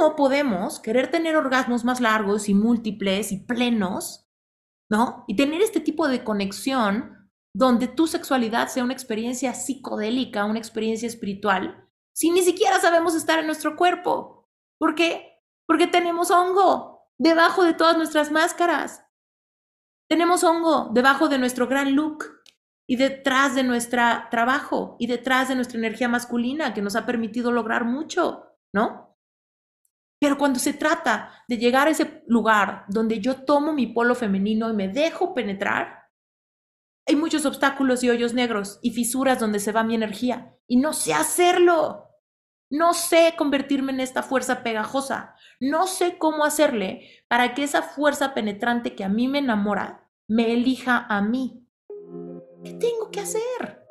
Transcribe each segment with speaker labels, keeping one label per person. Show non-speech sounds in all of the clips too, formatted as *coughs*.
Speaker 1: ¿cómo podemos querer tener orgasmos más largos y múltiples y plenos, ¿no? Y tener este tipo de conexión donde tu sexualidad sea una experiencia psicodélica, una experiencia espiritual, si ni siquiera sabemos estar en nuestro cuerpo? ¿Por qué? Porque tenemos hongo debajo de todas nuestras máscaras. Tenemos hongo debajo de nuestro gran look y detrás de nuestro trabajo y detrás de nuestra energía masculina que nos ha permitido lograr mucho, ¿no? Pero cuando se trata de llegar a ese lugar donde yo tomo mi polo femenino y me dejo penetrar, hay muchos obstáculos y hoyos negros y fisuras donde se va mi energía y no sé hacerlo. No sé convertirme en esta fuerza pegajosa. No sé cómo hacerle para que esa fuerza penetrante que a mí me enamora me elija a mí. ¿Qué tengo que hacer?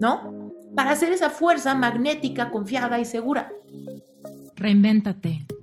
Speaker 1: ¿No? Para hacer esa fuerza magnética, confiada y segura.
Speaker 2: Reinvéntate.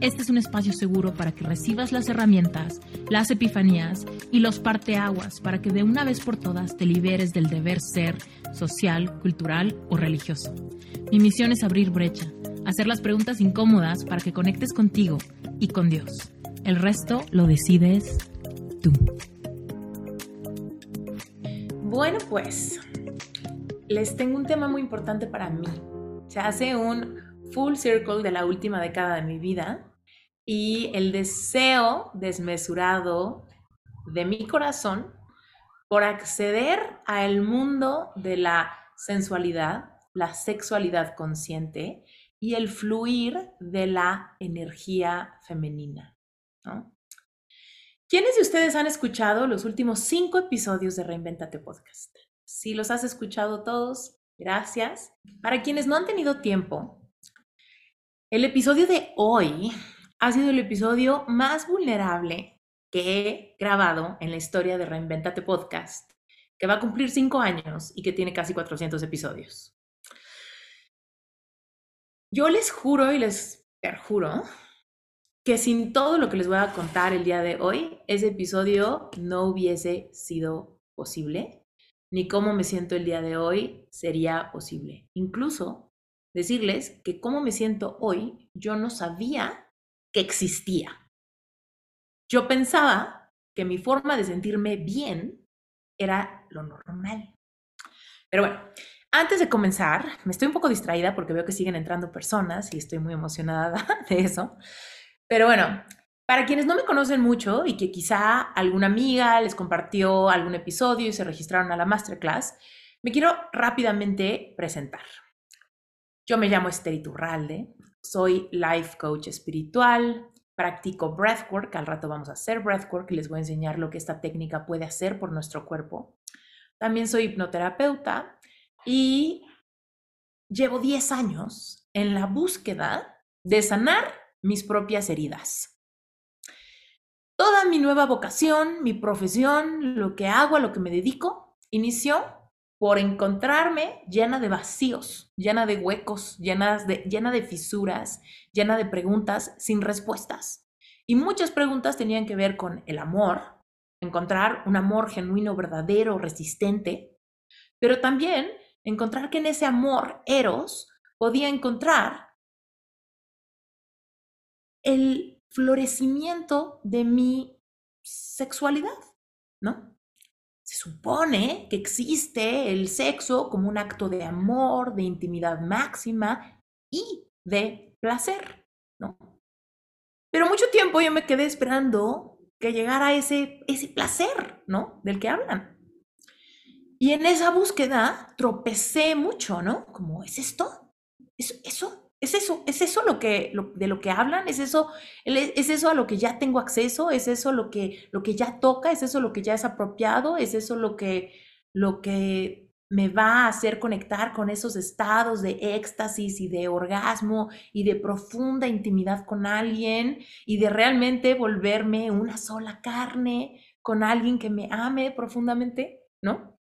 Speaker 2: Este es un espacio seguro para que recibas las herramientas, las epifanías y los parteaguas para que de una vez por todas te liberes del deber ser social, cultural o religioso. Mi misión es abrir brecha, hacer las preguntas incómodas para que conectes contigo y con Dios. El resto lo decides tú.
Speaker 1: Bueno, pues les tengo un tema muy importante para mí. Se hace un full circle de la última década de mi vida y el deseo desmesurado de mi corazón por acceder al mundo de la sensualidad, la sexualidad consciente y el fluir de la energía femenina. ¿Quiénes de ustedes han escuchado los últimos cinco episodios de Reinventate Podcast? Si los has escuchado todos, gracias. Para quienes no han tenido tiempo, el episodio de hoy ha sido el episodio más vulnerable que he grabado en la historia de Reinventate Podcast, que va a cumplir cinco años y que tiene casi 400 episodios. Yo les juro y les perjuro que sin todo lo que les voy a contar el día de hoy, ese episodio no hubiese sido posible, ni cómo me siento el día de hoy sería posible. Incluso decirles que cómo me siento hoy, yo no sabía que existía. Yo pensaba que mi forma de sentirme bien era lo normal. Pero bueno, antes de comenzar, me estoy un poco distraída porque veo que siguen entrando personas y estoy muy emocionada *laughs* de eso. Pero bueno, para quienes no me conocen mucho y que quizá alguna amiga les compartió algún episodio y se registraron a la masterclass, me quiero rápidamente presentar. Yo me llamo Esther Iturralde, soy life coach espiritual, practico breathwork, al rato vamos a hacer breathwork y les voy a enseñar lo que esta técnica puede hacer por nuestro cuerpo. También soy hipnoterapeuta y llevo 10 años en la búsqueda de sanar mis propias heridas. Toda mi nueva vocación, mi profesión, lo que hago, a lo que me dedico, inició por encontrarme llena de vacíos, llena de huecos, de, llena de fisuras, llena de preguntas sin respuestas. Y muchas preguntas tenían que ver con el amor, encontrar un amor genuino, verdadero, resistente, pero también encontrar que en ese amor eros podía encontrar el florecimiento de mi sexualidad, ¿no? Se supone que existe el sexo como un acto de amor, de intimidad máxima y de placer, ¿no? Pero mucho tiempo yo me quedé esperando que llegara ese, ese placer, ¿no? Del que hablan. Y en esa búsqueda tropecé mucho, ¿no? Como, ¿es esto? ¿Eso? ¿Eso? ¿Es eso? ¿Es eso lo que, de lo que hablan? ¿Es eso, ¿Es eso a lo que ya tengo acceso? ¿Es eso lo que, lo que ya toca? ¿Es eso lo que ya es apropiado? ¿Es eso lo que, lo que me va a hacer conectar con esos estados de éxtasis y de orgasmo y de profunda intimidad con alguien y de realmente volverme una sola carne con alguien que me ame profundamente? ¿No?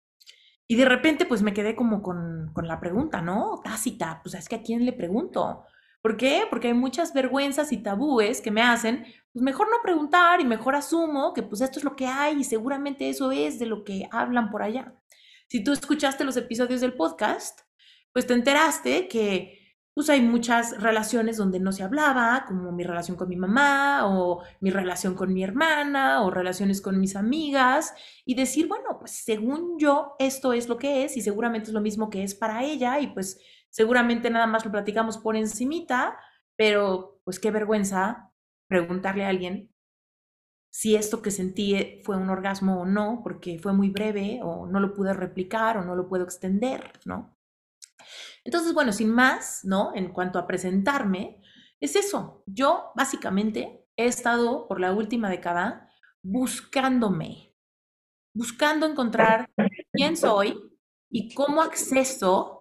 Speaker 1: Y de repente, pues me quedé como con, con la pregunta, ¿no? Tácita, pues es que a quién le pregunto. ¿Por qué? Porque hay muchas vergüenzas y tabúes que me hacen, pues mejor no preguntar y mejor asumo que pues esto es lo que hay y seguramente eso es de lo que hablan por allá. Si tú escuchaste los episodios del podcast, pues te enteraste que pues hay muchas relaciones donde no se hablaba, como mi relación con mi mamá o mi relación con mi hermana o relaciones con mis amigas y decir, bueno, pues según yo esto es lo que es y seguramente es lo mismo que es para ella y pues seguramente nada más lo platicamos por encimita, pero pues qué vergüenza preguntarle a alguien si esto que sentí fue un orgasmo o no, porque fue muy breve o no lo pude replicar o no lo puedo extender, ¿no? Entonces, bueno, sin más, ¿no? En cuanto a presentarme, es eso. Yo básicamente he estado por la última década buscándome, buscando encontrar quién soy y cómo acceso,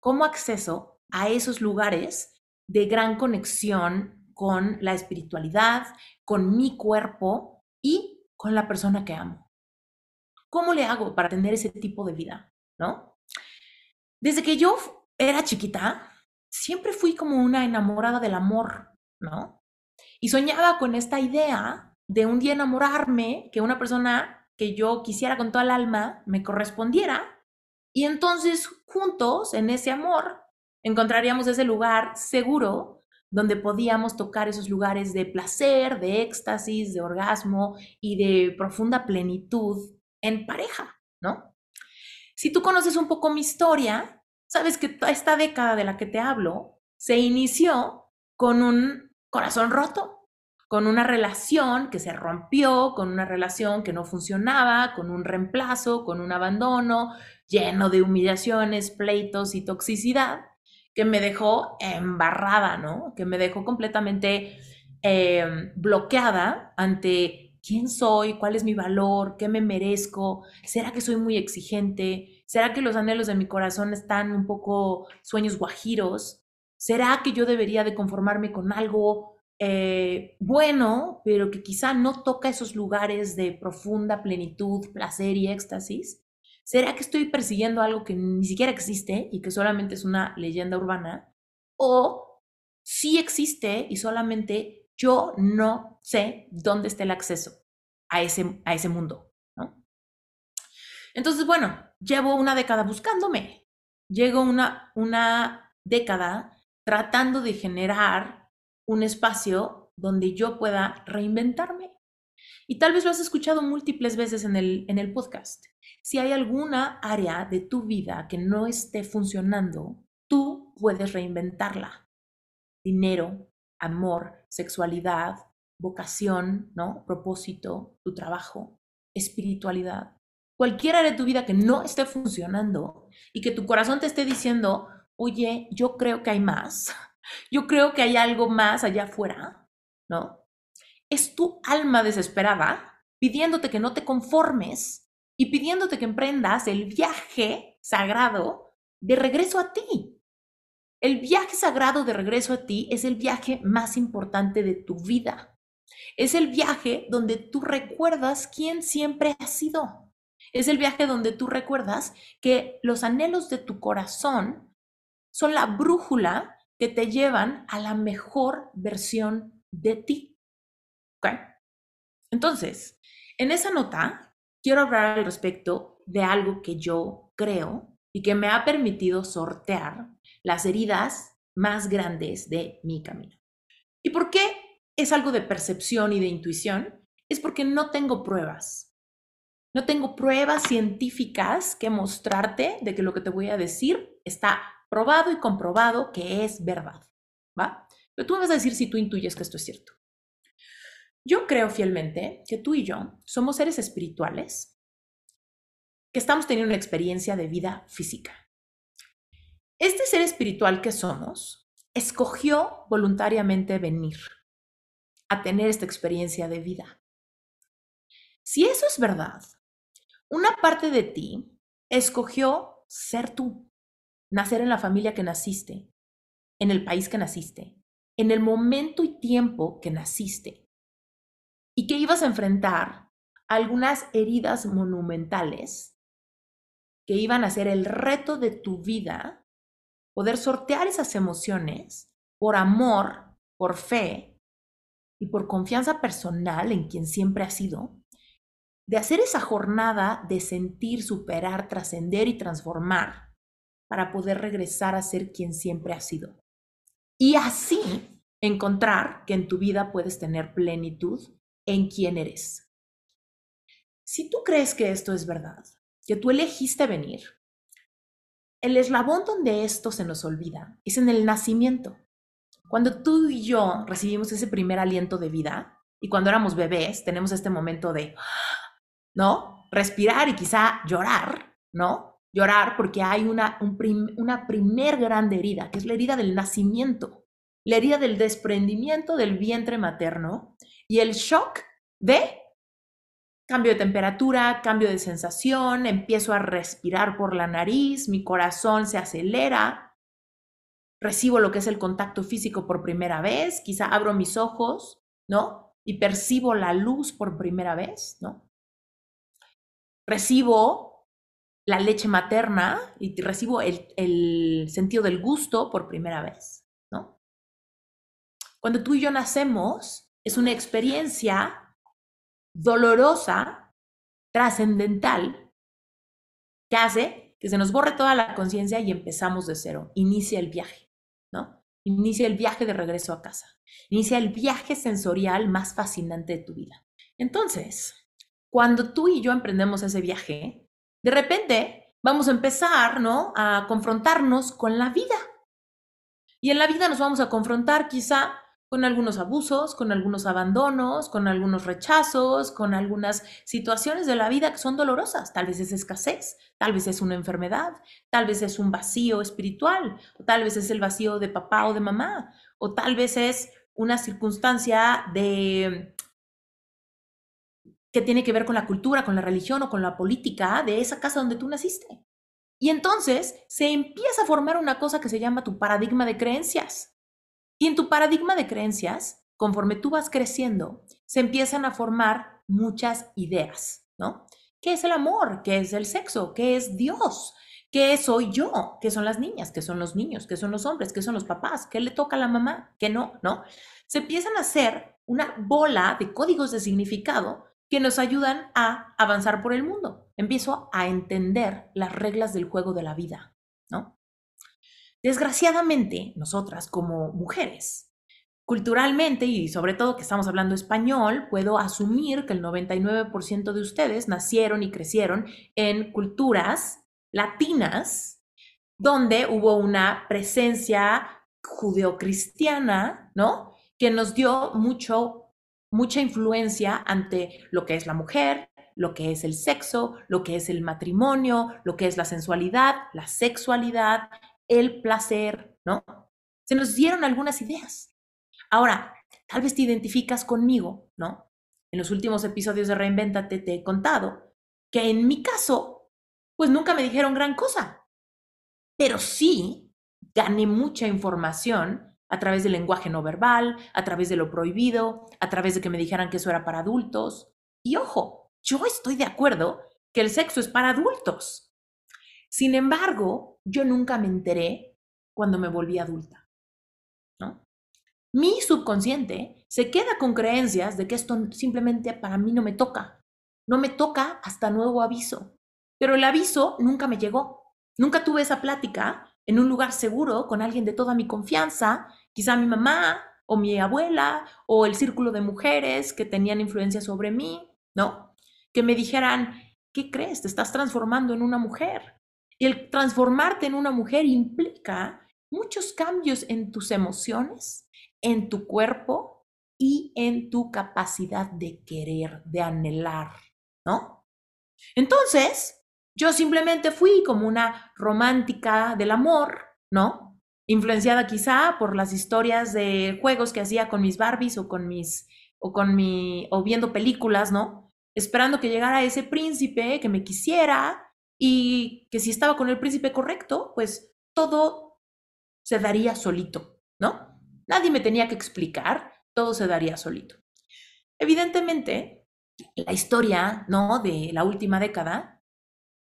Speaker 1: cómo acceso a esos lugares de gran conexión con la espiritualidad, con mi cuerpo y con la persona que amo. ¿Cómo le hago para tener ese tipo de vida? ¿No? Desde que yo era chiquita, siempre fui como una enamorada del amor, ¿no? Y soñaba con esta idea de un día enamorarme, que una persona que yo quisiera con toda el alma me correspondiera, y entonces juntos, en ese amor, encontraríamos ese lugar seguro donde podíamos tocar esos lugares de placer, de éxtasis, de orgasmo y de profunda plenitud en pareja, ¿no? Si tú conoces un poco mi historia, sabes que esta década de la que te hablo se inició con un corazón roto, con una relación que se rompió, con una relación que no funcionaba, con un reemplazo, con un abandono lleno de humillaciones, pleitos y toxicidad, que me dejó embarrada, ¿no? Que me dejó completamente eh, bloqueada ante quién soy, cuál es mi valor, qué me merezco, será que soy muy exigente, será que los anhelos de mi corazón están un poco sueños guajiros, será que yo debería de conformarme con algo eh, bueno, pero que quizá no toca esos lugares de profunda plenitud, placer y éxtasis. ¿Será que estoy persiguiendo algo que ni siquiera existe y que solamente es una leyenda urbana? ¿O sí existe y solamente yo no sé dónde está el acceso a ese, a ese mundo, ¿no? Entonces, bueno, llevo una década buscándome, llevo una, una década tratando de generar un espacio donde yo pueda reinventarme. Y tal vez lo has escuchado múltiples veces en el, en el podcast. Si hay alguna área de tu vida que no esté funcionando, tú puedes reinventarla. Dinero, amor, sexualidad, vocación, ¿no? Propósito, tu trabajo, espiritualidad. Cualquier área de tu vida que no esté funcionando y que tu corazón te esté diciendo, oye, yo creo que hay más, yo creo que hay algo más allá afuera, ¿no? Es tu alma desesperada pidiéndote que no te conformes y pidiéndote que emprendas el viaje sagrado de regreso a ti. El viaje sagrado de regreso a ti es el viaje más importante de tu vida. Es el viaje donde tú recuerdas quién siempre has sido. Es el viaje donde tú recuerdas que los anhelos de tu corazón son la brújula que te llevan a la mejor versión de ti. Entonces, en esa nota, quiero hablar al respecto de algo que yo creo y que me ha permitido sortear las heridas más grandes de mi camino. ¿Y por qué es algo de percepción y de intuición? Es porque no tengo pruebas. No tengo pruebas científicas que mostrarte de que lo que te voy a decir está probado y comprobado que es verdad. ¿Va? Pero tú me vas a decir si tú intuyes que esto es cierto. Yo creo fielmente que tú y yo somos seres espirituales que estamos teniendo una experiencia de vida física. Este ser espiritual que somos escogió voluntariamente venir a tener esta experiencia de vida. Si eso es verdad, una parte de ti escogió ser tú, nacer en la familia que naciste, en el país que naciste, en el momento y tiempo que naciste, y que ibas a enfrentar algunas heridas monumentales que iban a ser el reto de tu vida, poder sortear esas emociones por amor, por fe y por confianza personal en quien siempre has sido, de hacer esa jornada de sentir, superar, trascender y transformar para poder regresar a ser quien siempre has sido. Y así encontrar que en tu vida puedes tener plenitud en quien eres. Si tú crees que esto es verdad, que tú elegiste venir, el eslabón donde esto se nos olvida es en el nacimiento. Cuando tú y yo recibimos ese primer aliento de vida y cuando éramos bebés tenemos este momento de, ¿no? Respirar y quizá llorar, ¿no? Llorar porque hay una, una primer grande herida, que es la herida del nacimiento, la herida del desprendimiento del vientre materno y el shock de cambio de temperatura, cambio de sensación, empiezo a respirar por la nariz, mi corazón se acelera, recibo lo que es el contacto físico por primera vez, quizá abro mis ojos, ¿no? Y percibo la luz por primera vez, ¿no? Recibo la leche materna y recibo el, el sentido del gusto por primera vez, ¿no? Cuando tú y yo nacemos, es una experiencia dolorosa, trascendental, que hace que se nos borre toda la conciencia y empezamos de cero. Inicia el viaje, ¿no? Inicia el viaje de regreso a casa. Inicia el viaje sensorial más fascinante de tu vida. Entonces, cuando tú y yo emprendemos ese viaje, de repente vamos a empezar, ¿no? A confrontarnos con la vida. Y en la vida nos vamos a confrontar quizá con algunos abusos, con algunos abandonos, con algunos rechazos, con algunas situaciones de la vida que son dolorosas. Tal vez es escasez, tal vez es una enfermedad, tal vez es un vacío espiritual, o tal vez es el vacío de papá o de mamá, o tal vez es una circunstancia de que tiene que ver con la cultura, con la religión o con la política de esa casa donde tú naciste. Y entonces se empieza a formar una cosa que se llama tu paradigma de creencias. Y en tu paradigma de creencias, conforme tú vas creciendo, se empiezan a formar muchas ideas, ¿no? ¿Qué es el amor? ¿Qué es el sexo? ¿Qué es Dios? ¿Qué soy yo? ¿Qué son las niñas? ¿Qué son los niños? ¿Qué son los hombres? ¿Qué son los papás? ¿Qué le toca a la mamá? ¿Qué no? ¿No? Se empiezan a hacer una bola de códigos de significado que nos ayudan a avanzar por el mundo. Empiezo a entender las reglas del juego de la vida, ¿no? Desgraciadamente, nosotras como mujeres, culturalmente y sobre todo que estamos hablando español, puedo asumir que el 99% de ustedes nacieron y crecieron en culturas latinas donde hubo una presencia judeocristiana, ¿no? Que nos dio mucho, mucha influencia ante lo que es la mujer, lo que es el sexo, lo que es el matrimonio, lo que es la sensualidad, la sexualidad, el placer, ¿no? Se nos dieron algunas ideas. Ahora, tal vez te identificas conmigo, ¿no? En los últimos episodios de Reinventate te he contado que en mi caso, pues nunca me dijeron gran cosa, pero sí gané mucha información a través del lenguaje no verbal, a través de lo prohibido, a través de que me dijeran que eso era para adultos. Y ojo, yo estoy de acuerdo que el sexo es para adultos. Sin embargo, yo nunca me enteré cuando me volví adulta. ¿no? Mi subconsciente se queda con creencias de que esto simplemente para mí no me toca. No me toca hasta nuevo aviso. Pero el aviso nunca me llegó. Nunca tuve esa plática en un lugar seguro con alguien de toda mi confianza, quizá mi mamá o mi abuela o el círculo de mujeres que tenían influencia sobre mí, ¿no? Que me dijeran, ¿qué crees? Te estás transformando en una mujer. Y el transformarte en una mujer implica muchos cambios en tus emociones, en tu cuerpo y en tu capacidad de querer, de anhelar, ¿no? Entonces, yo simplemente fui como una romántica del amor, ¿no? Influenciada quizá por las historias de juegos que hacía con mis Barbies o con mis o con mi o viendo películas, ¿no? Esperando que llegara ese príncipe que me quisiera y que si estaba con el príncipe correcto, pues todo se daría solito, ¿no? Nadie me tenía que explicar, todo se daría solito. Evidentemente, la historia, ¿no? De la última década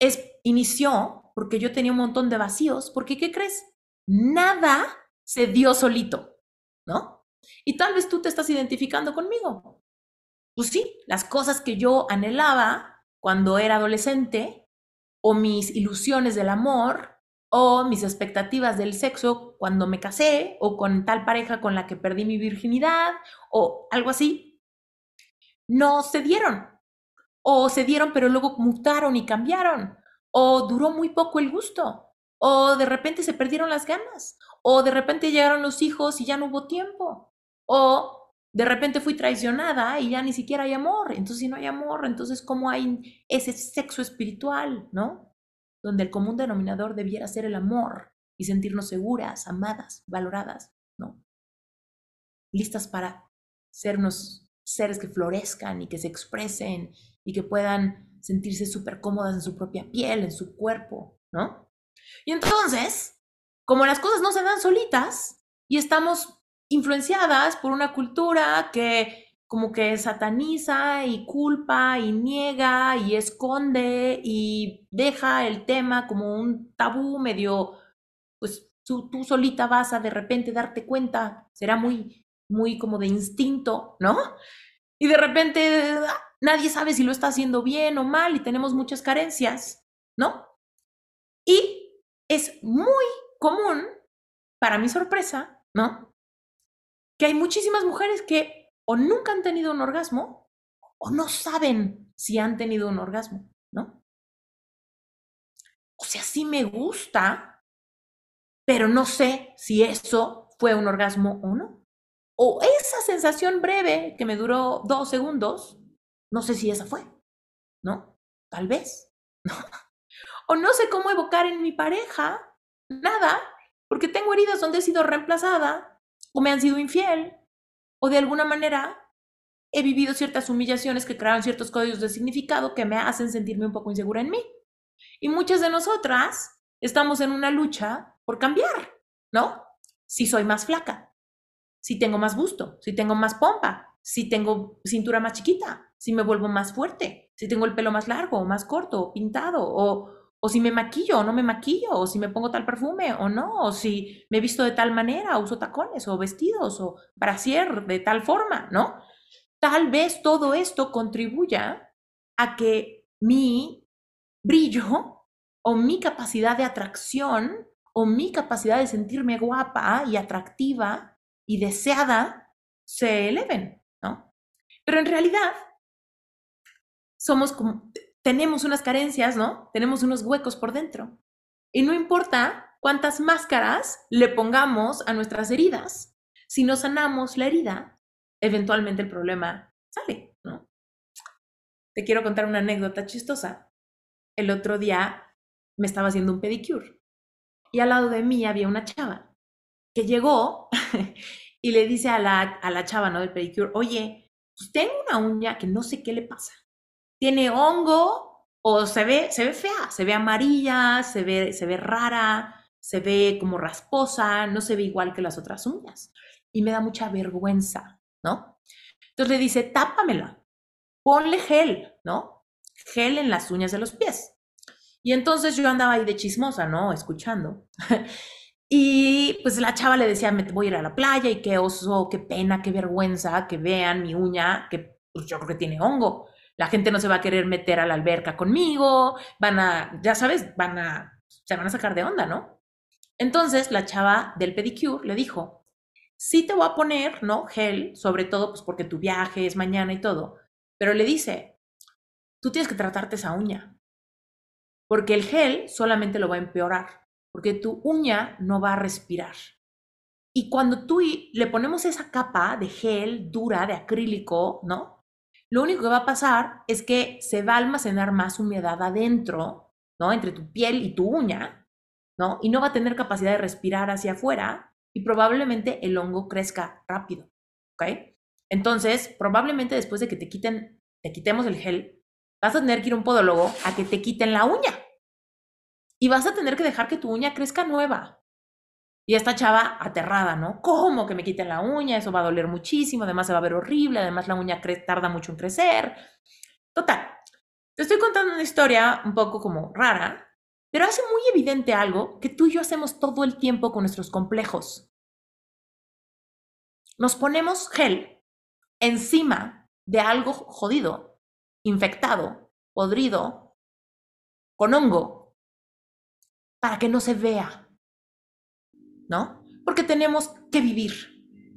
Speaker 1: es inició porque yo tenía un montón de vacíos, porque ¿qué crees? Nada se dio solito, ¿no? Y tal vez tú te estás identificando conmigo. Pues sí, las cosas que yo anhelaba cuando era adolescente, o mis ilusiones del amor, o mis expectativas del sexo cuando me casé, o con tal pareja con la que perdí mi virginidad, o algo así, no se dieron. O se dieron pero luego mutaron y cambiaron. O duró muy poco el gusto. O de repente se perdieron las ganas. O de repente llegaron los hijos y ya no hubo tiempo. O de repente fui traicionada y ya ni siquiera hay amor. Entonces, si no hay amor, entonces, ¿cómo hay ese sexo espiritual, no? Donde el común denominador debiera ser el amor y sentirnos seguras, amadas, valoradas, ¿no? Listas para ser unos seres que florezcan y que se expresen y que puedan sentirse súper cómodas en su propia piel, en su cuerpo, ¿no? Y entonces, como las cosas no se dan solitas y estamos influenciadas por una cultura que como que sataniza y culpa y niega y esconde y deja el tema como un tabú medio, pues tú, tú solita vas a de repente darte cuenta, será muy, muy como de instinto, ¿no? Y de repente nadie sabe si lo está haciendo bien o mal y tenemos muchas carencias, ¿no? Y es muy común, para mi sorpresa, ¿no? Que hay muchísimas mujeres que o nunca han tenido un orgasmo o no saben si han tenido un orgasmo, ¿no? O sea, sí me gusta, pero no sé si eso fue un orgasmo o no. O esa sensación breve que me duró dos segundos, no sé si esa fue, ¿no? Tal vez, *laughs* ¿no? O no sé cómo evocar en mi pareja nada, porque tengo heridas donde he sido reemplazada, o me han sido infiel, o de alguna manera he vivido ciertas humillaciones que crearon ciertos códigos de significado que me hacen sentirme un poco insegura en mí. Y muchas de nosotras estamos en una lucha por cambiar, ¿no? Si soy más flaca, si tengo más busto, si tengo más pompa, si tengo cintura más chiquita, si me vuelvo más fuerte, si tengo el pelo más largo o más corto, o pintado, o, o si me maquillo o no me maquillo, o si me pongo tal perfume o no, o si me visto de tal manera, uso tacones o vestidos o brasier de tal forma, ¿no? Tal vez todo esto contribuya a que mi brillo o mi capacidad de atracción o mi capacidad de sentirme guapa y atractiva y deseada se eleven, ¿no? Pero en realidad somos como, tenemos unas carencias, ¿no? Tenemos unos huecos por dentro. Y no importa cuántas máscaras le pongamos a nuestras heridas, si no sanamos la herida, eventualmente el problema sale, ¿no? Te quiero contar una anécdota chistosa. El otro día me estaba haciendo un pedicure y al lado de mí había una chava que llegó *laughs* y le dice a la, a la chava, ¿no? Del pedicure, oye, pues tengo una uña que no sé qué le pasa tiene hongo o se ve, se ve fea, se ve amarilla, se ve, se ve rara, se ve como rasposa, no se ve igual que las otras uñas. Y me da mucha vergüenza, ¿no? Entonces le dice, tápamela, ponle gel, ¿no? Gel en las uñas de los pies. Y entonces yo andaba ahí de chismosa, ¿no? Escuchando. *laughs* y pues la chava le decía, me voy a ir a la playa y qué oso, qué pena, qué vergüenza que vean mi uña, que pues, yo creo que tiene hongo la gente no se va a querer meter a la alberca conmigo, van a, ya sabes, van a, se van a sacar de onda, ¿no? Entonces la chava del pedicure le dijo, sí te voy a poner, ¿no? Gel, sobre todo pues porque tu viaje es mañana y todo, pero le dice, tú tienes que tratarte esa uña, porque el gel solamente lo va a empeorar, porque tu uña no va a respirar. Y cuando tú le ponemos esa capa de gel dura, de acrílico, ¿no? Lo único que va a pasar es que se va a almacenar más humedad adentro, ¿no? Entre tu piel y tu uña, ¿no? Y no va a tener capacidad de respirar hacia afuera y probablemente el hongo crezca rápido, ¿ok? Entonces, probablemente después de que te quiten, te quitemos el gel, vas a tener que ir a un podólogo a que te quiten la uña. Y vas a tener que dejar que tu uña crezca nueva, y esta chava aterrada, ¿no? ¿Cómo que me quiten la uña? Eso va a doler muchísimo, además se va a ver horrible, además la uña tarda mucho en crecer. Total, te estoy contando una historia un poco como rara, Pero hace muy evidente algo que tú y yo hacemos todo el tiempo con nuestros complejos. Nos ponemos gel encima de algo jodido, infectado, podrido, con hongo, para que no se vea. ¿No? Porque tenemos que vivir,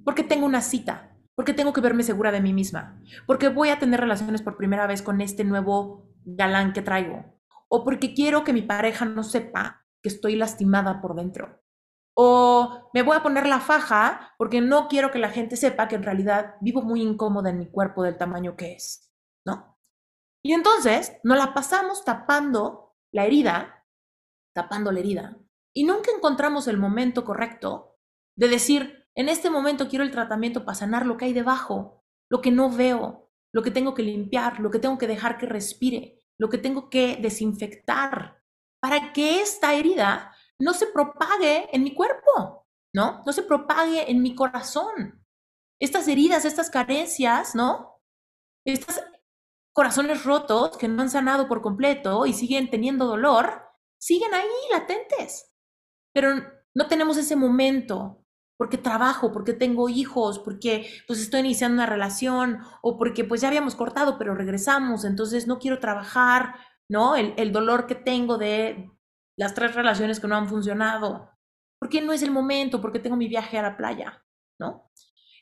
Speaker 1: porque tengo una cita, porque tengo que verme segura de mí misma, porque voy a tener relaciones por primera vez con este nuevo galán que traigo, o porque quiero que mi pareja no sepa que estoy lastimada por dentro. O me voy a poner la faja porque no quiero que la gente sepa que en realidad vivo muy incómoda en mi cuerpo del tamaño que es, ¿no? Y entonces nos la pasamos tapando la herida, tapando la herida, y nunca encontramos el momento correcto de decir, en este momento quiero el tratamiento para sanar lo que hay debajo, lo que no veo, lo que tengo que limpiar, lo que tengo que dejar que respire lo que tengo que desinfectar para que esta herida no se propague en mi cuerpo, ¿no? No se propague en mi corazón. Estas heridas, estas carencias, ¿no? Estos corazones rotos que no han sanado por completo y siguen teniendo dolor, siguen ahí latentes. Pero no tenemos ese momento porque trabajo, porque tengo hijos, porque pues estoy iniciando una relación o porque pues ya habíamos cortado pero regresamos, entonces no quiero trabajar, ¿no? El, el dolor que tengo de las tres relaciones que no han funcionado. porque no es el momento? Porque tengo mi viaje a la playa, ¿no?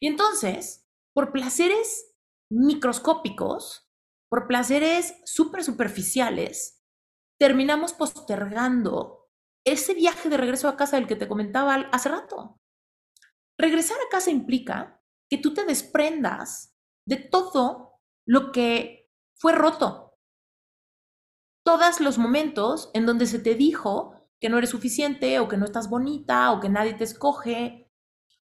Speaker 1: Y entonces, por placeres microscópicos, por placeres súper superficiales, terminamos postergando ese viaje de regreso a casa del que te comentaba hace rato. Regresar a casa implica que tú te desprendas de todo lo que fue roto. Todos los momentos en donde se te dijo que no eres suficiente o que no estás bonita o que nadie te escoge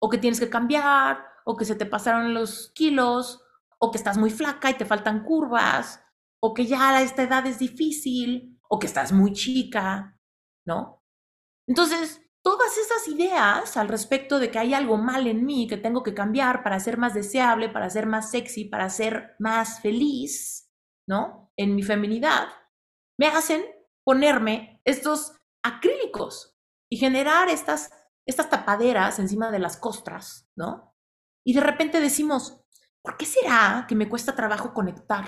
Speaker 1: o que tienes que cambiar o que se te pasaron los kilos o que estás muy flaca y te faltan curvas o que ya a esta edad es difícil o que estás muy chica, ¿no? Entonces, todas esas ideas al respecto de que hay algo mal en mí que tengo que cambiar para ser más deseable, para ser más sexy, para ser más feliz, ¿no? En mi feminidad, me hacen ponerme estos acrílicos y generar estas, estas tapaderas encima de las costras, ¿no? Y de repente decimos, ¿por qué será que me cuesta trabajo conectar?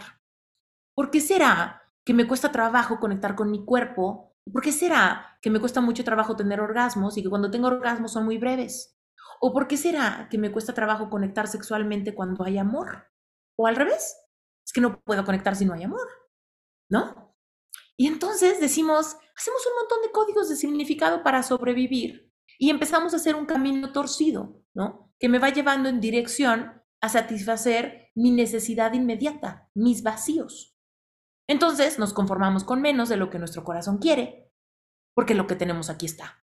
Speaker 1: ¿Por qué será que me cuesta trabajo conectar con mi cuerpo ¿Por qué será que me cuesta mucho trabajo tener orgasmos y que cuando tengo orgasmos son muy breves? ¿O por qué será que me cuesta trabajo conectar sexualmente cuando hay amor? ¿O al revés? Es que no puedo conectar si no hay amor, ¿no? Y entonces decimos, hacemos un montón de códigos de significado para sobrevivir y empezamos a hacer un camino torcido, ¿no? Que me va llevando en dirección a satisfacer mi necesidad inmediata, mis vacíos. Entonces nos conformamos con menos de lo que nuestro corazón quiere, porque lo que tenemos aquí está.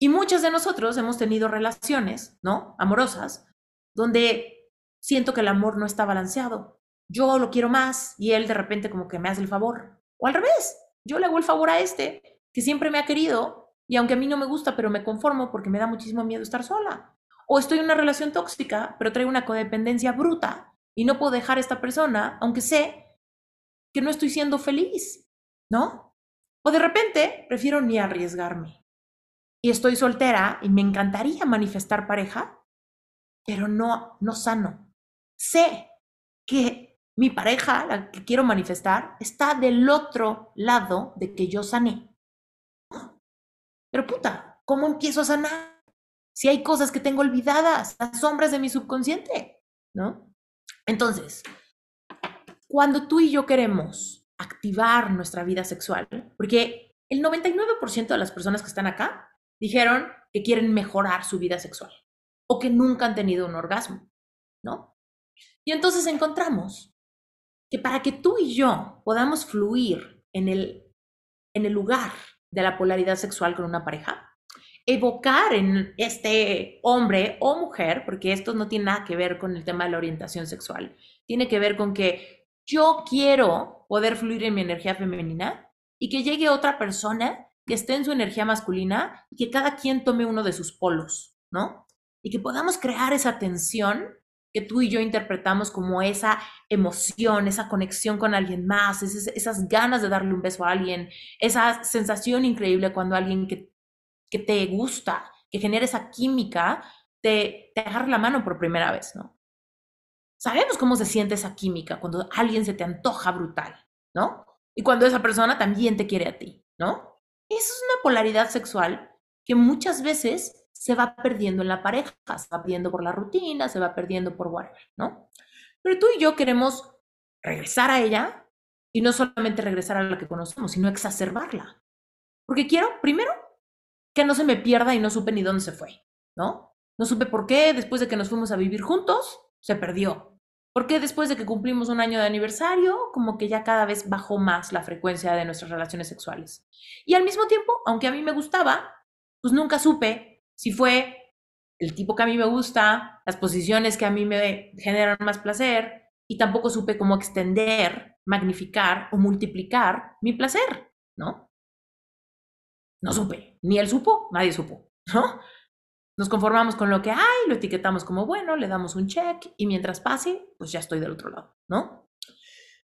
Speaker 1: Y muchos de nosotros hemos tenido relaciones, ¿no? Amorosas, donde siento que el amor no está balanceado. Yo lo quiero más y él de repente como que me hace el favor. O al revés, yo le hago el favor a este, que siempre me ha querido y aunque a mí no me gusta, pero me conformo porque me da muchísimo miedo estar sola. O estoy en una relación tóxica, pero traigo una codependencia bruta y no puedo dejar a esta persona, aunque sé que no estoy siendo feliz, ¿no? O de repente prefiero ni arriesgarme. Y estoy soltera y me encantaría manifestar pareja, pero no, no sano. Sé que mi pareja, la que quiero manifestar, está del otro lado de que yo sané. Pero puta, ¿cómo empiezo a sanar? Si hay cosas que tengo olvidadas, las sombras de mi subconsciente, ¿no? Entonces, cuando tú y yo queremos activar nuestra vida sexual, porque el 99% de las personas que están acá dijeron que quieren mejorar su vida sexual o que nunca han tenido un orgasmo, ¿no? Y entonces encontramos que para que tú y yo podamos fluir en el, en el lugar de la polaridad sexual con una pareja, evocar en este hombre o mujer, porque esto no tiene nada que ver con el tema de la orientación sexual, tiene que ver con que yo quiero poder fluir en mi energía femenina y que llegue otra persona que esté en su energía masculina y que cada quien tome uno de sus polos, ¿no? Y que podamos crear esa tensión que tú y yo interpretamos como esa emoción, esa conexión con alguien más, esas, ganas de darle un beso a alguien, esa sensación increíble cuando alguien que, que te gusta, que genera esa química, te, te la mano por primera vez, ¿no? Sabemos cómo se siente esa química cuando alguien se te antoja brutal, ¿no? Y cuando esa persona también te quiere a ti, ¿no? Esa es una polaridad sexual que muchas veces se va perdiendo en la pareja, se va perdiendo por la rutina, se va perdiendo por whatever, ¿no? Pero tú y yo queremos regresar a ella y no solamente regresar a la que conocemos, sino exacerbarla. Porque quiero, primero, que no se me pierda y no supe ni dónde se fue, ¿no? No supe por qué después de que nos fuimos a vivir juntos, se perdió. ¿Por qué después de que cumplimos un año de aniversario, como que ya cada vez bajó más la frecuencia de nuestras relaciones sexuales? Y al mismo tiempo, aunque a mí me gustaba, pues nunca supe si fue el tipo que a mí me gusta, las posiciones que a mí me generan más placer, y tampoco supe cómo extender, magnificar o multiplicar mi placer, ¿no? No supe, ni él supo, nadie supo, ¿no? Nos conformamos con lo que hay, lo etiquetamos como bueno, le damos un check y mientras pase, pues ya estoy del otro lado, ¿no?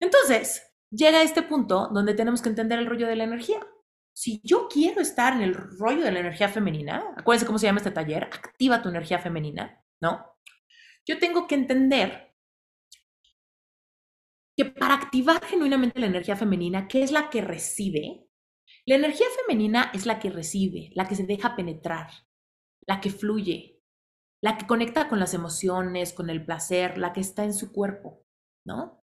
Speaker 1: Entonces, llega este punto donde tenemos que entender el rollo de la energía si yo quiero estar en el rollo de la energía femenina, acuérdense cómo se llama este taller, activa tu energía femenina, ¿no? Yo tengo que entender que para activar genuinamente la energía femenina, ¿qué es la que recibe? La energía femenina es la que recibe, la que se deja penetrar, la que fluye, la que conecta con las emociones, con el placer, la que está en su cuerpo, ¿no?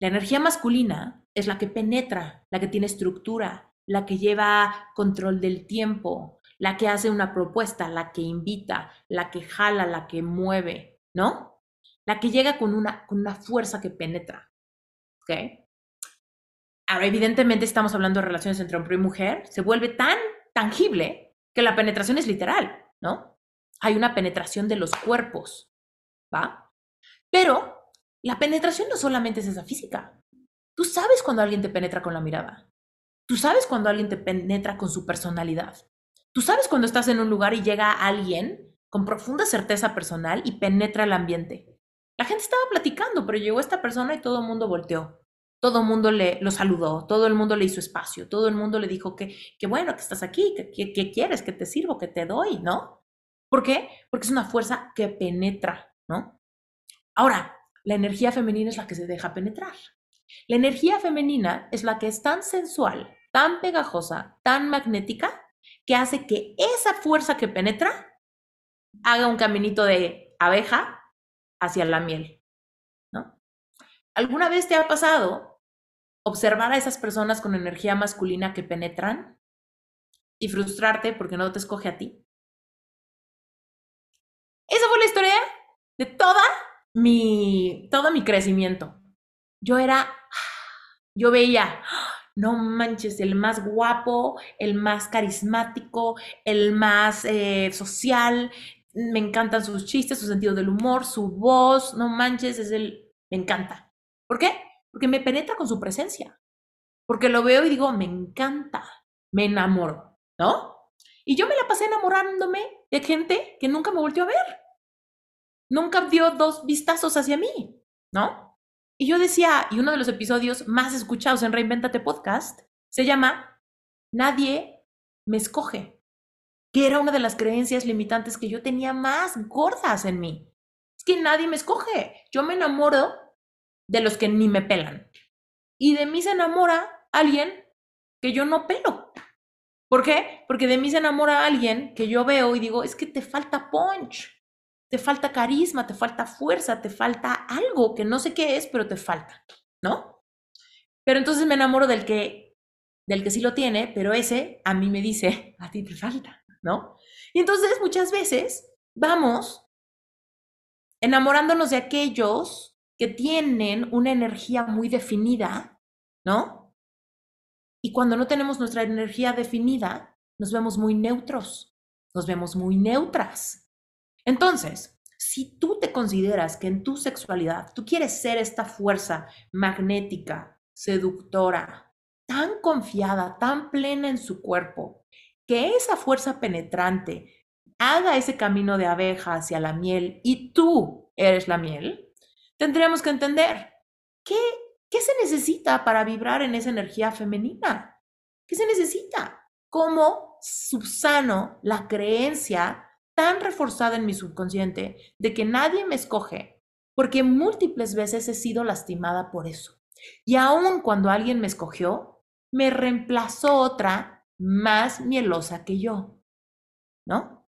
Speaker 1: La energía masculina es la que penetra, la que tiene estructura, la que lleva control del tiempo, la que hace una propuesta, la que invita, la que jala, la que mueve, ¿no? La que llega con una, con una fuerza que penetra. ¿Ok? Ahora, evidentemente estamos hablando de relaciones entre hombre y mujer, se vuelve tan tangible que la penetración es literal, ¿no? Hay una penetración de los cuerpos, ¿va? Pero la penetración no solamente es esa física. Tú sabes cuando alguien te penetra con la mirada. Tú sabes cuando alguien te penetra con su personalidad. Tú sabes cuando estás en un lugar y llega alguien con profunda certeza personal y penetra el ambiente. La gente estaba platicando, pero llegó esta persona y todo el mundo volteó. Todo el mundo le lo saludó, todo el mundo le hizo espacio, todo el mundo le dijo que, que bueno, que estás aquí, que, que quieres, que te sirvo, que te doy, ¿no? ¿Por qué? Porque es una fuerza que penetra, ¿no? Ahora, la energía femenina es la que se deja penetrar. La energía femenina es la que es tan sensual, tan pegajosa, tan magnética, que hace que esa fuerza que penetra haga un caminito de abeja hacia la miel. ¿no? ¿Alguna vez te ha pasado observar a esas personas con energía masculina que penetran y frustrarte porque no te escoge a ti? Esa fue la historia de toda mi, todo mi crecimiento. Yo era yo veía, no manches, el más guapo, el más carismático, el más eh, social, me encantan sus chistes, su sentido del humor, su voz, no manches, es el, me encanta. ¿Por qué? Porque me penetra con su presencia, porque lo veo y digo, me encanta, me enamoro, ¿no? Y yo me la pasé enamorándome de gente que nunca me volvió a ver, nunca dio dos vistazos hacia mí, ¿no? Y yo decía, y uno de los episodios más escuchados en Reinventate Podcast se llama Nadie me escoge, que era una de las creencias limitantes que yo tenía más gordas en mí. Es que nadie me escoge. Yo me enamoro de los que ni me pelan. Y de mí se enamora alguien que yo no pelo. ¿Por qué? Porque de mí se enamora alguien que yo veo y digo, es que te falta punch te falta carisma, te falta fuerza, te falta algo que no sé qué es, pero te falta, ¿no? Pero entonces me enamoro del que, del que sí lo tiene, pero ese a mí me dice, a ti te falta, ¿no? Y entonces muchas veces vamos enamorándonos de aquellos que tienen una energía muy definida, ¿no? Y cuando no tenemos nuestra energía definida, nos vemos muy neutros, nos vemos muy neutras. Entonces, si tú te consideras que en tu sexualidad tú quieres ser esta fuerza magnética, seductora, tan confiada, tan plena en su cuerpo, que esa fuerza penetrante haga ese camino de abeja hacia la miel y tú eres la miel, tendríamos que entender qué, qué se necesita para vibrar en esa energía femenina. ¿Qué se necesita? ¿Cómo subsano la creencia tan reforzada en mi subconsciente de que nadie me escoge? Porque múltiples veces he sido lastimada por eso. Y aun cuando alguien me escogió, me reemplazó otra más mielosa que yo. ¿No?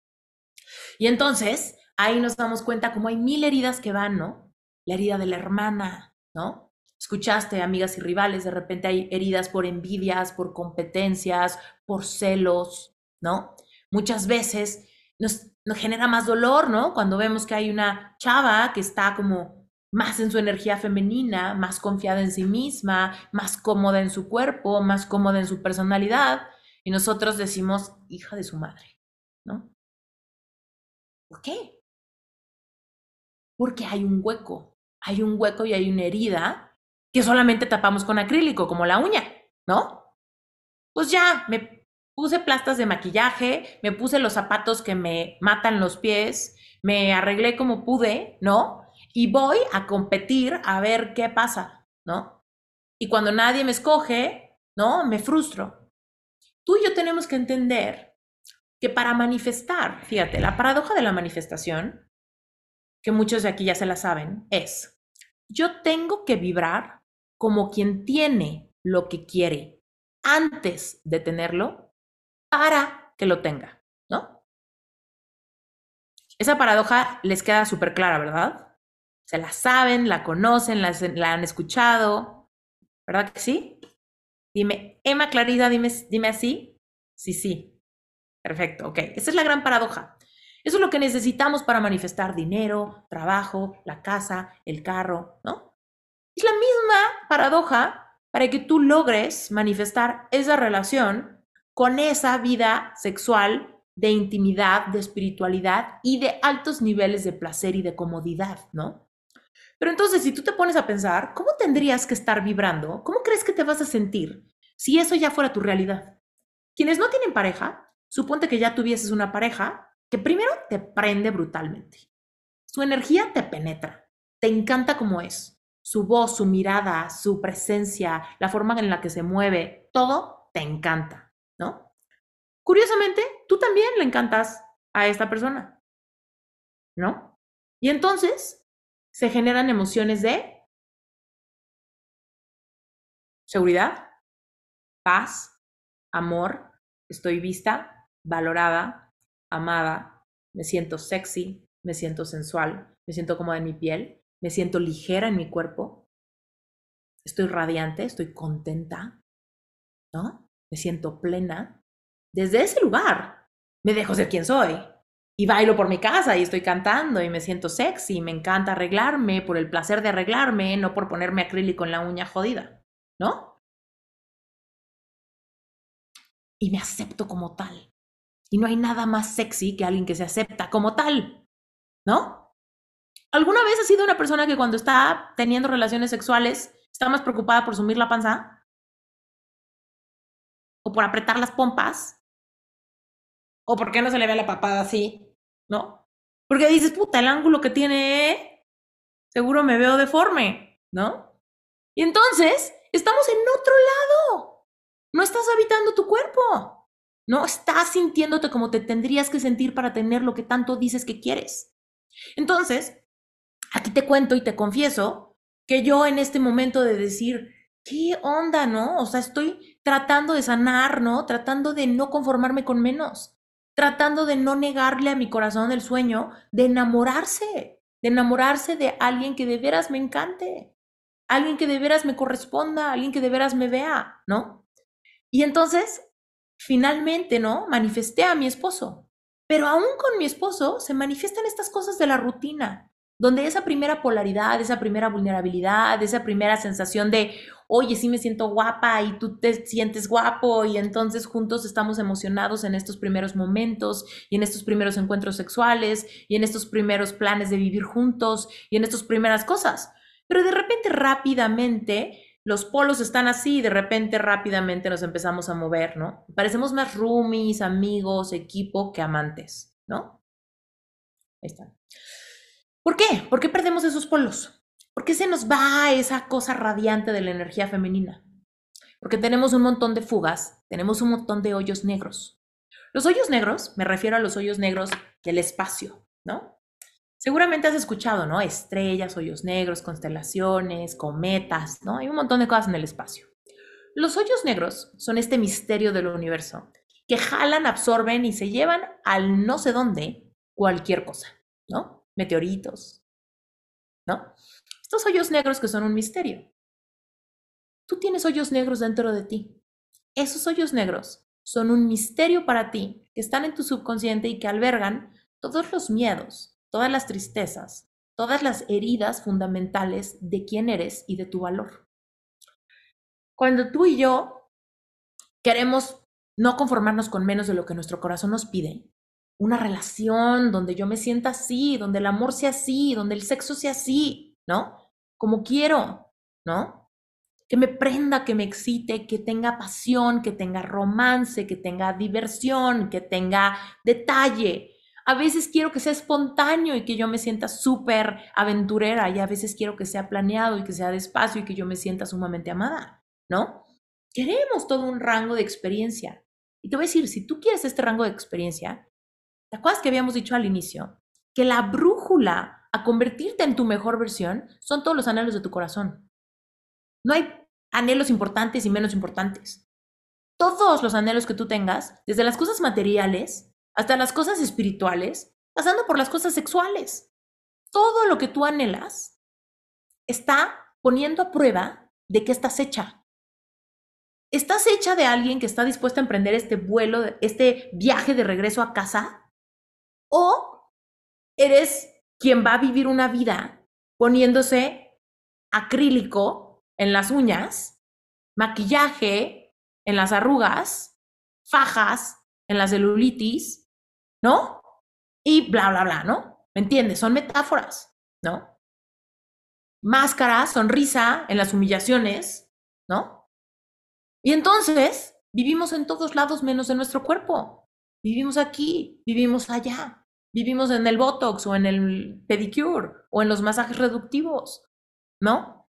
Speaker 1: Y entonces, ahí nos damos cuenta como hay mil heridas que van, ¿no? La herida de la hermana, ¿no? Escuchaste, amigas y rivales, de repente hay heridas por envidias, por competencias, por celos, ¿no? Muchas veces nos, genera más dolor, ¿no? Cuando vemos que hay una chava que está como más en su energía femenina, más confiada en sí misma, más cómoda en su cuerpo, más cómoda en su personalidad, y nosotros decimos, hija de su madre, ¿no? ¿Por qué? Porque hay un hueco, hay un hueco y hay una herida que solamente tapamos con acrílico, como la uña, ¿no? Pues ya, me puse plastas de maquillaje, me puse los zapatos que me matan los pies, me arreglé como pude, ¿no? Y voy a competir a ver qué pasa, ¿no? Y cuando nadie me escoge, ¿no? Me frustro. Tú y yo tenemos que entender que para manifestar, fíjate, la paradoja de la manifestación, que muchos de aquí ya se la saben, es, yo tengo que vibrar como quien tiene lo que quiere antes de tenerlo para que lo tenga, ¿no? Esa paradoja les queda súper clara, ¿verdad? Se la saben, la conocen, la, la, han escuchado, ¿verdad que sí? Dime, Emma Clarida, dime, dime así. Sí, sí, Perfecto, ok. Esa es la gran paradoja. Eso es lo que necesitamos para manifestar dinero, trabajo, la casa, el carro, ¿no? Es la misma paradoja para que tú logres manifestar esa relación con esa vida sexual de intimidad, de espiritualidad y de altos niveles de placer y de comodidad, ¿no? Pero entonces, si tú te pones a pensar, ¿cómo tendrías que estar vibrando? ¿Cómo crees que te vas a sentir si eso ya fuera tu realidad? Quienes no tienen pareja Suponte que ya tuvieses una pareja que primero te prende brutalmente. Su energía te penetra, te encanta como es. Su voz, su mirada, su presencia, la forma en la que se mueve, todo te encanta, ¿no? Curiosamente, tú también le encantas a esta persona, ¿no? Y entonces se generan emociones de seguridad, paz, amor, estoy vista, valorada, amada, me siento sexy, me siento sensual, me siento cómoda en mi piel, me siento ligera en mi cuerpo, estoy radiante, estoy contenta, ¿no? Me siento plena. Desde ese lugar me dejo ser quien soy y bailo por mi casa y estoy cantando y me siento sexy, me encanta arreglarme por el placer de arreglarme, no por ponerme acrílico en la uña jodida, ¿no? Y me acepto como tal. Y no hay nada más sexy que alguien que se acepta como tal, ¿no? ¿Alguna vez has sido una persona que cuando está teniendo relaciones sexuales está más preocupada por sumir la panza? ¿O por apretar las pompas? ¿O por qué no se le ve la papada así? ¿No? Porque dices, puta, el ángulo que tiene, seguro me veo deforme, ¿no? Y entonces, estamos en otro lado. No estás habitando tu cuerpo. No estás sintiéndote como te tendrías que sentir para tener lo que tanto dices que quieres. Entonces, aquí te cuento y te confieso que yo en este momento de decir, ¿qué onda, no? O sea, estoy tratando de sanar, ¿no? Tratando de no conformarme con menos, tratando de no negarle a mi corazón el sueño de enamorarse, de enamorarse de alguien que de veras me encante, alguien que de veras me corresponda, alguien que de veras me vea, ¿no? Y entonces finalmente, ¿no? Manifesté a mi esposo. Pero aún con mi esposo se manifiestan estas cosas de la rutina, donde esa primera polaridad, esa primera vulnerabilidad, esa primera sensación de, oye, sí me siento guapa y tú te sientes guapo y entonces juntos estamos emocionados en estos primeros momentos y en estos primeros encuentros sexuales y en estos primeros planes de vivir juntos y en estas primeras cosas. Pero de repente rápidamente los polos están así y de repente rápidamente nos empezamos a mover, ¿no? Parecemos más roomies, amigos, equipo que amantes, ¿no? Ahí está. ¿Por qué? ¿Por qué perdemos esos polos? ¿Por qué se nos va esa cosa radiante de la energía femenina? Porque tenemos un montón de fugas, tenemos un montón de hoyos negros. Los hoyos negros, me refiero a los hoyos negros del espacio, ¿no? Seguramente has escuchado, ¿no? Estrellas, hoyos negros, constelaciones, cometas, ¿no? Hay un montón de cosas en el espacio. Los hoyos negros son este misterio del universo que jalan, absorben y se llevan al no sé dónde cualquier cosa, ¿no? Meteoritos, ¿no? Estos hoyos negros que son un misterio. Tú tienes hoyos negros dentro de ti. Esos hoyos negros son un misterio para ti que están en tu subconsciente y que albergan todos los miedos, todas las tristezas, todas las heridas fundamentales de quién eres y de tu valor. Cuando tú y yo queremos no conformarnos con menos de lo que nuestro corazón nos pide, una relación donde yo me sienta así, donde el amor sea así, donde el sexo sea así, ¿no? Como quiero, ¿no? Que me prenda, que me excite, que tenga pasión, que tenga romance, que tenga diversión, que tenga detalle, a veces quiero que sea espontáneo y que yo me sienta súper aventurera y a veces quiero que sea planeado y que sea despacio y que yo me sienta sumamente amada, ¿no? Queremos todo un rango de experiencia. Y te voy a decir, si tú quieres este rango de experiencia, ¿te acuerdas que habíamos dicho al inicio? Que la brújula a convertirte en tu mejor versión son todos los anhelos de tu corazón. No hay anhelos importantes y menos importantes. Todos los anhelos que tú tengas, desde las cosas materiales hasta las cosas espirituales, pasando por las cosas sexuales. Todo lo que tú anhelas está poniendo a prueba de que estás hecha. ¿Estás hecha de alguien que está dispuesto a emprender este vuelo, este viaje de regreso a casa? ¿O eres quien va a vivir una vida poniéndose acrílico en las uñas, maquillaje en las arrugas, fajas en la celulitis, ¿no? Y bla, bla, bla, ¿no? ¿Me entiendes? Son metáforas, ¿no? Máscara, sonrisa en las humillaciones, ¿no? Y entonces vivimos en todos lados menos en nuestro cuerpo. Vivimos aquí, vivimos allá, vivimos en el Botox o en el pedicure o en los masajes reductivos, ¿no?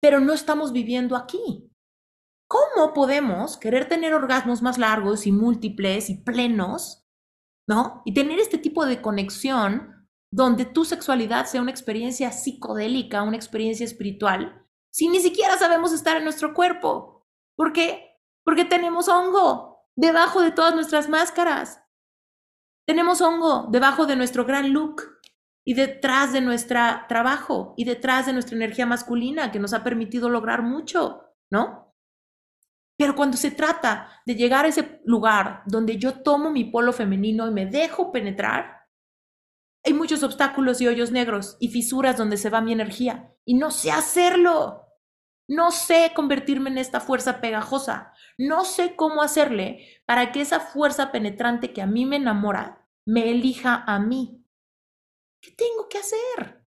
Speaker 1: Pero no estamos viviendo aquí. ¿Cómo podemos querer tener orgasmos más largos y múltiples y plenos ¿no? Y tener este tipo de conexión donde tu sexualidad sea una experiencia psicodélica, una experiencia espiritual, si ni siquiera sabemos estar en nuestro cuerpo. ¿Por qué? Porque tenemos hongo debajo de todas nuestras máscaras. Tenemos hongo debajo de nuestro gran look y detrás de nuestro trabajo y detrás de nuestra energía masculina que nos ha permitido lograr mucho, ¿no? Pero cuando se trata de llegar a ese lugar donde yo tomo mi polo femenino y me dejo penetrar, hay muchos obstáculos y hoyos negros y fisuras donde se va mi energía. Y no sé hacerlo. No sé convertirme en esta fuerza pegajosa. No sé cómo hacerle para que esa fuerza penetrante que a mí me enamora me elija a mí. ¿Qué tengo que hacer?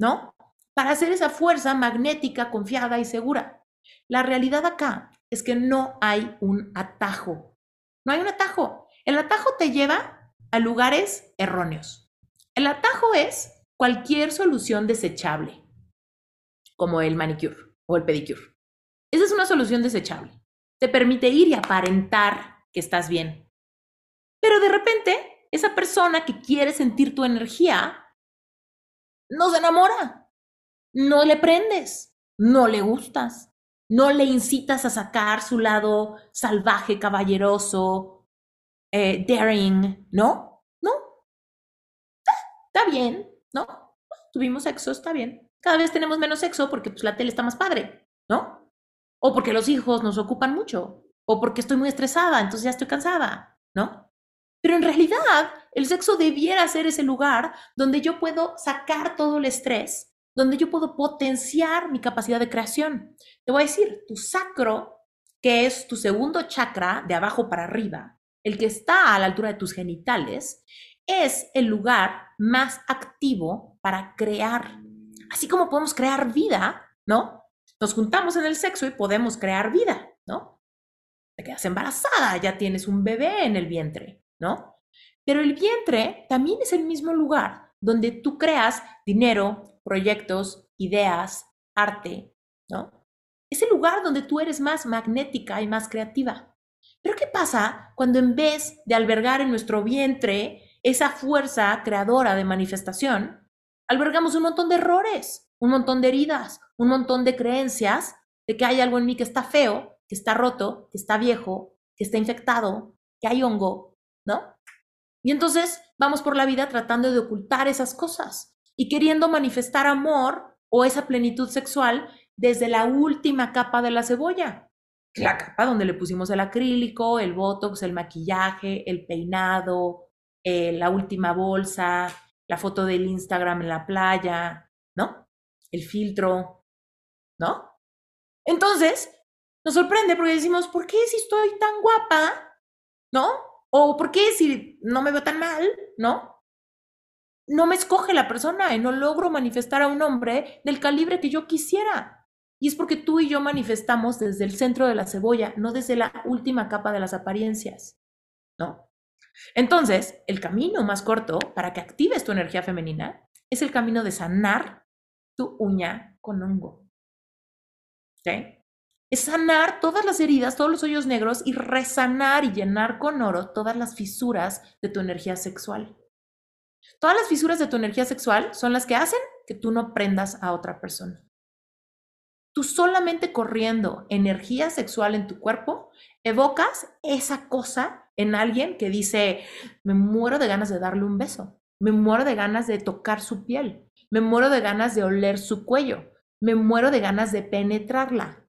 Speaker 1: ¿No? Para hacer esa fuerza magnética, confiada y segura. La realidad acá es que no hay un atajo. No hay un atajo. El atajo te lleva a lugares erróneos. El atajo es cualquier solución desechable, como el manicure o el pedicure. Esa es una solución desechable. Te permite ir y aparentar que estás bien. Pero de repente, esa persona que quiere sentir tu energía no se enamora. No le prendes. No le gustas no le incitas a sacar su lado salvaje, caballeroso, eh, daring, ¿no? No. Está, bien, ¿no? Tuvimos sexo, está bien. Cada vez tenemos menos sexo porque pues, la tele está más padre, ¿no? O porque los hijos nos ocupan mucho, o porque estoy muy estresada, entonces ya estoy cansada, ¿no? Pero en realidad, el sexo debiera ser ese lugar donde yo puedo sacar todo el estrés donde yo puedo potenciar mi capacidad de creación. Te voy a decir, tu sacro, que es tu segundo chakra de abajo para arriba, el que está a la altura de tus genitales, es el lugar más activo para crear. Así como podemos crear vida, ¿no? Nos juntamos en el sexo y podemos crear vida, ¿no? Te quedas embarazada, ya tienes un bebé en el vientre, ¿no? Pero el vientre también es el mismo lugar donde tú creas dinero, proyectos, ideas, arte, ¿no? Es el lugar donde tú eres más magnética y más creativa. Pero ¿qué pasa cuando en vez de albergar en nuestro vientre esa fuerza creadora de manifestación, albergamos un montón de errores, un montón de heridas, un montón de creencias de que hay algo en mí que está feo, que está roto, que está viejo, que está infectado, que hay hongo, ¿no? Y entonces vamos por la vida tratando de ocultar esas cosas y queriendo manifestar amor o esa plenitud sexual desde la última capa de la cebolla. La capa donde le pusimos el acrílico, el botox, el maquillaje, el peinado, eh, la última bolsa, la foto del Instagram en la playa, ¿no? El filtro, ¿no? Entonces, nos sorprende porque decimos, ¿por qué si estoy tan guapa? ¿No? O ¿por qué si no me veo tan mal? ¿No? No me escoge la persona y no logro manifestar a un hombre del calibre que yo quisiera. Y es porque tú y yo manifestamos desde el centro de la cebolla, no desde la última capa de las apariencias. ¿No? Entonces, el camino más corto para que actives tu energía femenina es el camino de sanar tu uña con hongo. Es sanar todas las heridas, todos los hoyos negros y resanar y llenar con oro todas las fisuras de tu energía sexual. Todas las fisuras de tu energía sexual son las que hacen que tú no prendas a otra persona. Tú solamente corriendo energía sexual en tu cuerpo, evocas esa cosa en alguien que dice, me muero de ganas de darle un beso, me muero de ganas de tocar su piel, me muero de ganas de oler su cuello, me muero de ganas de penetrarla.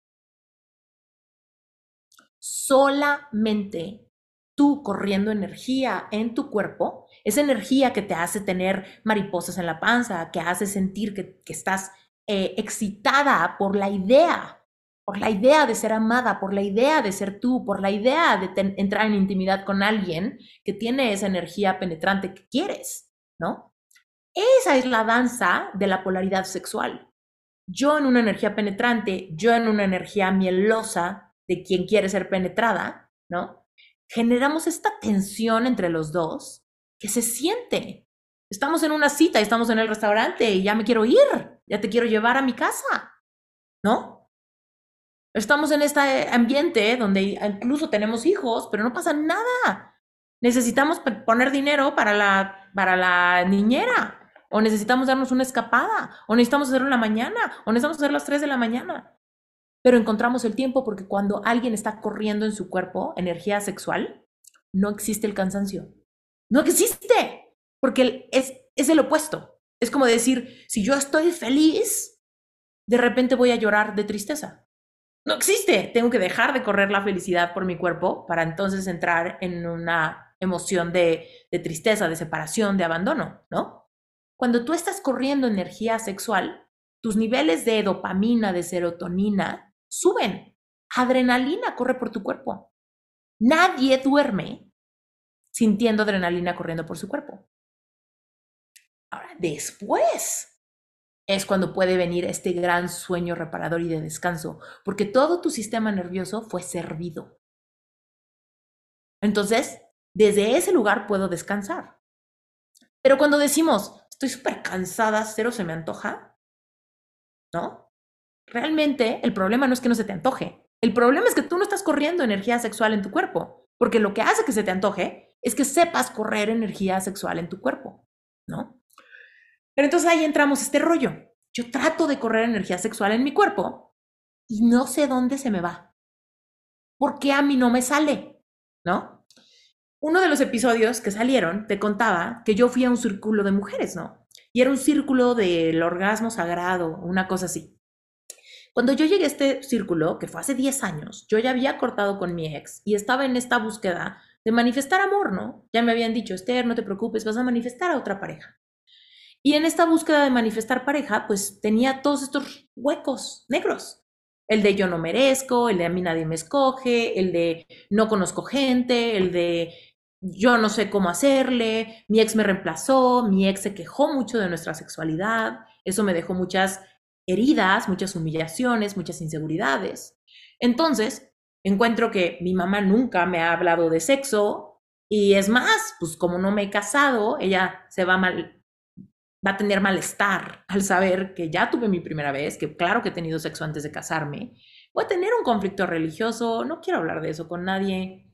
Speaker 1: Solamente tú corriendo energía en tu cuerpo, esa energía que te hace tener mariposas en la panza, que hace sentir que, que estás eh, excitada por la idea, por la idea de ser amada, por la idea de ser tú, por la idea de entrar en intimidad con alguien que tiene esa energía penetrante que quieres, ¿no? Esa es la danza de la polaridad sexual. Yo en una energía penetrante, yo en una energía mielosa de quien quiere ser penetrada, ¿no? Generamos esta tensión entre los dos que se siente, Estamos en una cita estamos en el restaurante y ya me quiero ir, ya te quiero llevar a mi casa, ¿no? Estamos en este ambiente donde incluso tenemos hijos, pero no pasa nada. Necesitamos poner dinero para la, para la niñera, o necesitamos darnos una escapada, o necesitamos hacerlo en la mañana, o necesitamos hacerlo a las 3 de la mañana. Pero encontramos el tiempo porque cuando alguien está corriendo en su cuerpo energía sexual, no existe el cansancio. No existe. Porque es, es el opuesto. Es como decir, si yo estoy feliz, de repente voy a llorar de tristeza. No existe. Tengo que dejar de correr la felicidad por mi cuerpo para entonces entrar en una emoción de, de tristeza, de separación, de abandono, ¿no? Cuando tú estás corriendo energía sexual, tus niveles de dopamina, de serotonina, suben. Adrenalina corre por tu cuerpo. Nadie duerme sintiendo adrenalina corriendo por su cuerpo. Ahora, después es cuando puede venir este gran sueño reparador y de descanso, porque todo tu sistema nervioso fue servido. Entonces, desde ese lugar puedo descansar. Pero cuando decimos, estoy súper cansada, cero se me antoja, ¿no? Realmente el problema no es que no se te antoje. El problema es que tú no estás corriendo energía sexual en tu cuerpo, porque lo que hace que se te antoje es que sepas correr energía sexual en tu cuerpo, ¿no? Pero entonces ahí entramos este rollo. Yo trato de correr energía sexual en mi cuerpo y no sé dónde se me va. ¿Por qué a mí no me sale? ¿No? Uno de los episodios que salieron te contaba que yo fui a un círculo de mujeres, ¿no? Y era un círculo del orgasmo sagrado, una cosa así. Cuando yo llegué a este círculo, que fue hace 10 años, yo ya había cortado con mi ex y estaba en esta búsqueda de manifestar amor, ¿no? Ya me habían dicho, Esther, no te preocupes, vas a manifestar a otra pareja. Y en esta búsqueda de manifestar pareja, pues tenía todos estos huecos negros. El de yo no merezco, el de a mí nadie me escoge, el de no conozco gente, el de yo no sé cómo hacerle, mi ex me reemplazó, mi ex se quejó mucho de nuestra sexualidad, eso me dejó muchas heridas, muchas humillaciones, muchas inseguridades. Entonces, encuentro que mi mamá nunca me ha hablado de sexo y es más, pues como no me he casado, ella se va mal, va a tener malestar al saber que ya tuve mi primera vez, que claro que he tenido sexo antes de casarme. Voy a tener un conflicto religioso, no quiero hablar de eso con nadie.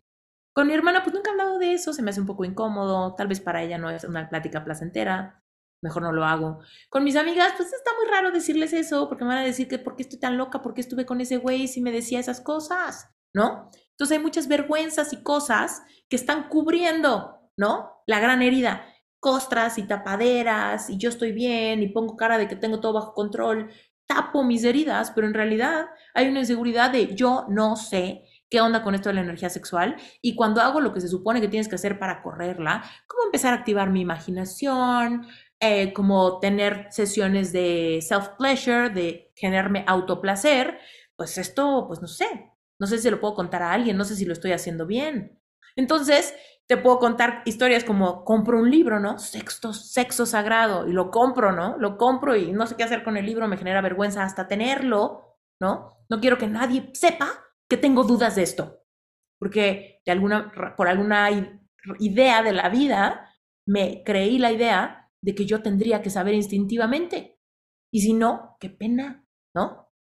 Speaker 1: Con mi hermana, pues nunca he hablado de eso, se me hace un poco incómodo, tal vez para ella no es una plática placentera, mejor no lo hago. Con mis amigas, pues está muy raro decirles eso, porque me van a decir que por qué estoy tan loca, por qué estuve con ese güey si me decía esas cosas, ¿no? Entonces hay muchas vergüenzas y cosas que están cubriendo, ¿no? La gran herida costras y tapaderas y yo estoy bien y pongo cara de que tengo todo bajo control, tapo mis heridas, pero en realidad hay una inseguridad de yo no sé qué onda con esto de la energía sexual y cuando hago lo que se supone que tienes que hacer para correrla, cómo empezar a activar mi imaginación, eh, como tener sesiones de self-pleasure, de generarme autoplacer, pues esto, pues no sé, no sé si lo puedo contar a alguien, no sé si lo estoy haciendo bien. Entonces, te puedo contar historias como compro un libro, ¿no? Sexto, sexo sagrado, y lo compro, ¿no? Lo compro y no sé qué hacer con el libro, me genera vergüenza hasta tenerlo, ¿no? No quiero que nadie sepa que tengo dudas de esto, porque de alguna, por alguna idea de la vida, me creí la idea de que yo tendría que saber instintivamente. Y si no, qué pena, ¿no?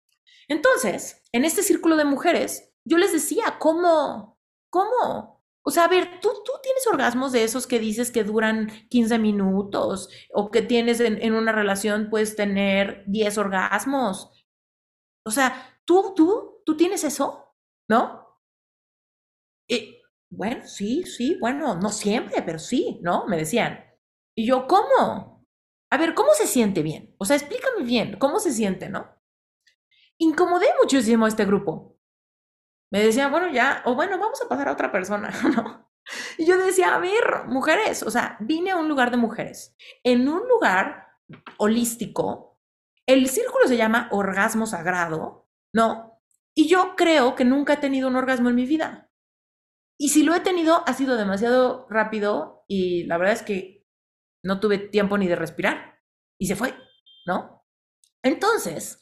Speaker 1: Entonces, en este círculo de mujeres, yo les decía, ¿cómo? ¿Cómo? O sea, a ver, ¿tú, tú tienes orgasmos de esos que dices que duran 15 minutos o que tienes en, una relación, puedes tener 10 orgasmos. O sea, ¿tú, tú, tú tienes eso? ¿No? Y, bueno, sí, sí, bueno, no siempre, pero sí, ¿no? Me decían. Y yo, ¿cómo? A ver, ¿cómo se siente bien? O sea, explícame bien, ¿cómo se siente, no? Incomodé muchísimo a este grupo me decían, bueno, ya, o bueno, vamos a pasar a otra persona, *laughs* ¿no? Y yo decía, a ver, mujeres, o sea, vine a un lugar de mujeres, en un lugar holístico, el círculo se llama orgasmo sagrado, ¿no? Y yo creo que nunca he tenido un orgasmo en mi vida. Y si lo he tenido, ha sido demasiado rápido y la verdad es que no tuve tiempo ni de respirar. Y se fue, ¿no? Entonces,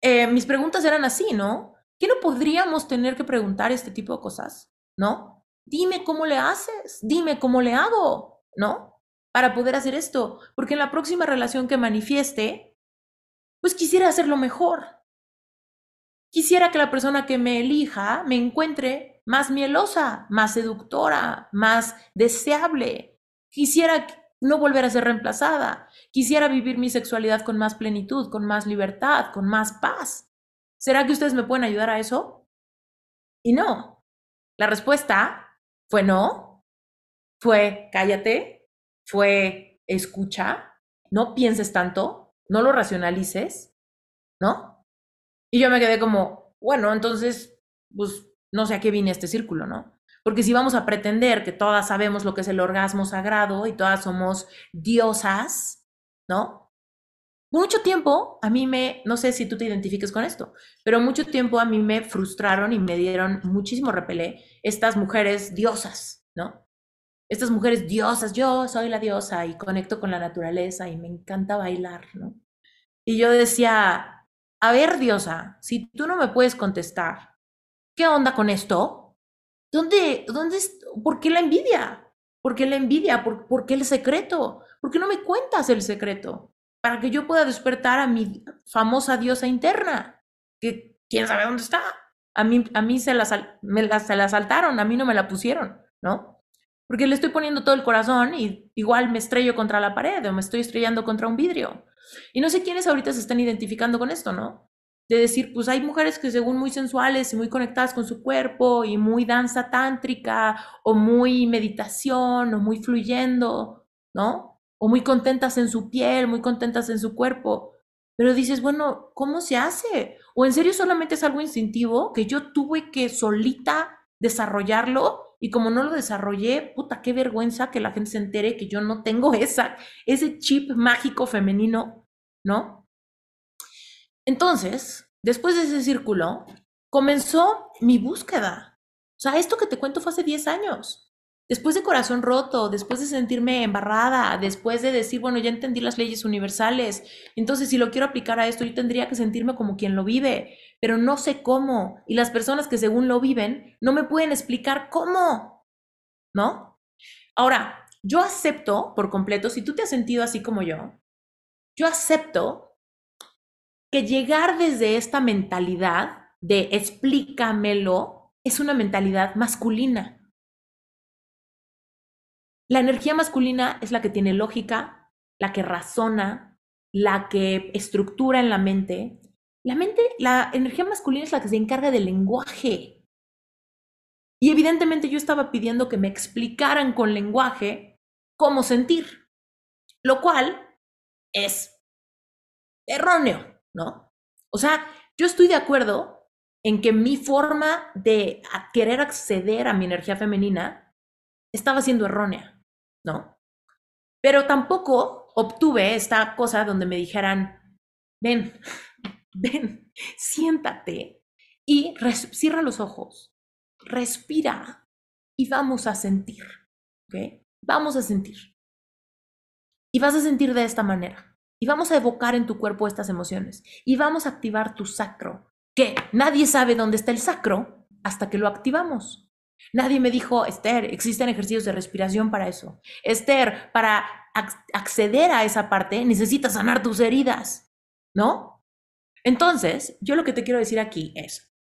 Speaker 1: eh, mis preguntas eran así, ¿no? ¿Qué no podríamos tener que preguntar este tipo de cosas? ¿No? Dime cómo le haces, dime cómo le hago, ¿no? Para poder hacer esto, porque en la próxima relación que manifieste, pues quisiera hacerlo mejor. Quisiera que la persona que me elija me encuentre más mielosa, más seductora, más deseable. Quisiera no volver a ser reemplazada. Quisiera vivir mi sexualidad con más plenitud, con más libertad, con más paz. ¿Será que ustedes me pueden ayudar a eso? Y no. La respuesta fue no, fue cállate, fue escucha, no pienses tanto, no lo racionalices, ¿no? Y yo me quedé como, bueno, entonces, pues no sé a qué vine este círculo, ¿no? Porque si vamos a pretender que todas sabemos lo que es el orgasmo sagrado y todas somos diosas, ¿no? Mucho tiempo a mí me, no sé si tú te identifiques con esto, pero mucho tiempo a mí me frustraron y me dieron muchísimo repelé estas mujeres diosas, ¿no? Estas mujeres diosas, yo soy la diosa y conecto con la naturaleza y me encanta bailar, ¿no? Y yo decía, a ver, diosa, si tú no me puedes contestar, ¿qué onda con esto? ¿Dónde, dónde, por qué la envidia? ¿Por qué la envidia? ¿Por, ¿Por qué el secreto? ¿Por qué no me cuentas el secreto? Para que yo pueda despertar a mi famosa diosa interna, que quién sabe dónde está. A mí, a mí se, la, me se la saltaron, a mí no me la pusieron, ¿no? Porque le estoy poniendo todo el corazón y igual me estrello contra la pared o me estoy estrellando contra un vidrio. Y no sé quiénes ahorita se están identificando con esto, ¿no? De decir, pues hay mujeres que según muy sensuales y muy conectadas con su cuerpo y muy danza tántrica o muy meditación o muy fluyendo, ¿no? O muy contentas en su piel, muy contentas en su cuerpo. Pero dices, bueno, ¿cómo se hace? ¿O en serio solamente es algo instintivo que yo tuve que solita desarrollarlo? Y como no lo desarrollé, puta, qué vergüenza que la gente se entere que yo no tengo *laughs* esa, ese chip mágico femenino, ¿no? Entonces, después de ese círculo, comenzó mi búsqueda. O sea, esto que te cuento fue hace 10 años después de corazón roto, después de sentirme embarrada, después de decir, bueno, ya entendí las leyes universales, entonces si lo quiero aplicar a esto, yo tendría que sentirme como quien lo vive, pero no sé cómo. Y las personas que según lo viven no me pueden explicar cómo, ¿no? Ahora, yo acepto por completo, si tú te has sentido así como yo, yo acepto que llegar desde esta mentalidad de explícamelo es una mentalidad masculina. La energía masculina es la que tiene lógica, la que razona, la que estructura en la mente. La mente, la energía masculina es la que se encarga del lenguaje. Y evidentemente yo estaba pidiendo que me explicaran con lenguaje cómo sentir, lo cual es erróneo, ¿no? O sea, yo estoy de acuerdo en que mi forma de querer acceder a mi energía femenina estaba siendo errónea, ¿no? Pero tampoco obtuve esta cosa donde me dijeran, ven, *laughs* ven, siéntate y cierra los ojos, respira y vamos a sentir. Vamos a sentir. Y vas a sentir de esta manera. Y vamos a evocar en tu cuerpo estas emociones. Y vamos a activar tu sacro, que nadie sabe dónde está el sacro hasta que lo activamos. Nadie me dijo, Esther, existen ejercicios de respiración para eso. Esther, para acceder a esa parte necesitas sanar tus heridas, ¿no? Entonces, yo lo que te quiero decir aquí es,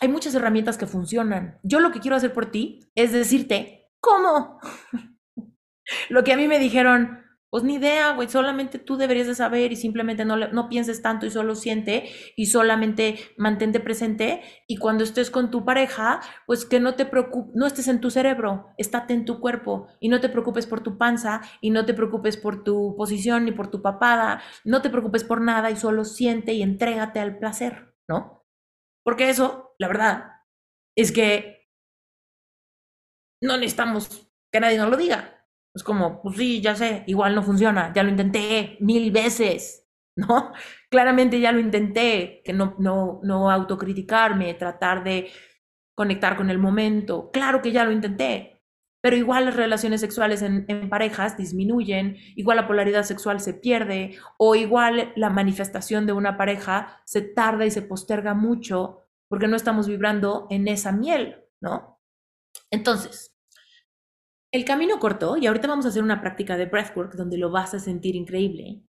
Speaker 1: hay muchas herramientas que funcionan. Yo lo que quiero hacer por ti es decirte cómo. *laughs* lo que a mí me dijeron, pues ni idea, güey, solamente tú deberías de saber y simplemente no, no pienses tanto y solo siente y solamente mantente presente y cuando estés con tu pareja, pues que no te preocupes, no estés en tu cerebro, estate en tu cuerpo y no te preocupes por tu panza y no te preocupes por tu posición ni por tu papada, no te preocupes por nada y solo siente y entrégate al placer, ¿no? Porque eso, la verdad, es que no necesitamos que nadie nos lo diga. Es como, pues sí, ya sé, igual no funciona, ya lo intenté mil veces, *laughs* ¿no? Claramente ya lo intenté, que no, no, no autocriticarme, tratar de conectar con el momento. Claro que ya lo intenté, pero igual las relaciones sexuales en, en, parejas disminuyen, igual la polaridad sexual se pierde, o igual la manifestación de una pareja se tarda y se posterga mucho porque no estamos vibrando en esa miel, ¿no? Entonces, el camino corto, y ahorita vamos a hacer una práctica de breathwork donde lo vas a sentir increíble.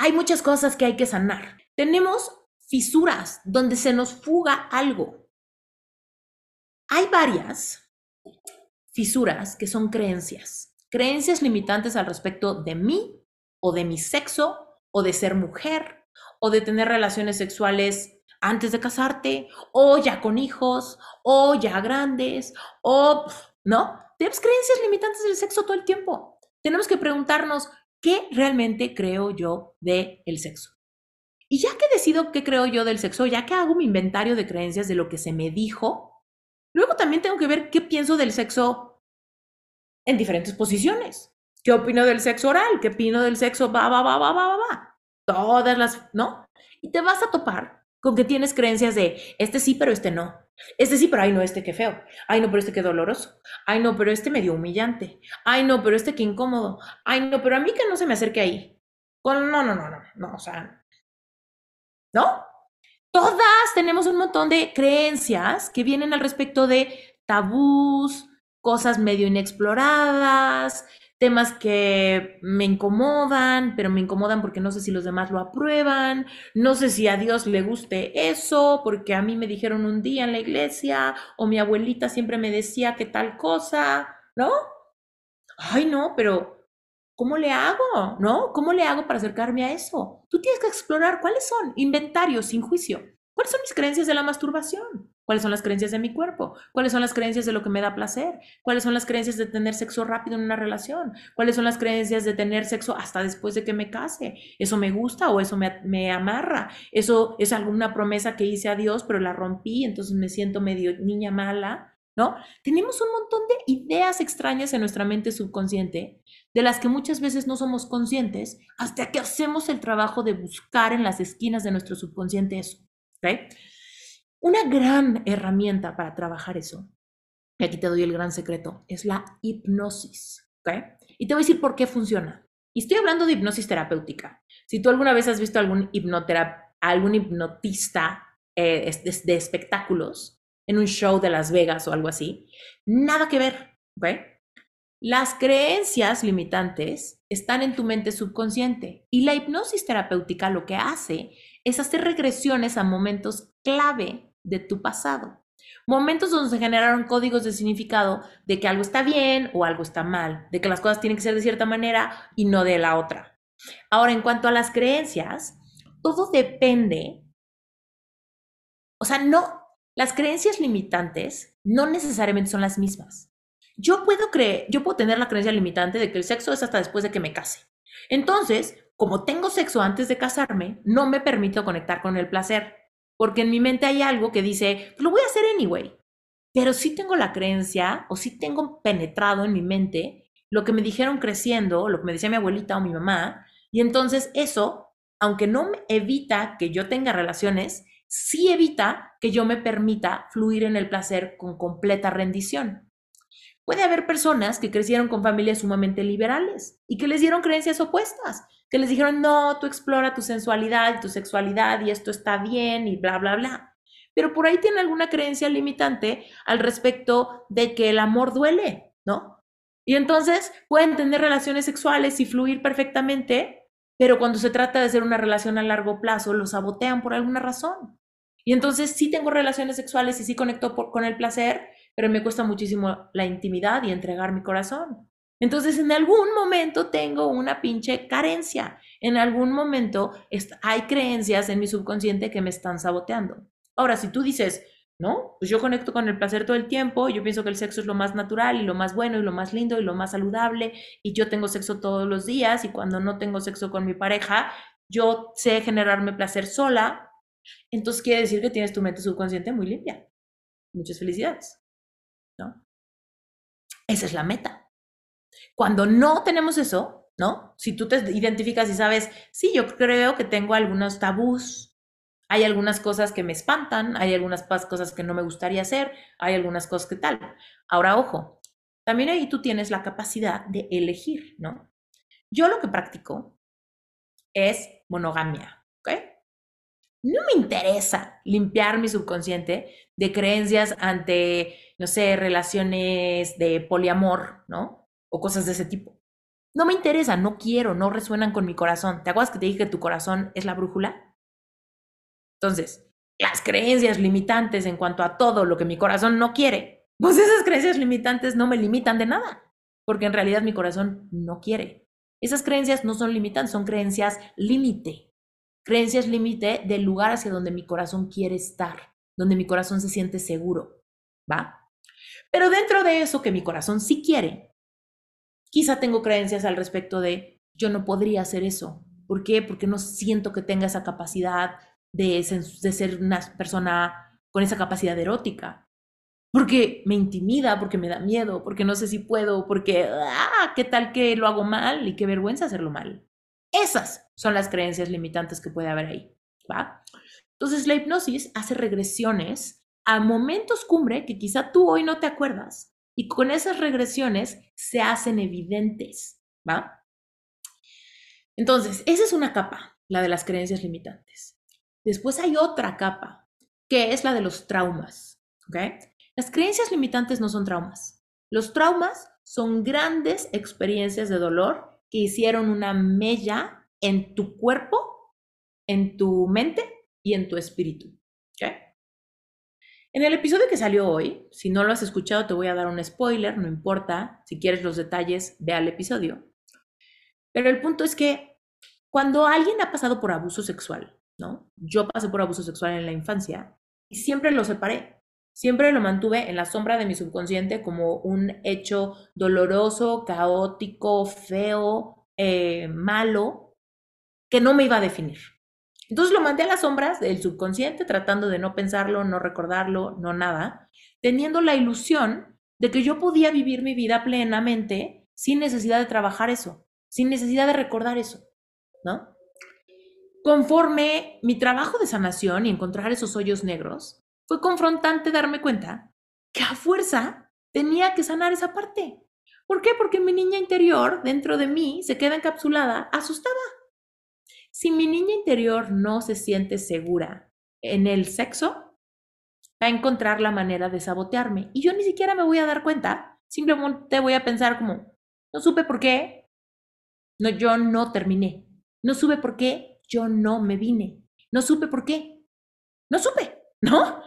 Speaker 1: Hay muchas cosas que hay que sanar. Tenemos fisuras donde se nos fuga algo. Hay varias fisuras que son creencias. Creencias limitantes al respecto de mí o de mi sexo o de ser mujer o de tener relaciones sexuales antes de casarte o ya con hijos o ya grandes o ¿no? Tenemos creencias limitantes del sexo todo el tiempo. Tenemos que preguntarnos, ¿qué realmente creo yo del el sexo? Y ya que decido qué creo yo del sexo, ya que hago mi inventario de creencias de lo que se me dijo, luego también tengo que ver qué pienso del sexo en diferentes posiciones. ¿Qué opino del sexo oral? ¿Qué opino del sexo va, va, va, va, va, va? Todas las, ¿no? Y te vas a topar con que tienes creencias de este sí, pero este no. Este sí, pero ay no, este qué feo. Ay no, pero este qué doloroso. Ay no, pero este medio humillante. Ay no, pero este qué incómodo. Ay no, pero a mí que no se me acerque ahí. Con, no, no, no, no, no, o sea, ¿no? Todas tenemos un montón de creencias que vienen al respecto de tabús, cosas medio inexploradas, temas que me incomodan, pero me incomodan porque no sé si los demás lo aprueban, no sé si a Dios le guste eso, porque a mí me dijeron un día en la iglesia, o mi abuelita siempre me decía que tal cosa, ¿no? Ay, no, pero ¿cómo le hago? ¿No? ¿Cómo le hago para acercarme a eso? Tú tienes que explorar cuáles son, inventarios sin juicio. ¿Cuáles son mis creencias de la masturbación? ¿Cuáles son las creencias de mi cuerpo? ¿Cuáles son las creencias de lo que me da placer? ¿Cuáles son las creencias de tener sexo rápido en una relación? ¿Cuáles son las creencias de tener sexo hasta después de que me case? ¿Eso me gusta o eso me, amarra? ¿Eso es alguna promesa que hice a Dios pero la rompí, entonces me siento medio niña mala? ¿No? Tenemos un montón de ideas extrañas en nuestra mente subconsciente de las que muchas veces no somos conscientes hasta que hacemos el trabajo de buscar en las esquinas de nuestro subconsciente eso. Una gran herramienta para trabajar eso, y aquí te doy el gran secreto, es la hipnosis. Y te voy a decir por qué funciona. Y estoy hablando de hipnosis terapéutica. Si tú alguna vez has visto algún, algún hipnotista eh, de, espectáculos en un show de Las Vegas o algo así, nada que ver. Las creencias limitantes están en tu mente subconsciente y la hipnosis terapéutica lo que hace es hacer regresiones a momentos clave de tu pasado. Momentos donde se generaron códigos de significado de que algo está bien o algo está mal, de que las cosas tienen que ser de cierta manera y no de la otra. Ahora, en cuanto a las creencias, todo depende, o sea, no, las creencias limitantes no necesariamente son las mismas. Yo puedo creer, yo puedo tener la creencia limitante de que el sexo es hasta después de que me case. Entonces, como tengo sexo antes de casarme, no me permito conectar con el placer, porque en mi mente hay algo que dice, lo voy a hacer anyway. Pero sí tengo la creencia o sí tengo penetrado en mi mente lo que me dijeron creciendo, lo que me decía mi abuelita o mi mamá, y entonces eso, aunque no evita que yo tenga relaciones, sí evita que yo me permita fluir en el placer con completa rendición. Puede haber personas que crecieron con familias sumamente liberales y que les dieron creencias opuestas, que les dijeron, no, tú explora tu sensualidad tu sexualidad y esto está bien y bla, bla, bla. Pero por ahí tiene alguna creencia limitante al respecto de que el amor duele, ¿no? Y entonces pueden tener relaciones sexuales y fluir perfectamente, pero cuando se trata de hacer una relación a largo plazo, lo sabotean por alguna razón. Y entonces sí tengo relaciones sexuales y sí conecto con el placer, pero me cuesta muchísimo la intimidad y entregar mi corazón. Entonces, en algún momento tengo una pinche carencia. En algún momento hay creencias en mi subconsciente que me están saboteando. Ahora, si tú dices, no, pues yo conecto con el placer todo el tiempo, yo pienso que el sexo es lo más natural y lo más bueno y lo más lindo y lo más saludable, y yo tengo sexo todos los días y cuando no tengo sexo con mi pareja, yo sé generarme placer sola, entonces quiere decir que tienes tu mente subconsciente muy limpia. Muchas felicidades. Esa es la meta. Cuando no tenemos eso, ¿no? Si tú te identificas y sabes, sí, yo creo que tengo algunos tabús, hay algunas cosas que me espantan, hay algunas cosas que no me gustaría hacer, hay algunas cosas que tal. Ahora, ojo, también ahí tú tienes la capacidad de elegir, ¿no? Yo lo que practico es monogamia, ¿ok? No me interesa limpiar mi subconsciente de creencias ante no sé, relaciones de poliamor, ¿no? O cosas de ese tipo. No me interesa, no quiero, no resuenan con mi corazón. ¿Te acuerdas que te dije que tu corazón es la brújula? Entonces, las creencias limitantes en cuanto a todo lo que mi corazón no quiere, pues esas creencias limitantes no me limitan de nada, porque en realidad mi corazón no quiere. Esas creencias no son limitantes, son creencias límite. Creencias límite del lugar hacia donde mi corazón quiere estar, donde mi corazón se siente seguro. ¿Va? Pero dentro de eso que mi corazón sí quiere, quizá tengo creencias al respecto de yo no podría hacer eso. ¿Por qué? Porque no siento que tenga esa capacidad de, de ser una persona con esa capacidad erótica. Porque me intimida, porque me da miedo, porque no sé si puedo, porque, ah, ¿qué tal que lo hago mal y qué vergüenza hacerlo mal? Esas son las creencias limitantes que puede haber ahí, ¿va? Entonces la hipnosis hace regresiones a momentos cumbre que quizá tú hoy no te acuerdas y con esas regresiones se hacen evidentes, ¿va? Entonces, esa es una capa, la de las creencias limitantes. Después hay otra capa, que es la de los traumas. Las creencias limitantes no son traumas. Los traumas son grandes experiencias de dolor que hicieron una mella en tu cuerpo, en tu mente y en tu espíritu. ¿ok? En el episodio que salió hoy, si no lo has escuchado te voy a dar un spoiler, no importa, si quieres los detalles, ve al episodio. Pero el punto es que cuando alguien ha pasado por abuso sexual, ¿no? Yo pasé por abuso sexual en la infancia y siempre lo separé. Siempre lo mantuve en la sombra de mi subconsciente como un hecho doloroso, caótico, feo, eh, malo, que no me iba a definir. Entonces lo mandé a las sombras del subconsciente, tratando de no pensarlo, no recordarlo, no nada, teniendo la ilusión de que yo podía vivir mi vida plenamente sin necesidad de trabajar eso, sin necesidad de recordar eso, ¿no? Conforme mi trabajo de sanación y encontrar esos hoyos negros, fue confrontante darme cuenta que a fuerza tenía que sanar esa parte. ¿Por qué? Porque mi niña interior dentro de mí se queda encapsulada, asustada. Si mi niña interior no se siente segura en el sexo, va a encontrar la manera de sabotearme. Y yo ni siquiera me voy a dar cuenta. Simplemente voy a pensar como, No supe por qué. No, yo no terminé. No supe por qué. Yo no me vine. No supe por qué. No supe, ¿no?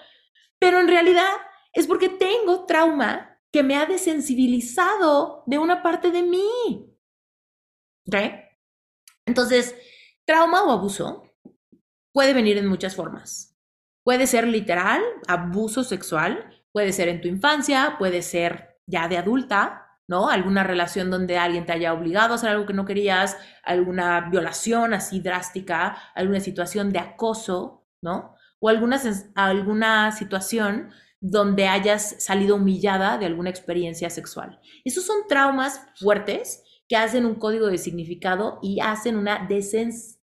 Speaker 1: Pero en realidad es porque tengo trauma que me ha desensibilizado de una parte de mí. ¿Ok? Entonces, trauma o abuso puede venir en muchas formas. Puede ser literal, abuso sexual, puede ser en tu infancia, puede ser ya de adulta, ¿no? Alguna relación donde alguien te haya obligado a hacer algo que no querías, alguna violación así drástica, alguna situación de acoso, ¿no? O alguna, alguna situación donde hayas salido humillada de alguna experiencia sexual. Esos son traumas fuertes que hacen un código de significado y hacen una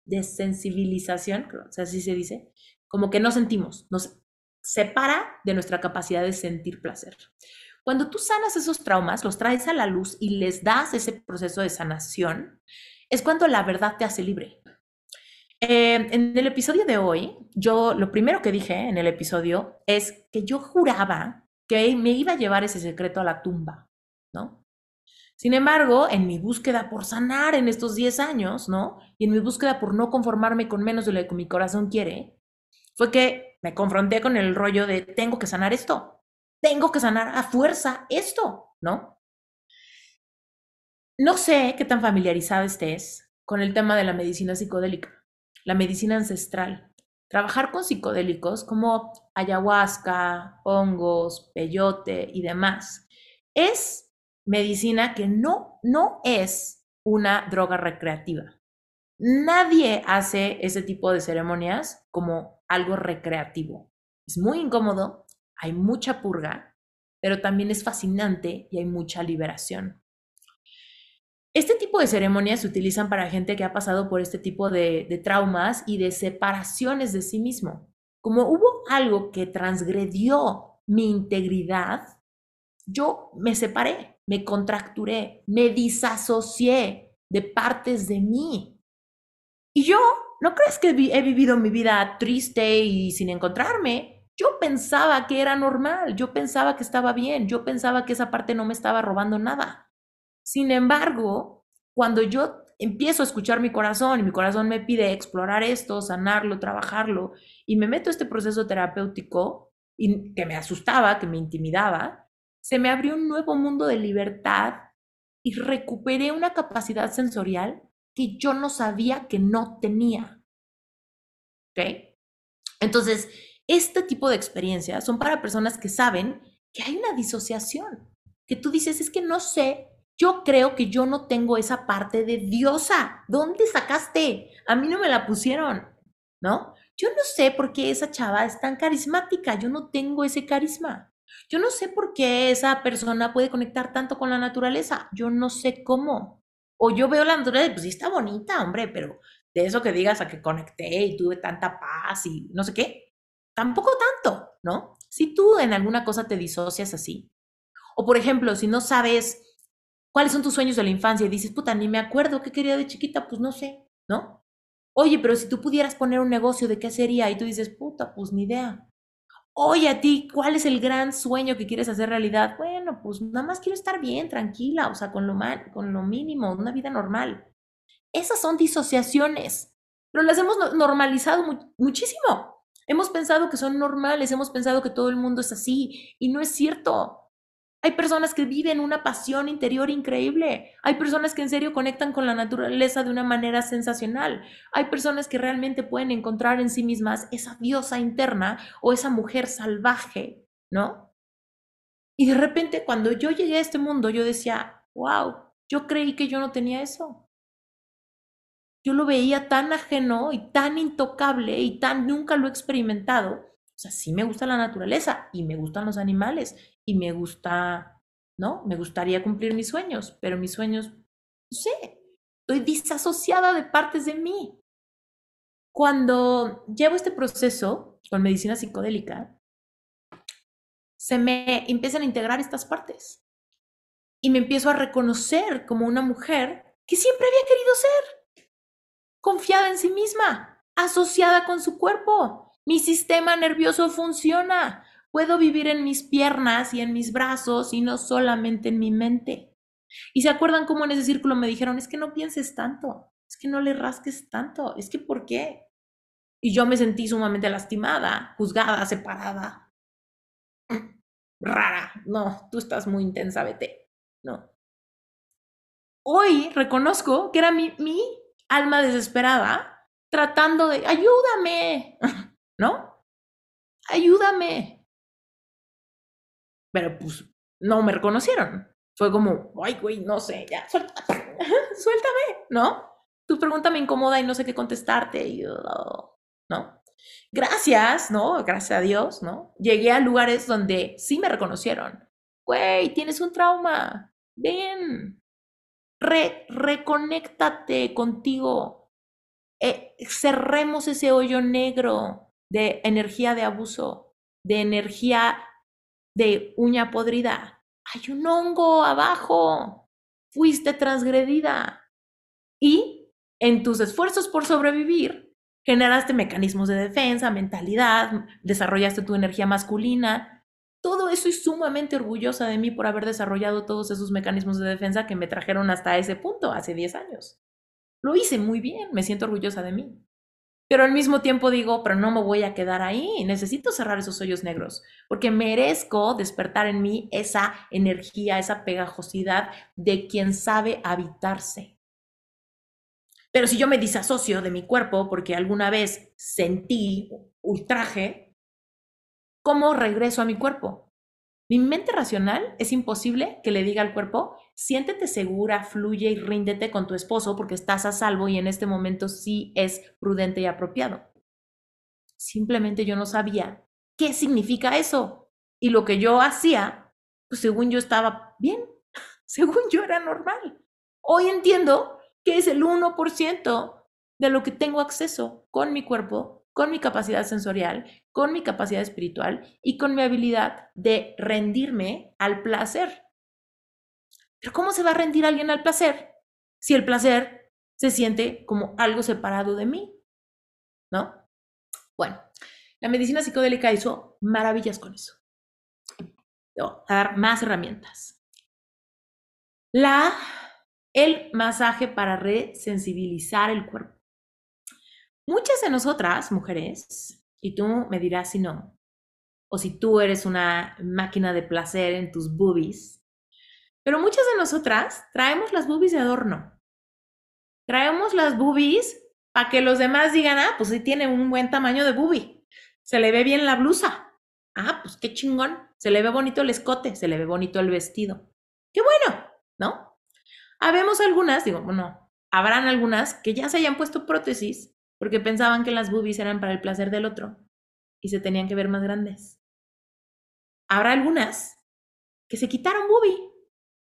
Speaker 1: desensibilización, o sea, así se dice, como que no sentimos, nos separa de nuestra capacidad de sentir placer. Cuando tú sanas esos traumas, los traes a la luz y les das ese proceso de sanación, es cuando la verdad te hace libre. Eh, en el episodio de hoy, yo lo primero que dije en el episodio es que yo juraba que me iba a llevar ese secreto a la tumba, ¿no? Sin embargo, en mi búsqueda por sanar en estos 10 años, ¿no? Y en mi búsqueda por no conformarme con menos de lo que mi corazón quiere, fue que me confronté con el rollo de tengo que sanar esto, tengo que sanar a fuerza esto, ¿no? No sé qué tan familiarizada estés con el tema de la medicina psicodélica, la medicina ancestral. Trabajar con psicodélicos como ayahuasca, hongos, peyote y demás es medicina que no, no es una droga recreativa. Nadie hace ese tipo de ceremonias como algo recreativo. Es muy incómodo, hay mucha purga, pero también es fascinante y hay mucha liberación. Este tipo de ceremonias se utilizan para gente que ha pasado por este tipo de, de, traumas y de separaciones de sí mismo. Como hubo algo que transgredió mi integridad, yo me separé me contracturé, me disasocié de partes de mí. Y yo, ¿no crees que he vivido mi vida triste y sin encontrarme? Yo pensaba que era normal, yo pensaba que estaba bien, yo pensaba que esa parte no me estaba robando nada. Sin embargo, cuando yo empiezo a escuchar mi corazón y mi corazón me pide explorar esto, sanarlo, trabajarlo, y me meto a este proceso terapéutico y que me asustaba, que me intimidaba, se me abrió un nuevo mundo de libertad y recuperé una capacidad sensorial que yo no sabía que no tenía. ¿Ok? Entonces, este tipo de experiencias son para personas que saben que hay una disociación, que tú dices, es que no sé, yo creo que yo no tengo esa parte de diosa. ¿Dónde sacaste? A mí no me la pusieron, ¿no? Yo no sé por qué esa chava es tan carismática, yo no tengo ese carisma. Yo no sé por qué esa persona puede conectar tanto con la naturaleza. Yo no sé cómo. O yo veo la naturaleza, pues sí está bonita, hombre, pero de eso que digas a que conecté y tuve tanta paz y no sé qué, tampoco tanto, ¿no? Si tú en alguna cosa te disocias así. O por ejemplo, si no sabes cuáles son tus sueños de la infancia y dices, puta, ni me acuerdo qué quería de chiquita, pues no sé, ¿no? Oye, pero si tú pudieras poner un negocio, ¿de qué sería? Y tú dices, puta, pues ni idea oye, a ti, ¿cuál es el gran sueño que quieres hacer realidad? Bueno, pues nada más quiero estar bien, tranquila, o sea, con lo, con lo mínimo, una vida normal. Esas son disociaciones, pero las hemos normalizado muchísimo. Hemos pensado que son normales, hemos pensado que todo el mundo es así, y no es cierto. Hay personas que viven una pasión interior increíble. Hay personas que en serio conectan con la naturaleza de una manera sensacional. Hay personas que realmente pueden encontrar en sí mismas esa diosa interna o esa mujer salvaje, ¿no? Y de repente cuando yo llegué a este mundo, yo decía, wow, yo creí que yo no tenía eso. Yo lo veía tan ajeno y tan intocable y tan nunca lo he experimentado. O sea, sí me gusta la naturaleza y me gustan los animales y me gusta, ¿no? Me gustaría cumplir mis sueños, pero mis sueños, no sé, estoy disasociada de partes de mí. Cuando llevo este proceso con medicina psicodélica, se me empiezan a integrar estas partes y me empiezo a reconocer como una mujer que siempre había querido ser, confiada en sí misma, asociada con su cuerpo. Mi sistema nervioso funciona, Puedo vivir en mis piernas y en mis brazos y no solamente en mi mente. Y se acuerdan cómo en ese círculo me dijeron, es que no pienses tanto, es que no le rasques tanto, es que ¿por qué? Y yo me sentí sumamente lastimada, juzgada, separada. Rara, no, tú estás muy intensa, vete, no. Hoy reconozco que era mi, mi alma desesperada tratando de, ayúdame, *laughs* ¿no? Ayúdame. Pero pues no me reconocieron. Fue como, ay, güey, no sé, ya, suéltame, *laughs* suéltame, ¿no? Tu pregunta me incomoda y no sé qué contestarte, y, ¿no? Gracias, ¿no? Gracias a Dios, ¿no? Llegué a lugares donde sí me reconocieron. Güey, tienes un trauma. Ven. Re reconéctate contigo. Eh, cerremos ese hoyo negro de energía de abuso, de energía de uña podrida hay un hongo abajo, fuiste transgredida. Y en tus esfuerzos por sobrevivir, generaste mecanismos de defensa, mentalidad, desarrollaste tu energía masculina. Todo eso y sumamente orgullosa de mí por haber desarrollado todos esos mecanismos de defensa que me trajeron hasta ese punto hace 10 años. Lo hice muy bien, me siento orgullosa de mí. Pero al mismo tiempo digo, pero no me voy a quedar ahí, necesito cerrar esos hoyos negros, porque merezco despertar en mí esa energía, esa pegajosidad de quien sabe habitarse. Pero si yo me disasocio de mi cuerpo porque alguna vez sentí ultraje, ¿cómo regreso a mi cuerpo? Mi mente racional es imposible que le diga al cuerpo, siéntete segura, fluye y ríndete con tu esposo porque estás a salvo y en este momento sí es prudente y apropiado. Simplemente yo no sabía qué significa eso. Y lo que yo hacía, pues según yo estaba bien, *laughs* según yo era normal. Hoy entiendo que es el 1% de lo que tengo acceso con mi cuerpo con mi capacidad sensorial, con mi capacidad espiritual y con mi habilidad de rendirme al placer. Pero ¿cómo se va a rendir alguien al placer si el placer se siente como algo separado de mí? ¿No? Bueno, la medicina psicodélica hizo maravillas con eso. Voy a dar más herramientas. La, el masaje para resensibilizar el cuerpo. Muchas de nosotras, mujeres, y tú me dirás si no, o si tú eres una máquina de placer en tus boobies, pero muchas de nosotras traemos las boobies de adorno. Traemos las boobies para que los demás digan, ah, pues sí tiene un buen tamaño de boobie. Se le ve bien la blusa. Ah, pues qué chingón. Se le ve bonito el escote, se le ve bonito el vestido. Qué bueno, ¿no? Habemos algunas, digo, bueno, habrán algunas que ya se hayan puesto prótesis porque pensaban que las boobies eran para el placer del otro y se tenían que ver más grandes. Habrá algunas que se quitaron boobie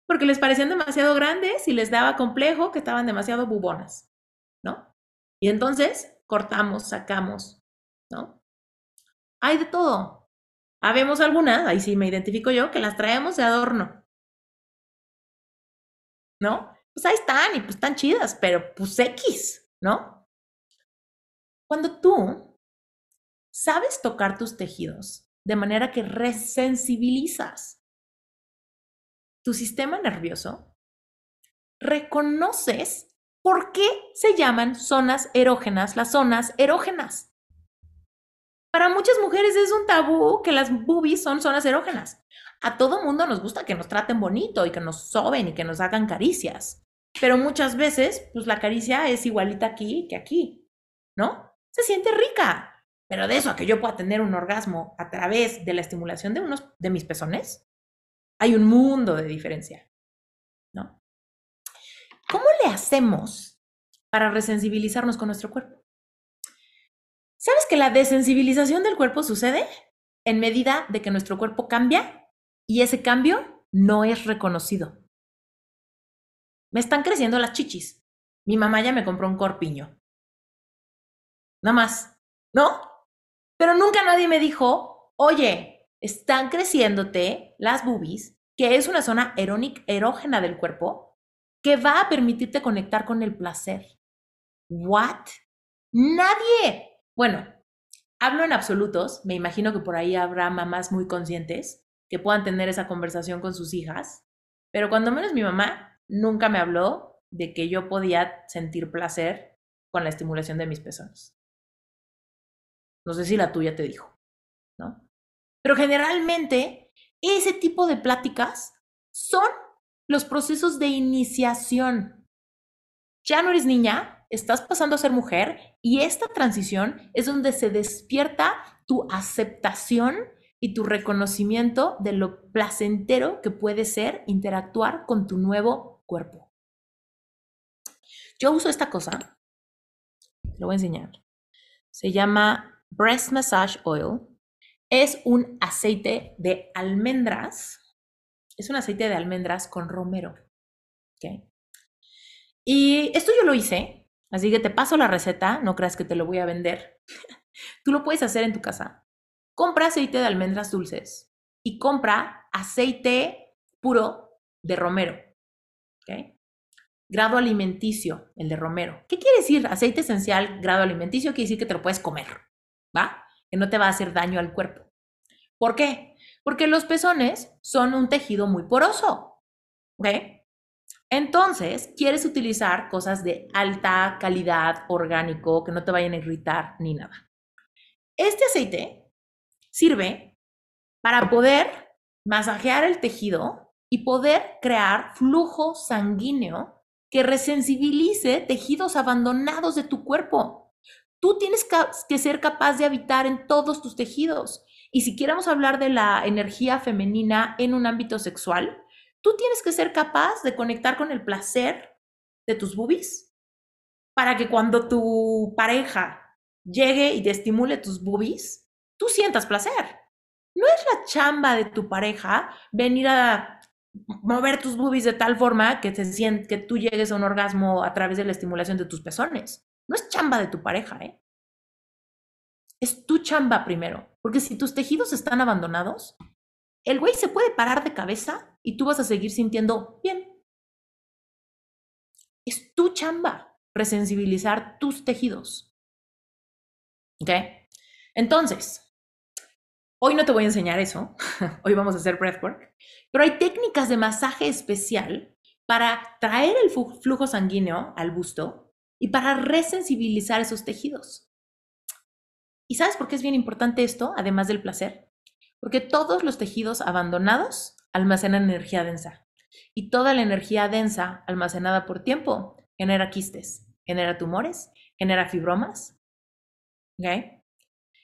Speaker 1: porque les parecían demasiado grandes y les daba complejo que estaban demasiado bubonas, ¿no? Y entonces cortamos, sacamos, ¿no? Hay de todo. Habemos algunas, ahí sí me identifico yo, que las traemos de adorno. ¿No? Pues ahí están y pues están chidas, pero pues X, ¿no? Cuando tú sabes tocar tus tejidos de manera que resensibilizas tu sistema nervioso, reconoces por qué se llaman zonas erógenas las zonas erógenas. Para muchas mujeres es un tabú que las boobies son zonas erógenas. A todo mundo nos gusta que nos traten bonito y que nos soben y que nos hagan caricias. Pero muchas veces, pues la caricia es igualita aquí que aquí, ¿no? se siente rica. Pero de eso a que yo pueda tener un orgasmo a través de la estimulación de unos de mis pezones, hay un mundo de diferencia. ¿No? ¿Cómo le hacemos para resensibilizarnos con nuestro cuerpo? ¿Sabes que la desensibilización del cuerpo sucede en medida de que nuestro cuerpo cambia y ese cambio no es reconocido? Me están creciendo las chichis. Mi mamá ya me compró un corpiño nada más, ¿no? Pero nunca nadie me dijo, oye, están creciéndote las boobies, que es una zona erógena del cuerpo, que va a permitirte conectar con el placer. ¿What? Nadie. Bueno, hablo en absolutos, me imagino que por ahí habrá mamás muy conscientes que puedan tener esa conversación con sus hijas, pero cuando menos mi mamá nunca me habló de que yo podía sentir placer con la estimulación de mis pezones. No sé si la tuya te dijo, ¿no? Pero generalmente ese tipo de pláticas son los procesos de iniciación. Ya no eres niña, estás pasando a ser mujer y esta transición es donde se despierta tu aceptación y tu reconocimiento de lo placentero que puede ser interactuar con tu nuevo cuerpo. Yo uso esta cosa, te lo voy a enseñar. Se llama Breast Massage Oil. Es un aceite de almendras. Es un aceite de almendras con romero. Y esto yo lo hice, así que te paso la receta, no creas que te lo voy a vender. *laughs* Tú lo puedes hacer en tu casa. Compra aceite de almendras dulces y compra aceite puro de romero. Grado alimenticio, el de romero. ¿Qué quiere decir aceite esencial, grado alimenticio? Quiere decir que te lo puedes comer, ¿va? Que no te va a hacer daño al cuerpo. ¿Por qué? Porque los pezones son un tejido muy poroso. ¿Ok? Entonces, quieres utilizar cosas de alta calidad, orgánico, que no te vayan a irritar ni nada. Este aceite sirve para poder masajear el tejido y poder crear flujo sanguíneo que resensibilice tejidos abandonados de tu cuerpo. Tú tienes que ser capaz de habitar en todos tus tejidos. Y si queremos hablar de la energía femenina en un ámbito sexual, tú tienes que ser capaz de conectar con el placer de tus boobies para que cuando tu pareja llegue y te estimule tus boobies, tú sientas placer. No es la chamba de tu pareja venir a mover tus boobies de tal forma que, te que tú llegues a un orgasmo a través de la estimulación de tus pezones. No es chamba de tu pareja, ¿eh? Es tu chamba primero. Porque si tus tejidos están abandonados, el güey se puede parar de cabeza y tú vas a seguir sintiendo bien. Es tu chamba resensibilizar tus tejidos. ¿Ok? Entonces, Hoy no te voy a enseñar eso, *laughs* hoy vamos a hacer breathwork, pero hay técnicas de masaje especial para traer el flujo sanguíneo al busto y para resensibilizar esos tejidos. ¿Y sabes por qué es bien importante esto, además del placer? Porque todos los tejidos abandonados almacenan energía densa y toda la energía densa almacenada por tiempo genera quistes, genera tumores, genera fibromas. ¿Okay?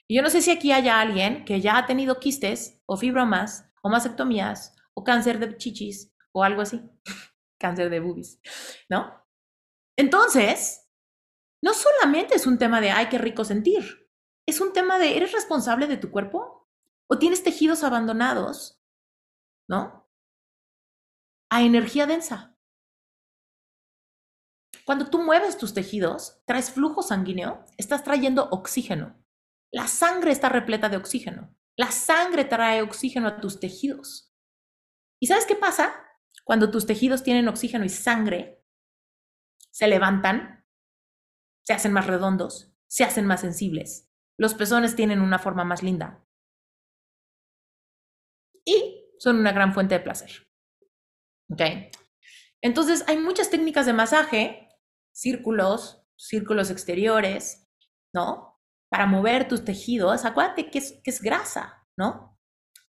Speaker 1: Y yo no sé si aquí haya alguien que ya ha tenido quistes o fibromas o mastectomías o cáncer de chichis o algo así, *laughs* cáncer de boobies, ¿no? Entonces, no solamente es un tema de, ay, qué rico sentir, es un tema de, ¿eres responsable de tu cuerpo? ¿O tienes tejidos abandonados, ¿no? A energía densa. Cuando tú mueves tus tejidos, traes flujo sanguíneo, estás trayendo oxígeno. La sangre está repleta de oxígeno. La sangre trae oxígeno a tus tejidos. ¿Y sabes qué pasa? Cuando tus tejidos tienen oxígeno y sangre, se levantan, se hacen más redondos, se hacen más sensibles. Los pezones tienen una forma más linda. Y son una gran fuente de placer. ¿Ok? Entonces, hay muchas técnicas de masaje, círculos, círculos exteriores, ¿no? para mover tus tejidos, acuérdate que es, que es grasa, ¿no?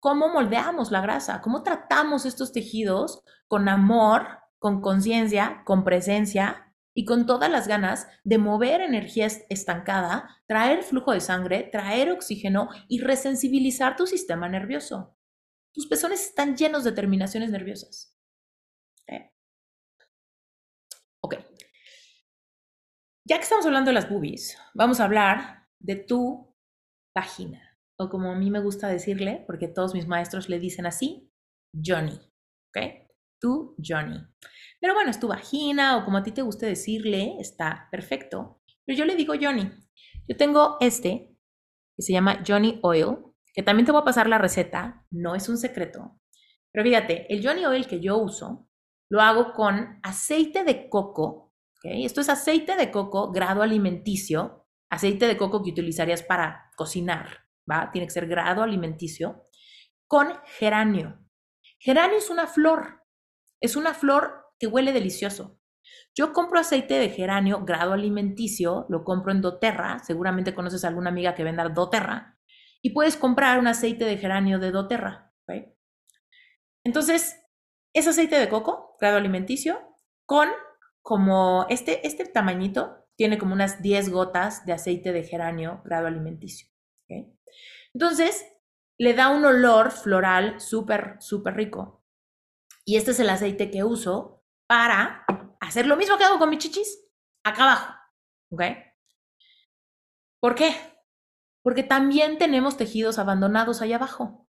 Speaker 1: ¿Cómo moldeamos la grasa? ¿Cómo tratamos estos tejidos con amor, con conciencia, con presencia y con todas las ganas de mover energía estancada, traer flujo de sangre, traer oxígeno y resensibilizar tu sistema nervioso? Tus pezones están llenos de terminaciones nerviosas. Ok. Ya que estamos hablando de las boobies, vamos a hablar de tu vagina, o como a mí me gusta decirle, porque todos mis maestros le dicen así, Johnny, ¿ok? Tu Johnny. Pero bueno, es tu vagina, o como a ti te guste decirle, está perfecto. Pero yo le digo Johnny. Yo tengo este, que se llama Johnny Oil, que también te voy a pasar la receta, no es un secreto. Pero fíjate, el Johnny Oil que yo uso, lo hago con aceite de coco, ¿ok? Esto es aceite de coco, grado alimenticio, aceite de coco que utilizarías para cocinar, ¿va? Tiene que ser grado alimenticio, con geranio. Geranio es una flor, es una flor que huele delicioso. Yo compro aceite de geranio grado alimenticio, lo compro en doTERRA, seguramente conoces a alguna amiga que venda doTERRA, y puedes comprar un aceite de geranio de doTERRA. Entonces, es aceite de coco, grado alimenticio, con como este, este tamañito, tiene como unas 10 gotas de aceite de geranio, grado alimenticio. Entonces, le da un olor floral súper, súper rico. Y este es el aceite que uso para hacer lo mismo que hago con mis chichis, acá abajo. ¿Ok? ¿Por qué? Porque también tenemos tejidos abandonados allá abajo.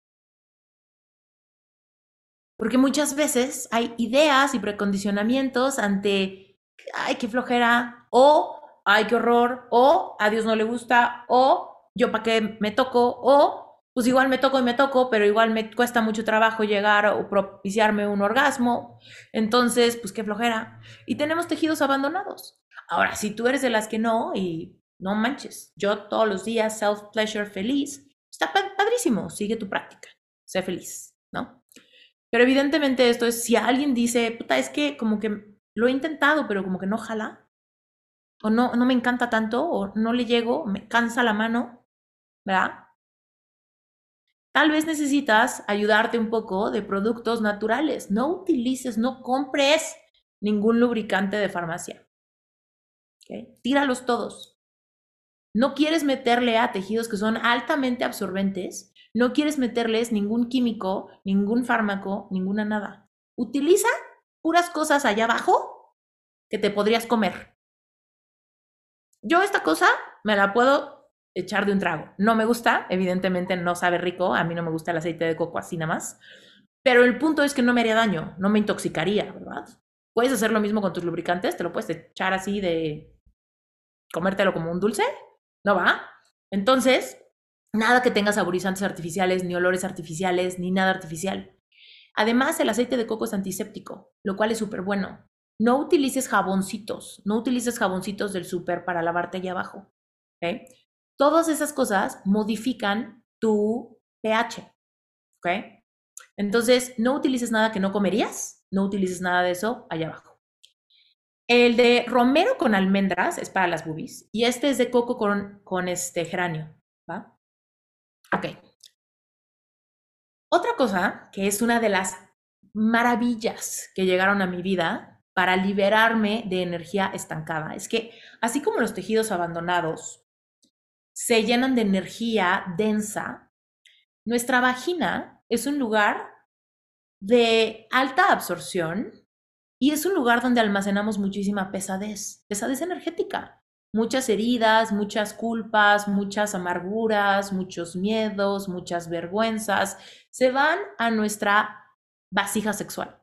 Speaker 1: Porque muchas veces hay ideas y precondicionamientos ante, ay, qué flojera, o, ay, qué horror, o, a Dios no le gusta, o, yo para qué me toco, o, pues igual me toco y me toco, pero igual me cuesta mucho trabajo llegar o propiciarme un orgasmo. Entonces, pues qué flojera. Y tenemos tejidos abandonados. Ahora, si tú eres de las que no y no manches, yo todos los días self-pleasure feliz, está padrísimo, sigue tu práctica, sé feliz, ¿no? Pero evidentemente esto es, si alguien dice, puta, es que como que lo he intentado, pero como que no jala, o no, no me encanta tanto, o no le llego, me cansa la mano, ¿verdad? Tal vez necesitas ayudarte un poco de productos naturales. No utilices, no compres ningún lubricante de farmacia. Tíralos todos. No quieres meterle a tejidos que son altamente absorbentes, no quieres meterles ningún químico, ningún fármaco, ninguna nada. Utiliza puras cosas allá abajo que te podrías comer. Yo esta cosa me la puedo echar de un trago. No me gusta, evidentemente no sabe rico, a mí no me gusta el aceite de coco así nada más, pero el punto es que no me haría daño, no me intoxicaría, ¿verdad? Puedes hacer lo mismo con tus lubricantes, te lo puedes echar así de comértelo como un dulce, ¿no va? Entonces, nada que tenga saborizantes artificiales, ni olores artificiales, ni nada artificial. Además, el aceite de coco es antiséptico, lo cual es súper bueno. No utilices jaboncitos, no utilices jaboncitos del súper para lavarte allá abajo. ¿okay? Todas esas cosas modifican tu pH. ¿Ok? Entonces, no utilices nada que no comerías, no utilices nada de eso allá abajo. El de romero con almendras es para las boobies y este es de coco con, con este geranio. ¿va? Ok. Otra cosa que es una de las maravillas que llegaron a mi vida para liberarme de energía estancada es que así como los tejidos abandonados se llenan de energía densa, nuestra vagina es un lugar de alta absorción y es un lugar donde almacenamos muchísima pesadez, pesadez energética, muchas heridas, muchas culpas, muchas amarguras, muchos miedos, muchas vergüenzas, se van a nuestra vasija sexual,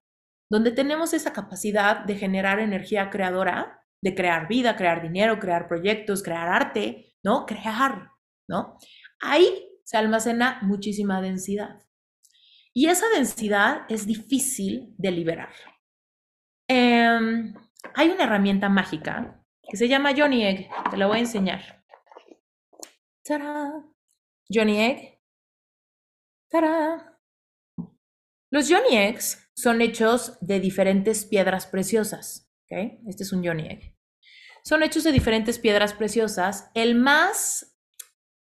Speaker 1: donde tenemos esa capacidad de generar energía creadora, de crear vida, crear dinero, crear proyectos, crear arte, ¿no? Crear, ¿no? Ahí se almacena muchísima densidad. Y esa densidad es difícil de liberar. Em, hay una herramienta mágica que se llama Johnny Egg. Te la voy a enseñar. ¡Tará! Johnny Egg. ¡Tará! Los Johnny Eggs son hechos de diferentes piedras preciosas. Este es un Johnny Egg. Son hechos de diferentes piedras preciosas. El más,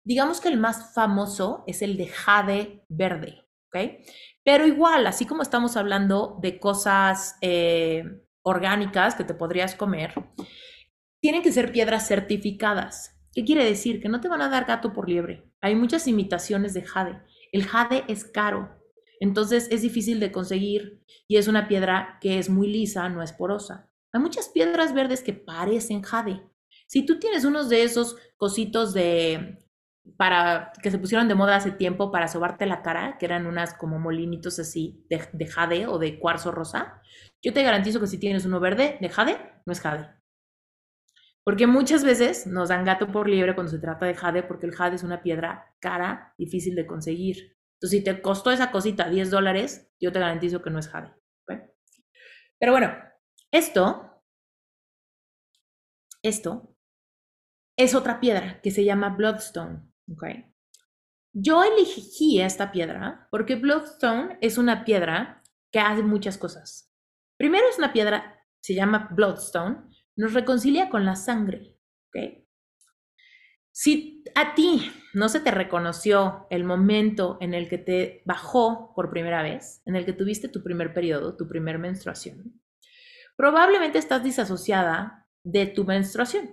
Speaker 1: digamos que el más famoso es el de jade verde. Pero igual, así como estamos hablando de cosas eh, orgánicas que te podrías comer, tienen que ser piedras certificadas. ¿Qué quiere decir? Que no te van a dar gato por liebre. Hay muchas imitaciones de jade. El jade es caro, entonces es difícil de conseguir y es una piedra que es muy lisa, no es porosa. Hay muchas piedras verdes que parecen jade. Si tú tienes unos de esos cositos de para que se pusieron de moda hace tiempo para sobarte la cara, que eran unas como molinitos así de, de, jade o de cuarzo rosa, yo te garantizo que si tienes uno verde de jade, no es jade. Porque muchas veces nos dan gato por liebre cuando se trata de jade, porque el jade es una piedra cara, difícil de conseguir. Entonces, si te costó esa cosita 10 dólares, yo te garantizo que no es jade. Pero bueno, esto, esto es otra piedra que se llama Bloodstone. Okay. Yo elegí esta piedra porque Bloodstone es una piedra que hace muchas cosas. Primero es una piedra, se llama Bloodstone, nos reconcilia con la sangre. ¿ok? Si a ti no se te reconoció el momento en el que te bajó por primera vez, en el que tuviste tu primer periodo, tu primer menstruación, probablemente estás disasociada de tu menstruación.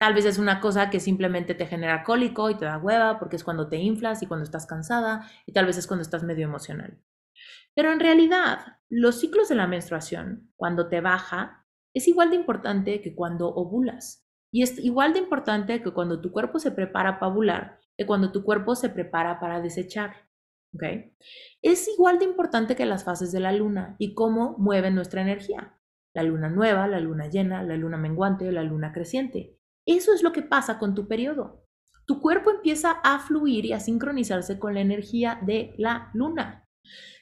Speaker 1: Tal vez es una cosa que simplemente te genera cólico y te da hueva porque es cuando te inflas y cuando estás cansada y tal vez es cuando estás medio emocional. Pero en realidad, los ciclos de la menstruación, cuando te baja, es igual de importante que cuando ovulas. Y es igual de importante que cuando tu cuerpo se prepara para ovular, que cuando tu cuerpo se prepara para desechar. ¿okay? Es igual de importante que las fases de la luna y cómo mueven nuestra energía. La luna nueva, la luna llena, la luna menguante, la luna creciente. Eso es lo que pasa con tu periodo. Tu cuerpo empieza a fluir y a sincronizarse con la energía de la luna.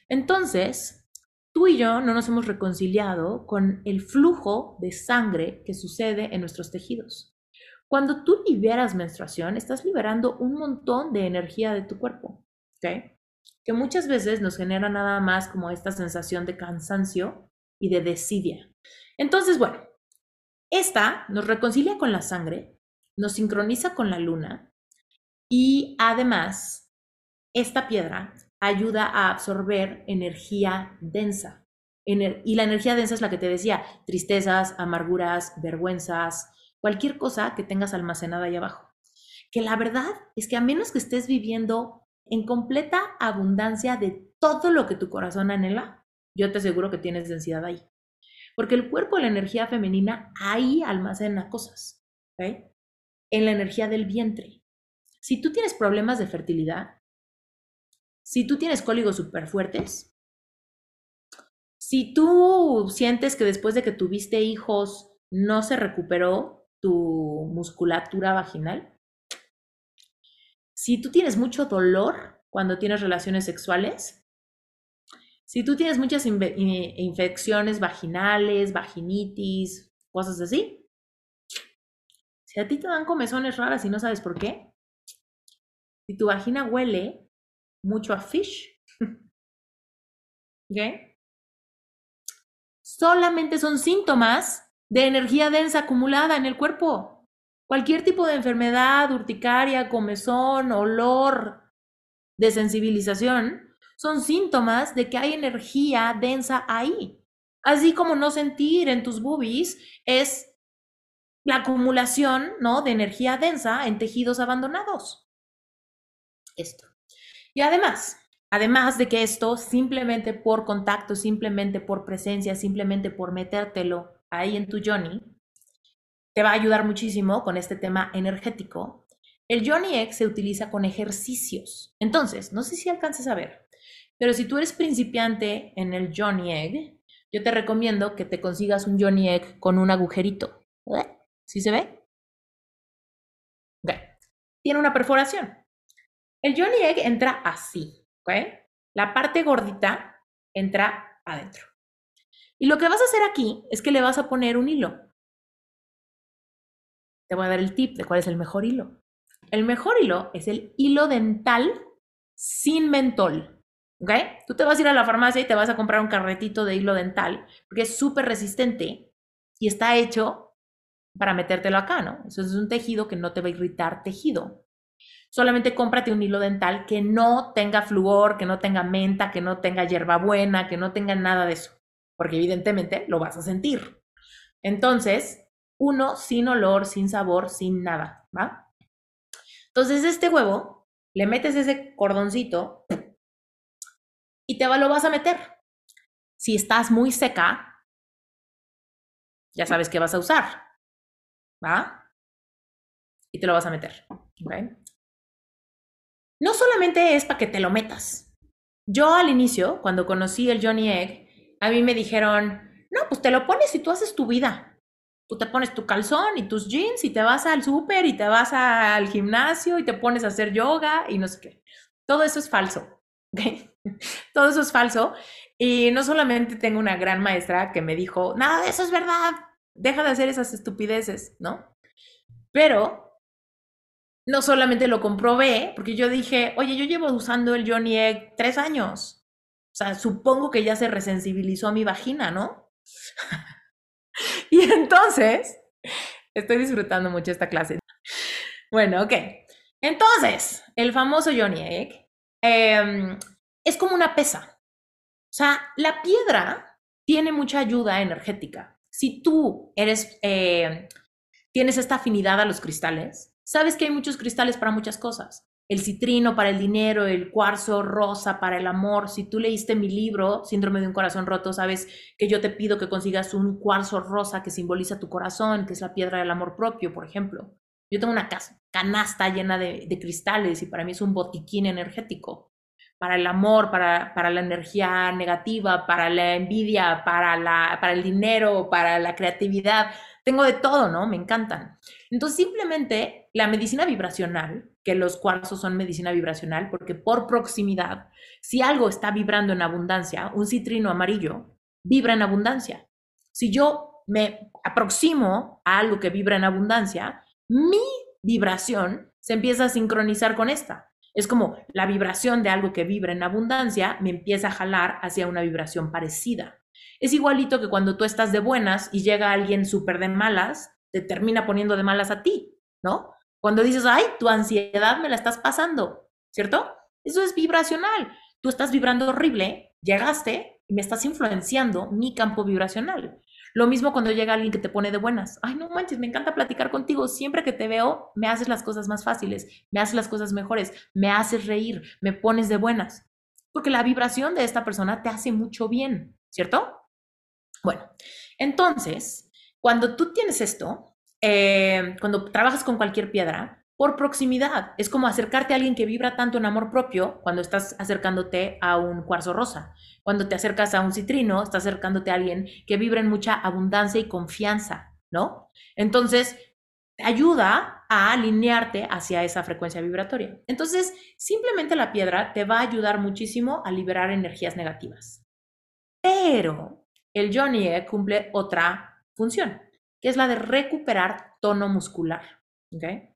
Speaker 1: Entonces, tú y yo no nos hemos reconciliado con el flujo de sangre que sucede en nuestros tejidos. Cuando tú liberas menstruación, estás liberando un montón de energía de tu cuerpo. Que muchas veces nos genera nada más como esta sensación de cansancio y de desidia. Entonces, bueno, esta nos reconcilia con la sangre, nos sincroniza con la luna y además, esta piedra ayuda a absorber energía densa. Y la energía densa es la que te decía, tristezas, amarguras, vergüenzas, cualquier cosa que tengas almacenada ahí abajo. Que la verdad es que a menos que estés viviendo en completa abundancia de todo lo que tu corazón anhela, yo te aseguro que tienes densidad ahí. Porque el cuerpo, la energía femenina, ahí almacena cosas. En la energía del vientre. Si tú tienes problemas de fertilidad, si tú tienes cóligos súper fuertes, si tú sientes que después de que tuviste hijos no se recuperó tu musculatura vaginal, si tú tienes mucho dolor cuando tienes relaciones sexuales, si tú tienes muchas infecciones vaginales, vaginitis, cosas así, si a ti te dan comezones raras y no sabes por qué, si tu vagina huele mucho a fish. *laughs* ¿Ok? Solamente son síntomas de energía densa acumulada en el cuerpo. Cualquier tipo de enfermedad, urticaria, comezón, olor, desensibilización, son síntomas de que hay energía densa ahí. Así como no sentir en tus boobies es la acumulación ¿no? de energía densa en tejidos abandonados. Esto. Y además, además de que esto simplemente por contacto, simplemente por presencia, simplemente por metértelo ahí en tu Johnny, te va a ayudar muchísimo con este tema energético. El Johnny Egg se utiliza con ejercicios. Entonces, no sé si alcances a ver, pero si tú eres principiante en el Johnny Egg, yo te recomiendo que te consigas un Johnny Egg con un agujerito. ¿Sí se ve? Tiene una perforación. El Johnny Egg entra así. La parte gordita entra adentro. Y lo que vas a hacer aquí es que le vas a poner un hilo. Te voy a dar el tip de cuál es el mejor hilo. El mejor hilo es el hilo dental sin mentol. ¿Ok? Tú te vas a ir a la farmacia y te vas a comprar un carretito de hilo dental porque es súper resistente y está hecho para metértelo acá, ¿no? Eso es un tejido que no te va a irritar tejido solamente cómprate un hilo dental que no tenga flúor, que no tenga menta, que no tenga hierbabuena, que no tenga nada de eso, porque evidentemente lo vas a sentir. Entonces, uno sin olor, sin sabor, sin nada, ¿va? Entonces, este huevo, le metes ese cordoncito y te lo vas a meter. Si estás muy seca, ya sabes qué vas a usar, ¿va? Y te lo vas a meter, no solamente es para que te lo metas. Yo al inicio, cuando conocí el Johnny Egg, a mí me dijeron, no, pues te lo pones y tú haces tu vida. Tú te pones tu calzón y tus jeans y te vas al súper y te vas al gimnasio y te pones a hacer yoga y no sé qué. Todo eso es falso. Todo eso es falso. Y no solamente tengo una gran maestra que me dijo, nada de eso es verdad, deja de hacer esas estupideces, ¿no? Pero no solamente lo comprobé, porque yo dije, oye, yo llevo usando el Johnny Egg tres años. O sea, supongo que ya se resensibilizó a mi vagina, ¿no? *laughs* y entonces, estoy disfrutando mucho esta clase. Bueno, ok. Entonces, el famoso Johnny Egg em, es como una pesa. O sea, la piedra tiene mucha ayuda energética. Si tú eres, eh, tienes esta afinidad a los cristales, sabes que hay muchos cristales para muchas cosas el citrino para el dinero, el cuarzo rosa para el amor. Si tú leíste mi libro, Síndrome de un corazón roto, sabes que yo te pido que consigas un cuarzo rosa que simboliza tu corazón, que es la piedra del amor propio, por ejemplo. Yo tengo una canasta llena de, cristales y para mí es un botiquín energético para el amor, para, para, la energía negativa, para la envidia, para, la, para el dinero, para la creatividad. Tengo de todo, ¿no? Me encantan. Entonces, simplemente la medicina vibracional, que los cuarzos son medicina vibracional, porque por proximidad, si algo está vibrando en abundancia, un citrino amarillo vibra en abundancia. Si yo me aproximo a algo que vibra en abundancia, mi vibración se empieza a sincronizar con esta. Es como la vibración de algo que vibra en abundancia me empieza a jalar hacia una vibración parecida. Es igualito que cuando tú estás de buenas y llega alguien súper de malas, te termina poniendo de malas a ti, ¿no? Cuando dices, ay, tu ansiedad me la estás pasando, ¿cierto? Eso es vibracional. Tú estás vibrando horrible, llegaste y me estás influenciando mi campo vibracional. Lo mismo cuando llega alguien que te pone de buenas. Ay, no manches, me encanta platicar contigo. Siempre que te veo, me haces las cosas más fáciles, me haces las cosas mejores, me haces reír, me pones de buenas. Porque la vibración de esta persona te hace mucho bien, ¿cierto? Bueno, entonces, cuando tú tienes esto, eh, cuando trabajas con cualquier piedra, por proximidad, es como acercarte a alguien que vibra tanto en amor propio cuando estás acercándote a un cuarzo rosa. Cuando te acercas a un citrino, estás acercándote a alguien que vibra en mucha abundancia y confianza, ¿no? Entonces, te ayuda a alinearte hacia esa frecuencia vibratoria. Entonces, simplemente la piedra te va a ayudar muchísimo a liberar energías negativas. Pero el Johnny cumple otra función, que es la de recuperar tono muscular. ¿okay?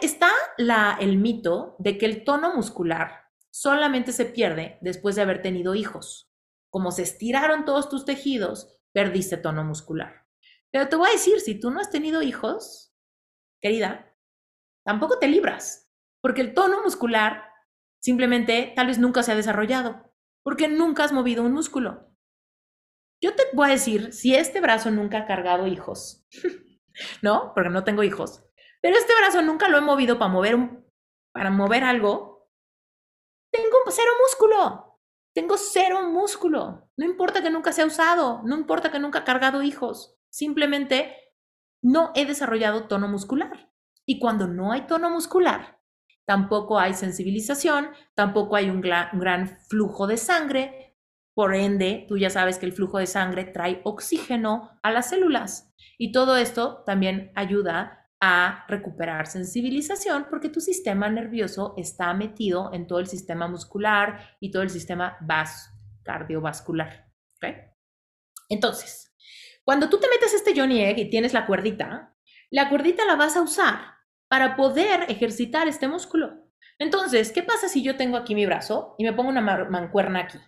Speaker 1: Está la, el mito de que el tono muscular solamente se pierde después de haber tenido hijos. Como se estiraron todos tus tejidos, perdiste tono muscular. Pero te voy a decir, si tú no has tenido hijos, querida, tampoco te libras, porque el tono muscular simplemente tal vez nunca se ha desarrollado, porque nunca has movido un músculo. Yo te voy a decir, si este brazo nunca ha cargado hijos, *laughs* ¿no? Porque no tengo hijos, pero este brazo nunca lo he movido para mover, un, para mover algo, tengo cero músculo. Tengo cero músculo. No importa que nunca sea usado, no importa que nunca ha cargado hijos. Simplemente no he desarrollado tono muscular. Y cuando no hay tono muscular, tampoco hay sensibilización, tampoco hay un gran flujo de sangre, por ende, tú ya sabes que el flujo de sangre trae oxígeno a las células y todo esto también ayuda a recuperar sensibilización porque tu sistema nervioso está metido en todo el sistema muscular y todo el sistema vas cardiovascular. Entonces, cuando tú te metes este Johnny Egg y tienes la cuerdita, la cuerdita la vas a usar para poder ejercitar este músculo. Entonces, ¿qué pasa si yo tengo aquí mi brazo y me pongo una mancuerna aquí?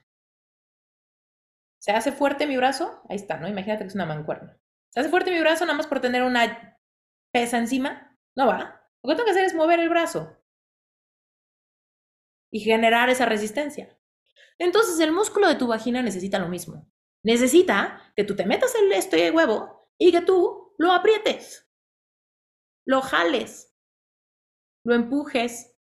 Speaker 1: ¿Se hace fuerte mi brazo? Ahí está, ¿no? Imagínate que es una mancuerna. ¿Se hace fuerte mi brazo nada más por tener una pesa encima? No va. Lo que tengo que hacer es mover el brazo y generar esa resistencia. Entonces el músculo de tu vagina necesita lo mismo. Necesita que tú te metas el este de huevo y que tú lo aprietes, lo jales, lo empujes,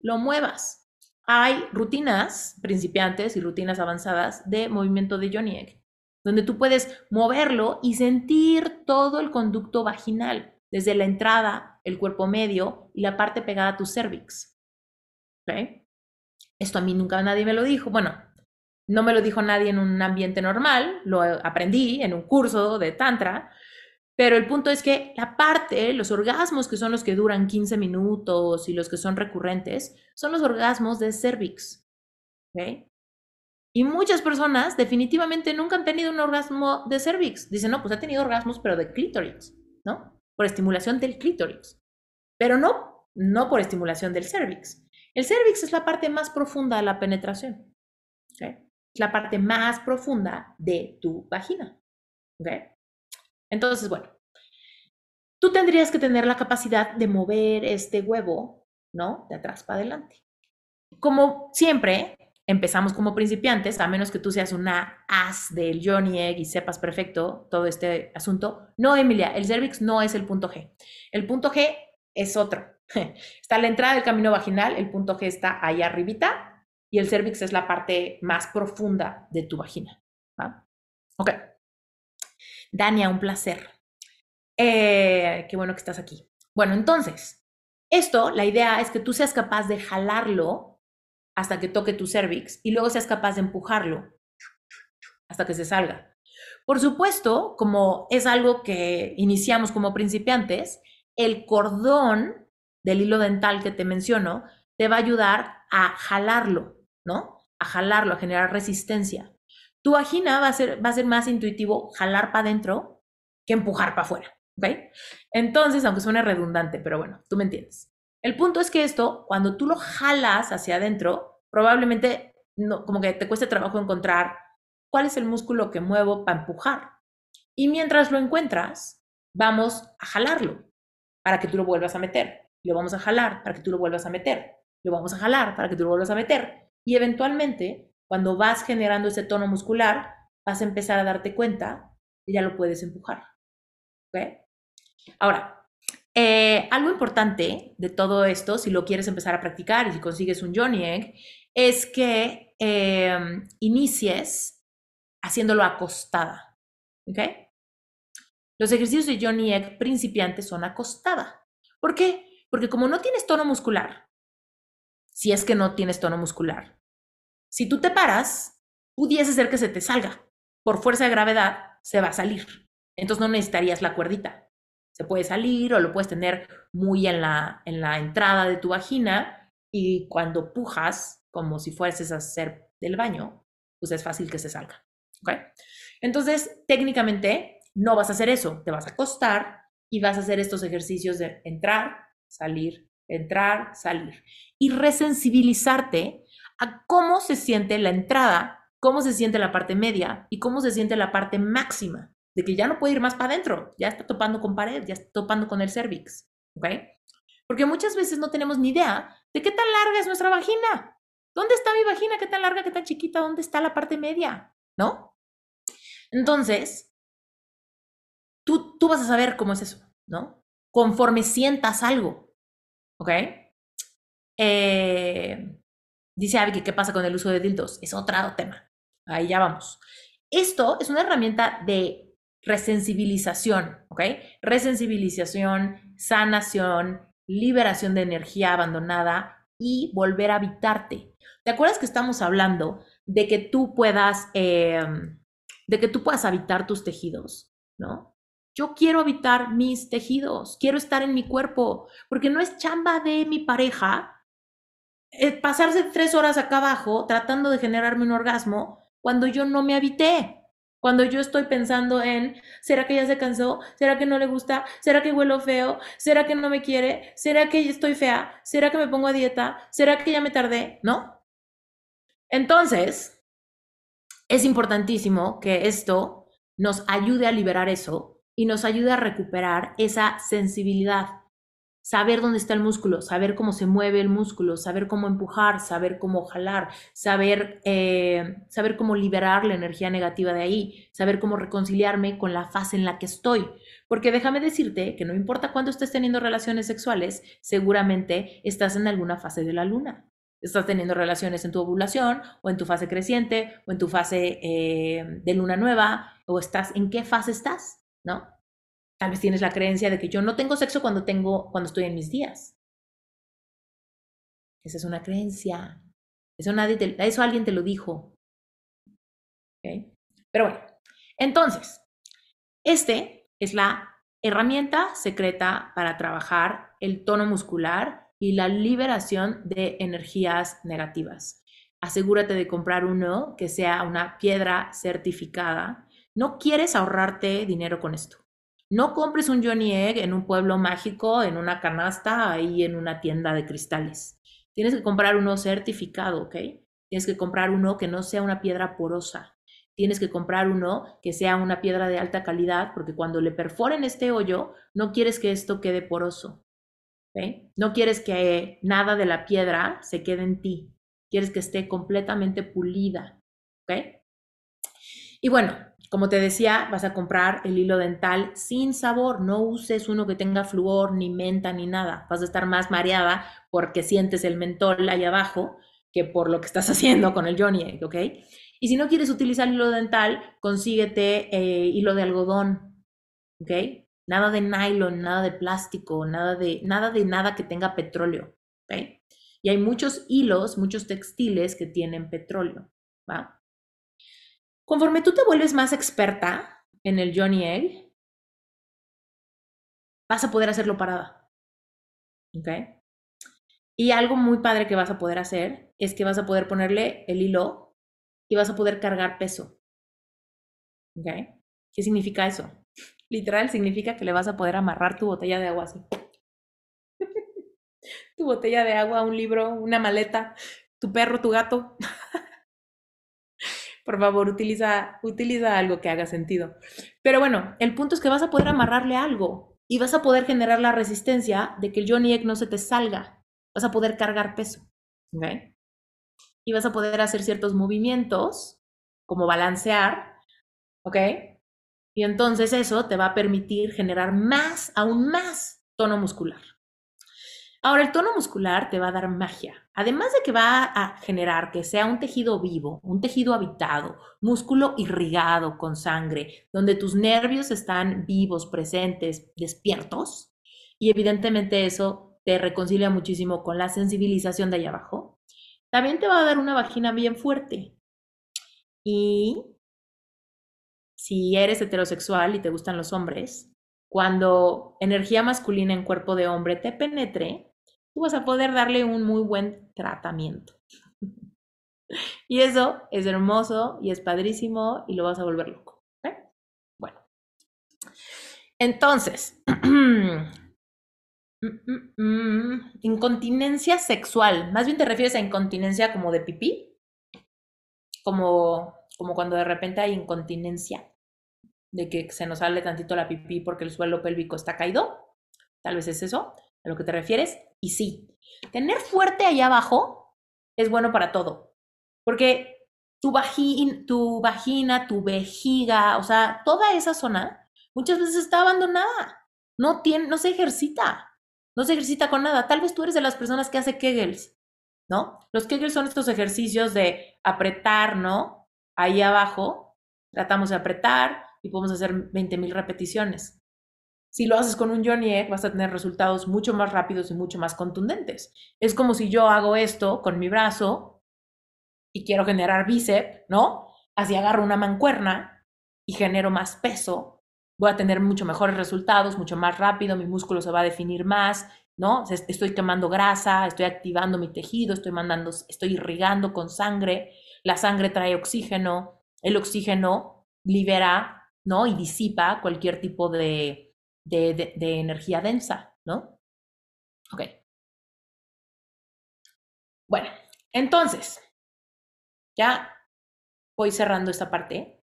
Speaker 1: lo muevas hay rutinas principiantes y rutinas avanzadas de movimiento de Johnny Egg, donde tú puedes moverlo y sentir todo el conducto vaginal, desde la entrada, el cuerpo medio y la parte pegada a tu cervix. Esto a mí nunca nadie me lo dijo. Bueno, no me lo dijo nadie en un ambiente normal, lo aprendí en un curso de Tantra, pero el punto es que la parte, los orgasmos que son los que duran 15 minutos y los que son recurrentes, son los orgasmos de cervix. Y muchas personas definitivamente nunca han tenido un orgasmo de cervix. Dicen, no, pues ha tenido orgasmos, pero de clítoris, ¿no? Por estimulación del clítoris. Pero no, no por estimulación del cervix. El cervix es la parte más profunda de la penetración. es la parte más profunda de tu vagina. ¿Ok? Entonces, bueno, tú tendrías que tener la capacidad de mover este huevo, ¿no? De atrás para adelante. Como siempre, empezamos como principiantes, a menos que tú seas una as del Johnny Egg y sepas perfecto todo este asunto. No, Emilia, el cervix no es el punto G. El punto G es otro. *laughs* Está la entrada del camino vaginal, el punto G está ahí arribita y el cervix es la parte más profunda de tu vagina. Ok. Dania, un placer. Eh, qué bueno que estás aquí. Bueno, entonces, esto, la idea es que tú seas capaz de jalarlo hasta que toque tu cervix y luego seas capaz de empujarlo hasta que se salga. Por supuesto, como es algo que iniciamos como principiantes, el cordón del hilo dental que te menciono te va a ayudar a jalarlo, ¿no? A jalarlo, a generar resistencia. Tu vagina va a ser, va a ser más intuitivo jalar para adentro que empujar para afuera, ¿ok? Entonces, aunque suene redundante, pero bueno, tú me entiendes. El punto es que esto, cuando tú lo jalas hacia adentro, probablemente no, como que te cueste trabajo encontrar cuál es el músculo que muevo para empujar. Y mientras lo encuentras, vamos a jalarlo para que tú lo vuelvas a meter. Lo vamos a jalar para que tú lo vuelvas a meter. Lo vamos a jalar para que tú lo vuelvas a meter. Y eventualmente, cuando vas generando ese tono muscular, vas a empezar a darte cuenta y ya lo puedes empujar. ¿Okay? Ahora, eh, algo importante de todo esto, si lo quieres empezar a practicar y si consigues un Johnny Egg, es que em, inicies haciéndolo acostada. ¿Ok? Los ejercicios de Johnny Egg principiantes son acostada. ¿Por qué? Porque como no tienes tono muscular, si es que no tienes tono muscular, si tú te paras, pudiese ser que se te salga. Por fuerza de gravedad, se va a salir. Entonces no necesitarías la cuerdita se puede salir o lo puedes tener muy en la, en la entrada de tu vagina y cuando pujas, como si fueses a hacer del baño, pues es fácil que se salga. ¿okay? Entonces, técnicamente, no vas a hacer eso, te vas a acostar y vas a hacer estos ejercicios de entrar, salir, entrar, salir y resensibilizarte a cómo se siente la entrada, cómo se siente la parte media y cómo se siente la parte máxima de que ya no puede ir más para adentro, ya está topando con pared, ya está topando con el cervix, ¿ok? Porque muchas veces no tenemos ni idea de qué tan larga es nuestra vagina. ¿Dónde está mi vagina? ¿Qué tan larga? ¿Qué tan chiquita? ¿Dónde está la parte media? ¿No? Entonces, tú, tú vas a saber cómo es eso, ¿no? Conforme sientas algo, ¿ok? Eh, dice Abby qué pasa con el uso de dildos. Es otro tema. Ahí ya vamos. Esto es una herramienta de resensibilización, ¿ok? Resensibilización, sanación, liberación de energía abandonada y volver a habitarte. ¿Te acuerdas que estamos hablando de que tú puedas, em, de que tú puedas habitar tus tejidos, ¿no? Yo quiero habitar mis tejidos, quiero estar en mi cuerpo, porque no es chamba de mi pareja eh, pasarse tres horas acá abajo tratando de generarme un orgasmo cuando yo no me habité. Cuando yo estoy pensando en, ¿será que ya se cansó? ¿Será que no le gusta? ¿Será que huelo feo? ¿Será que no me quiere? ¿Será que estoy fea? ¿Será que me pongo a dieta? ¿Será que ya me tardé? ¿No? Entonces, es importantísimo que esto nos ayude a liberar eso y nos ayude a recuperar esa sensibilidad saber dónde está el músculo, saber cómo se mueve el músculo, saber cómo empujar, saber cómo jalar, saber, eh, saber cómo liberar la energía negativa de ahí, saber cómo reconciliarme con la fase en la que estoy. Porque déjame decirte que no importa cuándo estés teniendo relaciones sexuales, seguramente estás en alguna fase de la luna. Estás teniendo relaciones en tu ovulación o en tu fase creciente o en tu fase eh, de luna nueva o estás en qué fase estás, ¿no? Tal vez tienes la creencia de que yo no tengo sexo cuando, tengo, cuando estoy en mis días. Esa es una creencia. Eso, nadie eso alguien te lo dijo. Pero bueno, entonces, este es la herramienta secreta para trabajar el tono muscular y la liberación de energías negativas. Asegúrate de comprar uno que sea una piedra certificada. No quieres ahorrarte dinero con esto. No compres un Johnny Egg en un pueblo mágico, en una canasta, ahí en una tienda de cristales. Tienes que comprar uno certificado, ¿ok? tienes que comprar uno que no sea una piedra porosa. Tienes que comprar uno que sea una piedra de alta calidad, porque cuando le perforen este hoyo, no quieres que esto quede poroso. No quieres que nada de la piedra se quede en ti. Quieres que esté completamente pulida. Y bueno, como te decía, vas a comprar el hilo dental sin sabor. No uses uno que tenga flúor, ni menta, ni nada. Vas a estar más mareada porque sientes el mentol ahí abajo que por lo que estás *laughs* haciendo con el Johnny ¿ok? Y si no quieres utilizar hilo dental, consíguete eh, hilo de algodón, ¿ok? Nada de nylon, nada de plástico, nada de nada de nada que tenga petróleo, ¿ok? Y hay muchos hilos, muchos textiles que tienen petróleo, ¿va? Conforme tú te vuelves más experta en el Johnny Egg, vas a poder hacerlo parada. ¿Ok? Y algo muy padre que vas a poder hacer es que vas a poder ponerle el hilo y vas a poder cargar peso. ¿Ok? ¿Qué significa eso? Literal significa que le vas a poder amarrar tu botella de agua así. *laughs* tu botella de agua, un libro, una maleta, tu perro, tu gato. Por favor, utiliza, utiliza algo que haga sentido. Pero bueno, el punto es que vas a poder amarrarle algo y vas a poder generar la resistencia de que el Johnny Egg no se te salga. Vas a poder cargar peso. ¿Ok? Y vas a poder hacer ciertos movimientos, como balancear. ¿Ok? Y entonces eso te va a permitir generar más, aún más tono muscular. Ahora, el tono muscular te va a dar magia. Además de que va a generar que sea un tejido vivo, un tejido habitado, músculo irrigado con sangre, donde tus nervios están vivos, presentes, despiertos. Y evidentemente eso te reconcilia muchísimo con la sensibilización de allá abajo. También te va a dar una vagina bien fuerte. Y si eres heterosexual y te gustan los hombres, cuando energía masculina en cuerpo de hombre te penetre, tú vas a poder darle un muy buen tratamiento. *laughs* Y eso es hermoso y es padrísimo y lo vas a volver loco. Bueno, entonces, *clears throat* incontinencia sexual. Más bien te refieres a incontinencia como de pipí, como, como cuando de repente hay incontinencia, de que se nos sale tantito la pipí porque el suelo pélvico está caído. Tal vez es eso a lo que te refieres. Y sí, tener fuerte ahí abajo es bueno para todo, porque tu, tu vagina, tu vejiga, o sea, toda esa zona muchas veces está abandonada, no, tiene, no se ejercita, no se ejercita con nada. Tal vez tú eres de las personas que hace Kegels, ¿no? Los Kegels son estos ejercicios de apretar, ¿no? Ahí abajo, tratamos de apretar y podemos hacer 20 mil repeticiones. Si lo haces con un Johnny Egg, vas a tener resultados mucho más rápidos y mucho más contundentes. Es como si yo hago esto con mi brazo y quiero generar bíceps, ¿no? Así agarro una mancuerna y genero más peso, voy a tener mucho mejores resultados, mucho más rápido, mi músculo se va a definir más, ¿no? Estoy quemando grasa, estoy activando mi tejido, estoy mandando, estoy irrigando con sangre, la sangre trae oxígeno, el oxígeno libera, ¿no? Y disipa cualquier tipo de, de, energía densa, ¿no? Ok. Bueno, entonces, ya voy cerrando esta parte.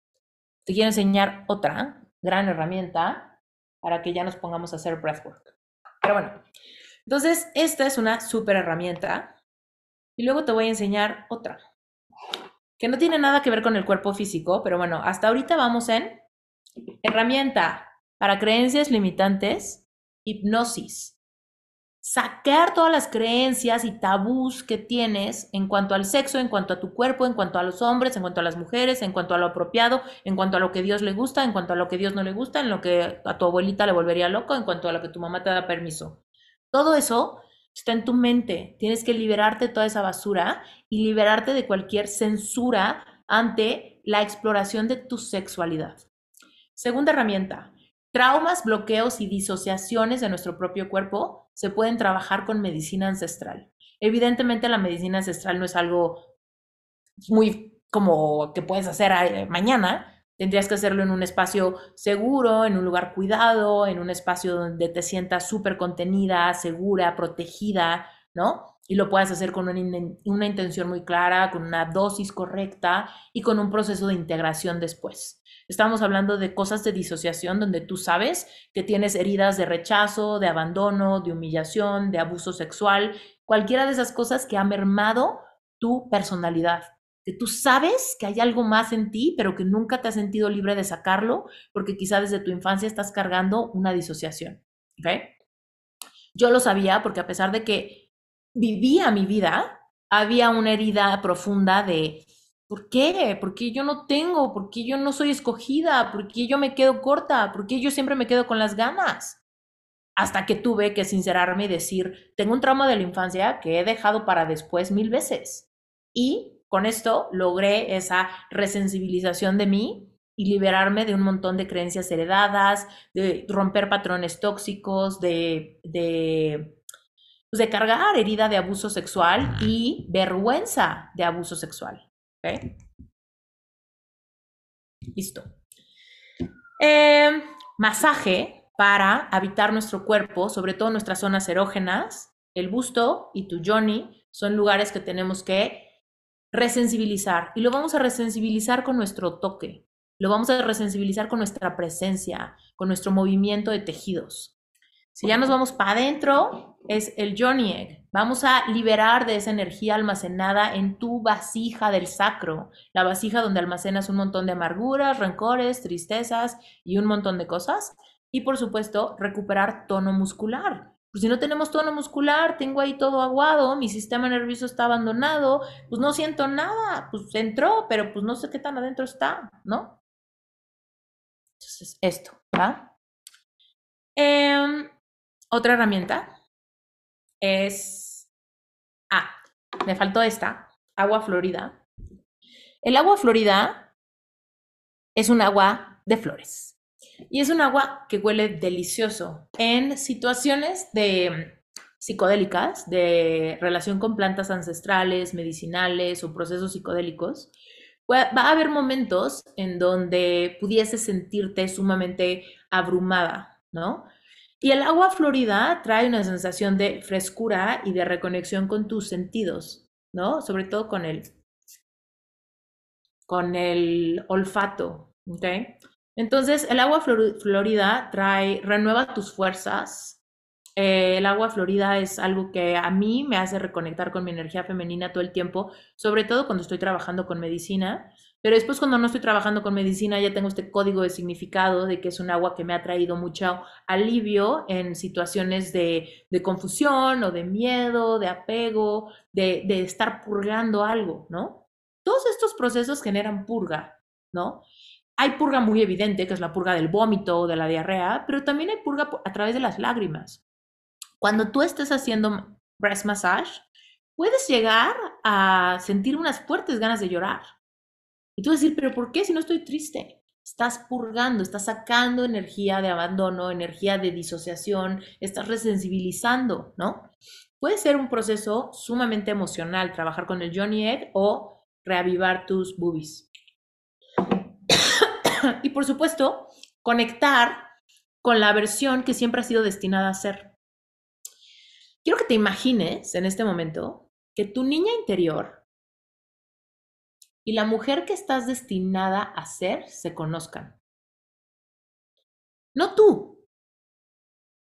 Speaker 1: Te quiero enseñar otra gran herramienta para que ya nos pongamos a hacer breathwork. Pero bueno, entonces esta es una súper herramienta y luego te voy a enseñar otra que no tiene nada que ver con el cuerpo físico, pero bueno, hasta ahorita vamos en herramienta para creencias limitantes, hipnosis. Sacar todas las creencias y tabús que tienes en cuanto al sexo, en cuanto a tu cuerpo, en cuanto a los hombres, en cuanto a las mujeres, en cuanto a lo apropiado, en cuanto a lo que Dios le gusta, en cuanto a lo que Dios no le gusta, en lo que a tu abuelita le volvería loco, en cuanto a lo que tu mamá te da permiso. Todo eso está en tu mente. Tienes que liberarte de toda esa basura y liberarte de cualquier censura ante la exploración de tu sexualidad. Segunda herramienta, Traumas, bloqueos y disociaciones de nuestro propio cuerpo se pueden trabajar con medicina ancestral. Evidentemente la medicina ancestral no es algo muy como que puedes hacer eh, mañana. Tendrías que hacerlo en un espacio seguro, en un lugar cuidado, en un espacio donde te sientas súper contenida, segura, protegida, ¿no? y lo puedas hacer con una, intención muy clara, con una dosis correcta y con un proceso de integración después. Estamos hablando de cosas de disociación donde tú sabes que tienes heridas de rechazo, de abandono, de humillación, de abuso sexual, cualquiera de esas cosas que ha mermado tu personalidad, que tú sabes que hay algo más en ti, pero que nunca te has sentido libre de sacarlo porque quizá desde tu infancia estás cargando una disociación. Yo lo sabía porque a pesar de que vivía mi vida, había una herida profunda de ¿por qué? ¿Por qué yo no tengo? ¿Por qué yo no soy escogida? ¿Por qué yo me quedo corta? ¿Por qué yo siempre me quedo con las ganas? Hasta que tuve que sincerarme y decir, tengo un trauma de la infancia que he dejado para después mil veces. Y con esto logré esa resensibilización de mí y liberarme de un montón de creencias heredadas, de romper patrones tóxicos, de, de pues, de cargar herida de abuso sexual y vergüenza de abuso sexual. Listo. Em, masaje para habitar nuestro cuerpo, sobre todo nuestras zonas erógenas, el busto y tu Johnny son lugares que tenemos que resensibilizar y lo vamos a resensibilizar con nuestro toque, lo vamos a resensibilizar con nuestra presencia, con nuestro movimiento de tejidos. Si ya nos vamos para adentro, es el Johnny Egg. Vamos a liberar de esa energía almacenada en tu vasija del sacro, la vasija donde almacenas un montón de amarguras, rencores, tristezas y un montón de cosas. Y por supuesto, recuperar tono muscular. Pues si no tenemos tono muscular, tengo ahí todo aguado, mi sistema nervioso está abandonado, pues no siento nada, pues entró, pero pues no sé qué tan adentro está, ¿no? Entonces, esto, ¿va? Eh, otra herramienta es, ah, me faltó esta, agua florida. El agua florida es un agua de flores y es un agua que huele delicioso en situaciones de psicodélicas, de relación con plantas ancestrales, medicinales o procesos psicodélicos. Va a haber momentos en donde pudiese sentirte sumamente abrumada, ¿no? Y el agua florida trae una sensación de frescura y de reconexión con tus sentidos, ¿no? Sobre todo con el, con el olfato, ¿ok? Entonces, el agua florida trae, renueva tus fuerzas. Eh, el agua florida es algo que a mí me hace reconectar con mi energía femenina todo el tiempo, sobre todo cuando estoy trabajando con medicina. Pero después cuando no estoy trabajando con medicina ya tengo este código de significado de que es un agua que me ha traído mucho alivio en situaciones de, confusión o de miedo, de apego, de, de estar purgando algo, ¿no? Todos estos procesos generan purga, ¿no? Hay purga muy evidente, que es la purga del vómito o de la diarrea, pero también hay purga a través de las lágrimas. Cuando tú estés haciendo breast massage, puedes llegar a sentir unas fuertes ganas de llorar, y tú decir, pero ¿por qué si no estoy triste? Estás purgando, estás sacando energía de abandono, energía de disociación, estás resensibilizando, ¿no? Puede ser un proceso sumamente emocional trabajar con el Johnny Egg o reavivar tus boobies. *coughs* y por supuesto, conectar con la versión que siempre ha sido destinada a ser. Quiero que te imagines en este momento que tu niña interior y la mujer que estás destinada a ser se conozcan. No tú,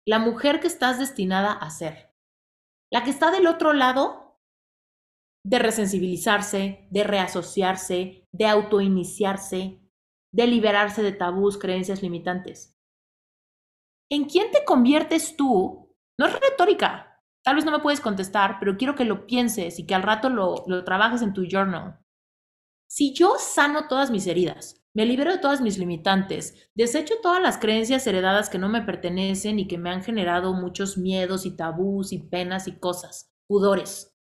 Speaker 1: la mujer que estás destinada a ser. La que está del otro lado de resensibilizarse, de reasociarse, de autoiniciarse, de liberarse de tabús, creencias limitantes. ¿En quién te conviertes tú? No es retórica. Tal vez no me puedes contestar, pero quiero que lo pienses y que al rato lo, lo trabajes en tu journal. Si yo sano todas mis heridas, me libero de todas mis limitantes, desecho todas las creencias heredadas que no me pertenecen y que me han generado muchos miedos y tabús y penas y cosas, pudores.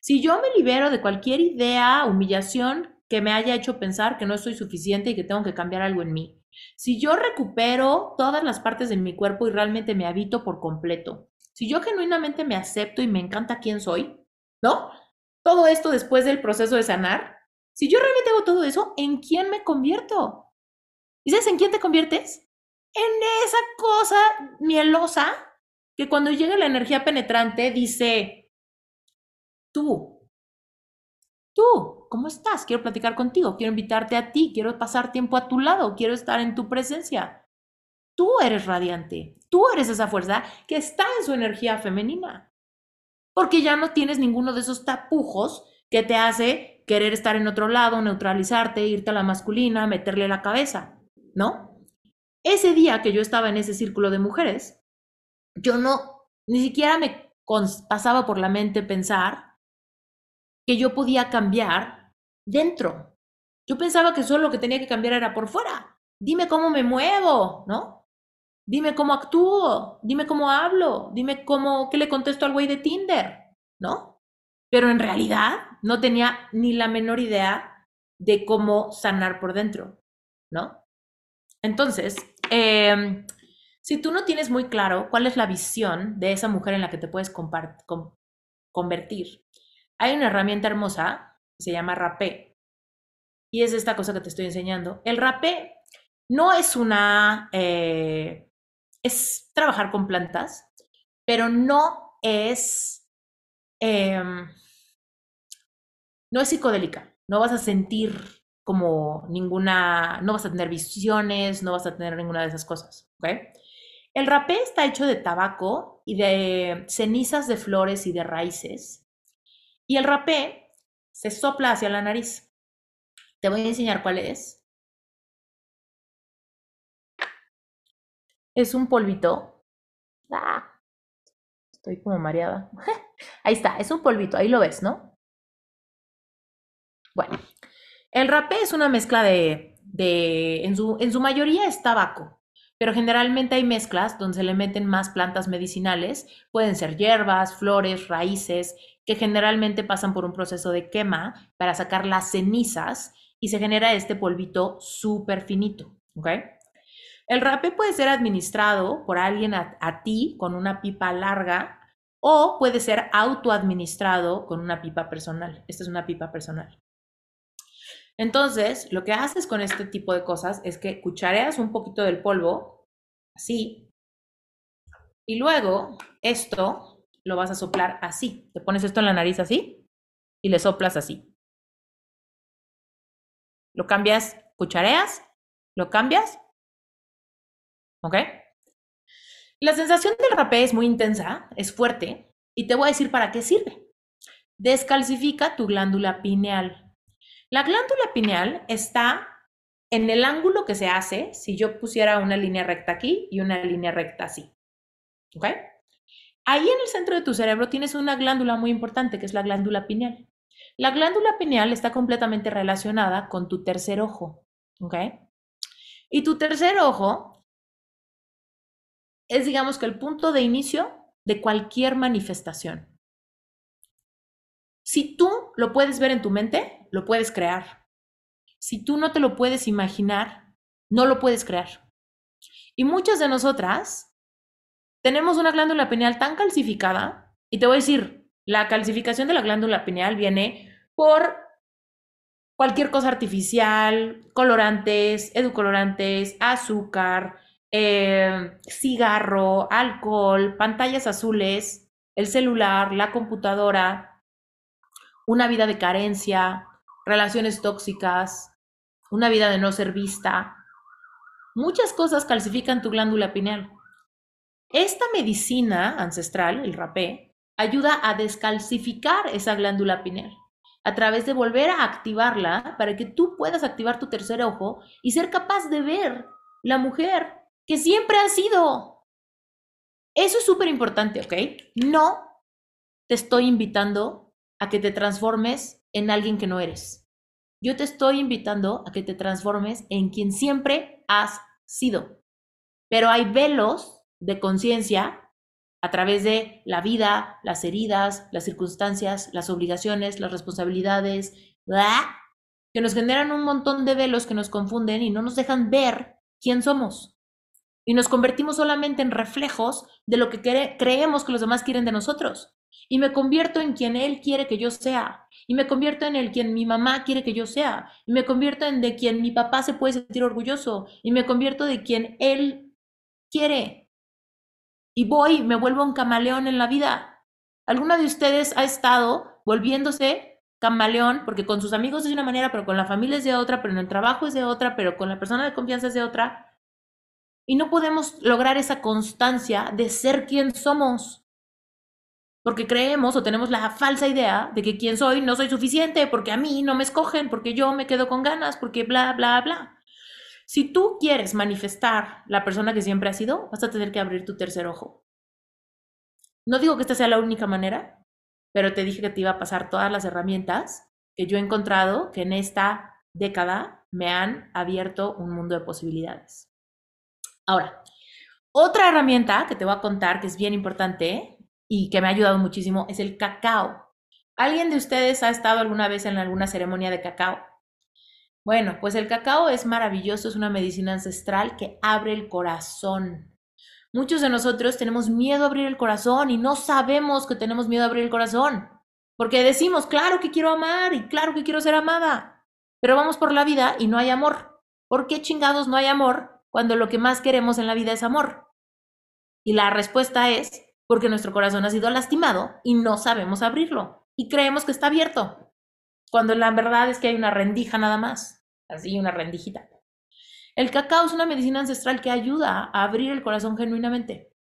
Speaker 1: Si yo me libero de cualquier idea, humillación que me haya hecho pensar que no soy suficiente y que tengo que cambiar algo en mí. Si yo recupero todas las partes de mi cuerpo y realmente me habito por completo. Si yo genuinamente me acepto y me encanta quién soy, ¿no? Todo esto después del proceso de sanar, si yo realmente hago todo eso, ¿en quién me convierto? ¿Y sabes en quién te conviertes? En esa cosa mielosa que cuando llega la energía penetrante dice, tú. Tú, ¿cómo estás? Quiero platicar contigo, quiero invitarte a ti, quiero pasar tiempo a tu lado, quiero estar en tu presencia. Tú eres radiante, tú eres esa fuerza que está en su energía femenina. Porque ya no tienes ninguno de esos tapujos que te hace querer estar en otro lado, neutralizarte, irte a la masculina, meterle la cabeza, ¿no? Ese día que yo estaba en ese círculo de mujeres, yo no, ni siquiera me pasaba por la mente pensar que yo podía cambiar dentro. Yo pensaba que solo lo que tenía que cambiar era por fuera. Dime cómo me muevo, ¿no? Dime cómo actúo, dime cómo hablo, dime cómo, qué le contesto al güey de Tinder, ¿no? Pero en realidad no tenía ni la menor idea de cómo sanar por dentro, ¿no? Entonces, em, si tú no tienes muy claro cuál es la visión de esa mujer en la que te puedes convertir, hay una herramienta hermosa que se llama rapé. Y es esta cosa que te estoy enseñando. El rapé no es una eh, es trabajar con plantas, pero no es, em, no es psicodélica. No vas a sentir como ninguna, no vas a tener visiones, no vas a tener ninguna de esas cosas. El rapé está hecho de tabaco y de cenizas de flores y de raíces. Y el rapé se sopla hacia la nariz. Te voy a enseñar cuál es. es un polvito. Ah, estoy como mareada. *laughs* ahí está, es un polvito, ahí lo ves, ¿no? Bueno, el rapé es una mezcla de, de en, su, en su mayoría es tabaco, pero generalmente hay mezclas donde se le meten más plantas medicinales, pueden ser hierbas, flores, raíces, que generalmente pasan por un proceso de quema para sacar las cenizas y se genera este polvito súper finito. El rapé puede ser administrado por alguien a, ti con una pipa larga o puede ser autoadministrado con una pipa personal. Esta es una pipa personal. Entonces, lo que haces con este tipo de cosas es que cuchareas un poquito del polvo, así, y luego esto lo vas a soplar así. Te pones esto en la nariz así y le soplas así. Lo cambias, cuchareas, lo cambias ¿Ok? La sensación del rapé es muy intensa, es fuerte, y te voy a decir para qué sirve. Descalcifica tu glándula pineal. La glándula pineal está en el ángulo que se hace si yo pusiera una línea recta aquí y una línea recta así. ¿Ok? Ahí en el centro de tu cerebro tienes una glándula muy importante que es la glándula pineal. La glándula pineal está completamente relacionada con tu tercer ojo. ¿Ok? Y tu tercer ojo es, digamos que el punto de inicio de cualquier manifestación. Si tú lo puedes ver en tu mente, lo puedes crear. Si tú no te lo puedes imaginar, no lo puedes crear. Y muchas de nosotras tenemos una glándula pineal tan calcificada, y te voy a decir, la calcificación de la glándula pineal viene por cualquier cosa artificial, colorantes, edulcorantes, azúcar, eh, cigarro, alcohol, pantallas azules, el celular, la computadora, una vida de carencia, relaciones tóxicas, una vida de no ser vista. Muchas cosas calcifican tu glándula pineal. Esta medicina ancestral, el rapé, ayuda a descalcificar esa glándula pineal a través de volver a activarla para que tú puedas activar tu tercer ojo y ser capaz de ver la mujer que siempre ha sido. Eso es súper importante, ¿ok? No te estoy invitando a que te transformes en alguien que no eres. Yo te estoy invitando a que te transformes en quien siempre has sido. Pero hay velos de conciencia a través de la vida, las heridas, las circunstancias, las obligaciones, las responsabilidades, que nos generan un montón de velos que nos confunden y no nos dejan ver quién somos y nos convertimos solamente en reflejos de lo que creemos que los demás quieren de nosotros. Y me convierto en quien Él quiere que yo sea. Y me convierto en el quien mi mamá quiere que yo sea. Y me convierto en de quien mi papá se puede sentir orgulloso. Y me convierto de quien Él quiere. Y voy, me vuelvo un camaleón en la vida. ¿Alguna de ustedes ha estado volviéndose camaleón, porque con sus amigos es de una manera, pero con la familia es de otra, pero en el trabajo es de otra, pero con la persona de confianza es de otra. Y no podemos lograr esa constancia de ser quien somos. Porque creemos o tenemos la falsa idea de que quien soy no soy suficiente, porque a mí no me escogen, porque yo me quedo con ganas, porque bla, bla, bla. Si tú quieres manifestar la persona que siempre has sido, vas a tener que abrir tu tercer ojo. No digo que esta sea la única manera, pero te dije que te iba a pasar todas las herramientas que yo he encontrado que en esta década me han abierto un mundo de posibilidades. Ahora, otra herramienta que te voy a contar que es bien importante y que me ha ayudado muchísimo es el cacao. ¿Alguien de ustedes ha estado alguna vez en alguna ceremonia de cacao? Bueno, pues el cacao es maravilloso, es una medicina ancestral que abre el corazón. Muchos de nosotros tenemos miedo a abrir el corazón y no sabemos que tenemos miedo a abrir el corazón. Porque decimos, claro que quiero amar y claro que quiero ser amada. Pero vamos por la vida y no hay amor. ¿Por qué chingados no hay amor cuando lo que más queremos en la vida es amor? Y la respuesta es porque nuestro corazón ha sido lastimado y no sabemos abrirlo. Y creemos que está abierto. Cuando la verdad es que hay una rendija nada más. Así, una rendijita. El cacao es una medicina ancestral que ayuda a abrir el corazón genuinamente.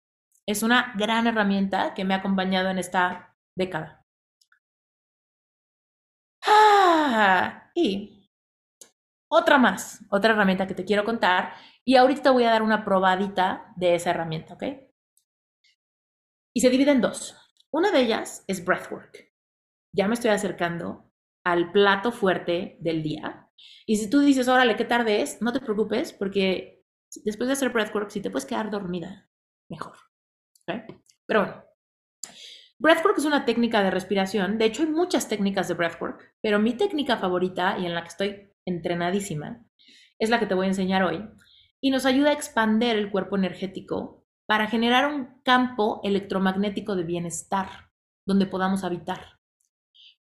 Speaker 1: Es una gran herramienta que me ha acompañado en esta década. Ah, y otra más, otra herramienta que te quiero contar. Y ahorita voy a dar una probadita de esa herramienta, ¿ok? Y se divide en dos. Una de ellas es breathwork. Ya me estoy acercando al plato fuerte del día, y si tú dices, órale, qué tarde es, no te preocupes, porque después de hacer breathwork, si te puedes quedar dormida, mejor. Pero bueno, breathwork es una técnica de respiración. De hecho, hay muchas técnicas de breathwork, pero mi técnica favorita y en la que estoy entrenadísima es la que te voy a enseñar hoy. Y nos ayuda a expander el cuerpo energético para generar un campo electromagnético de bienestar donde podamos habitar.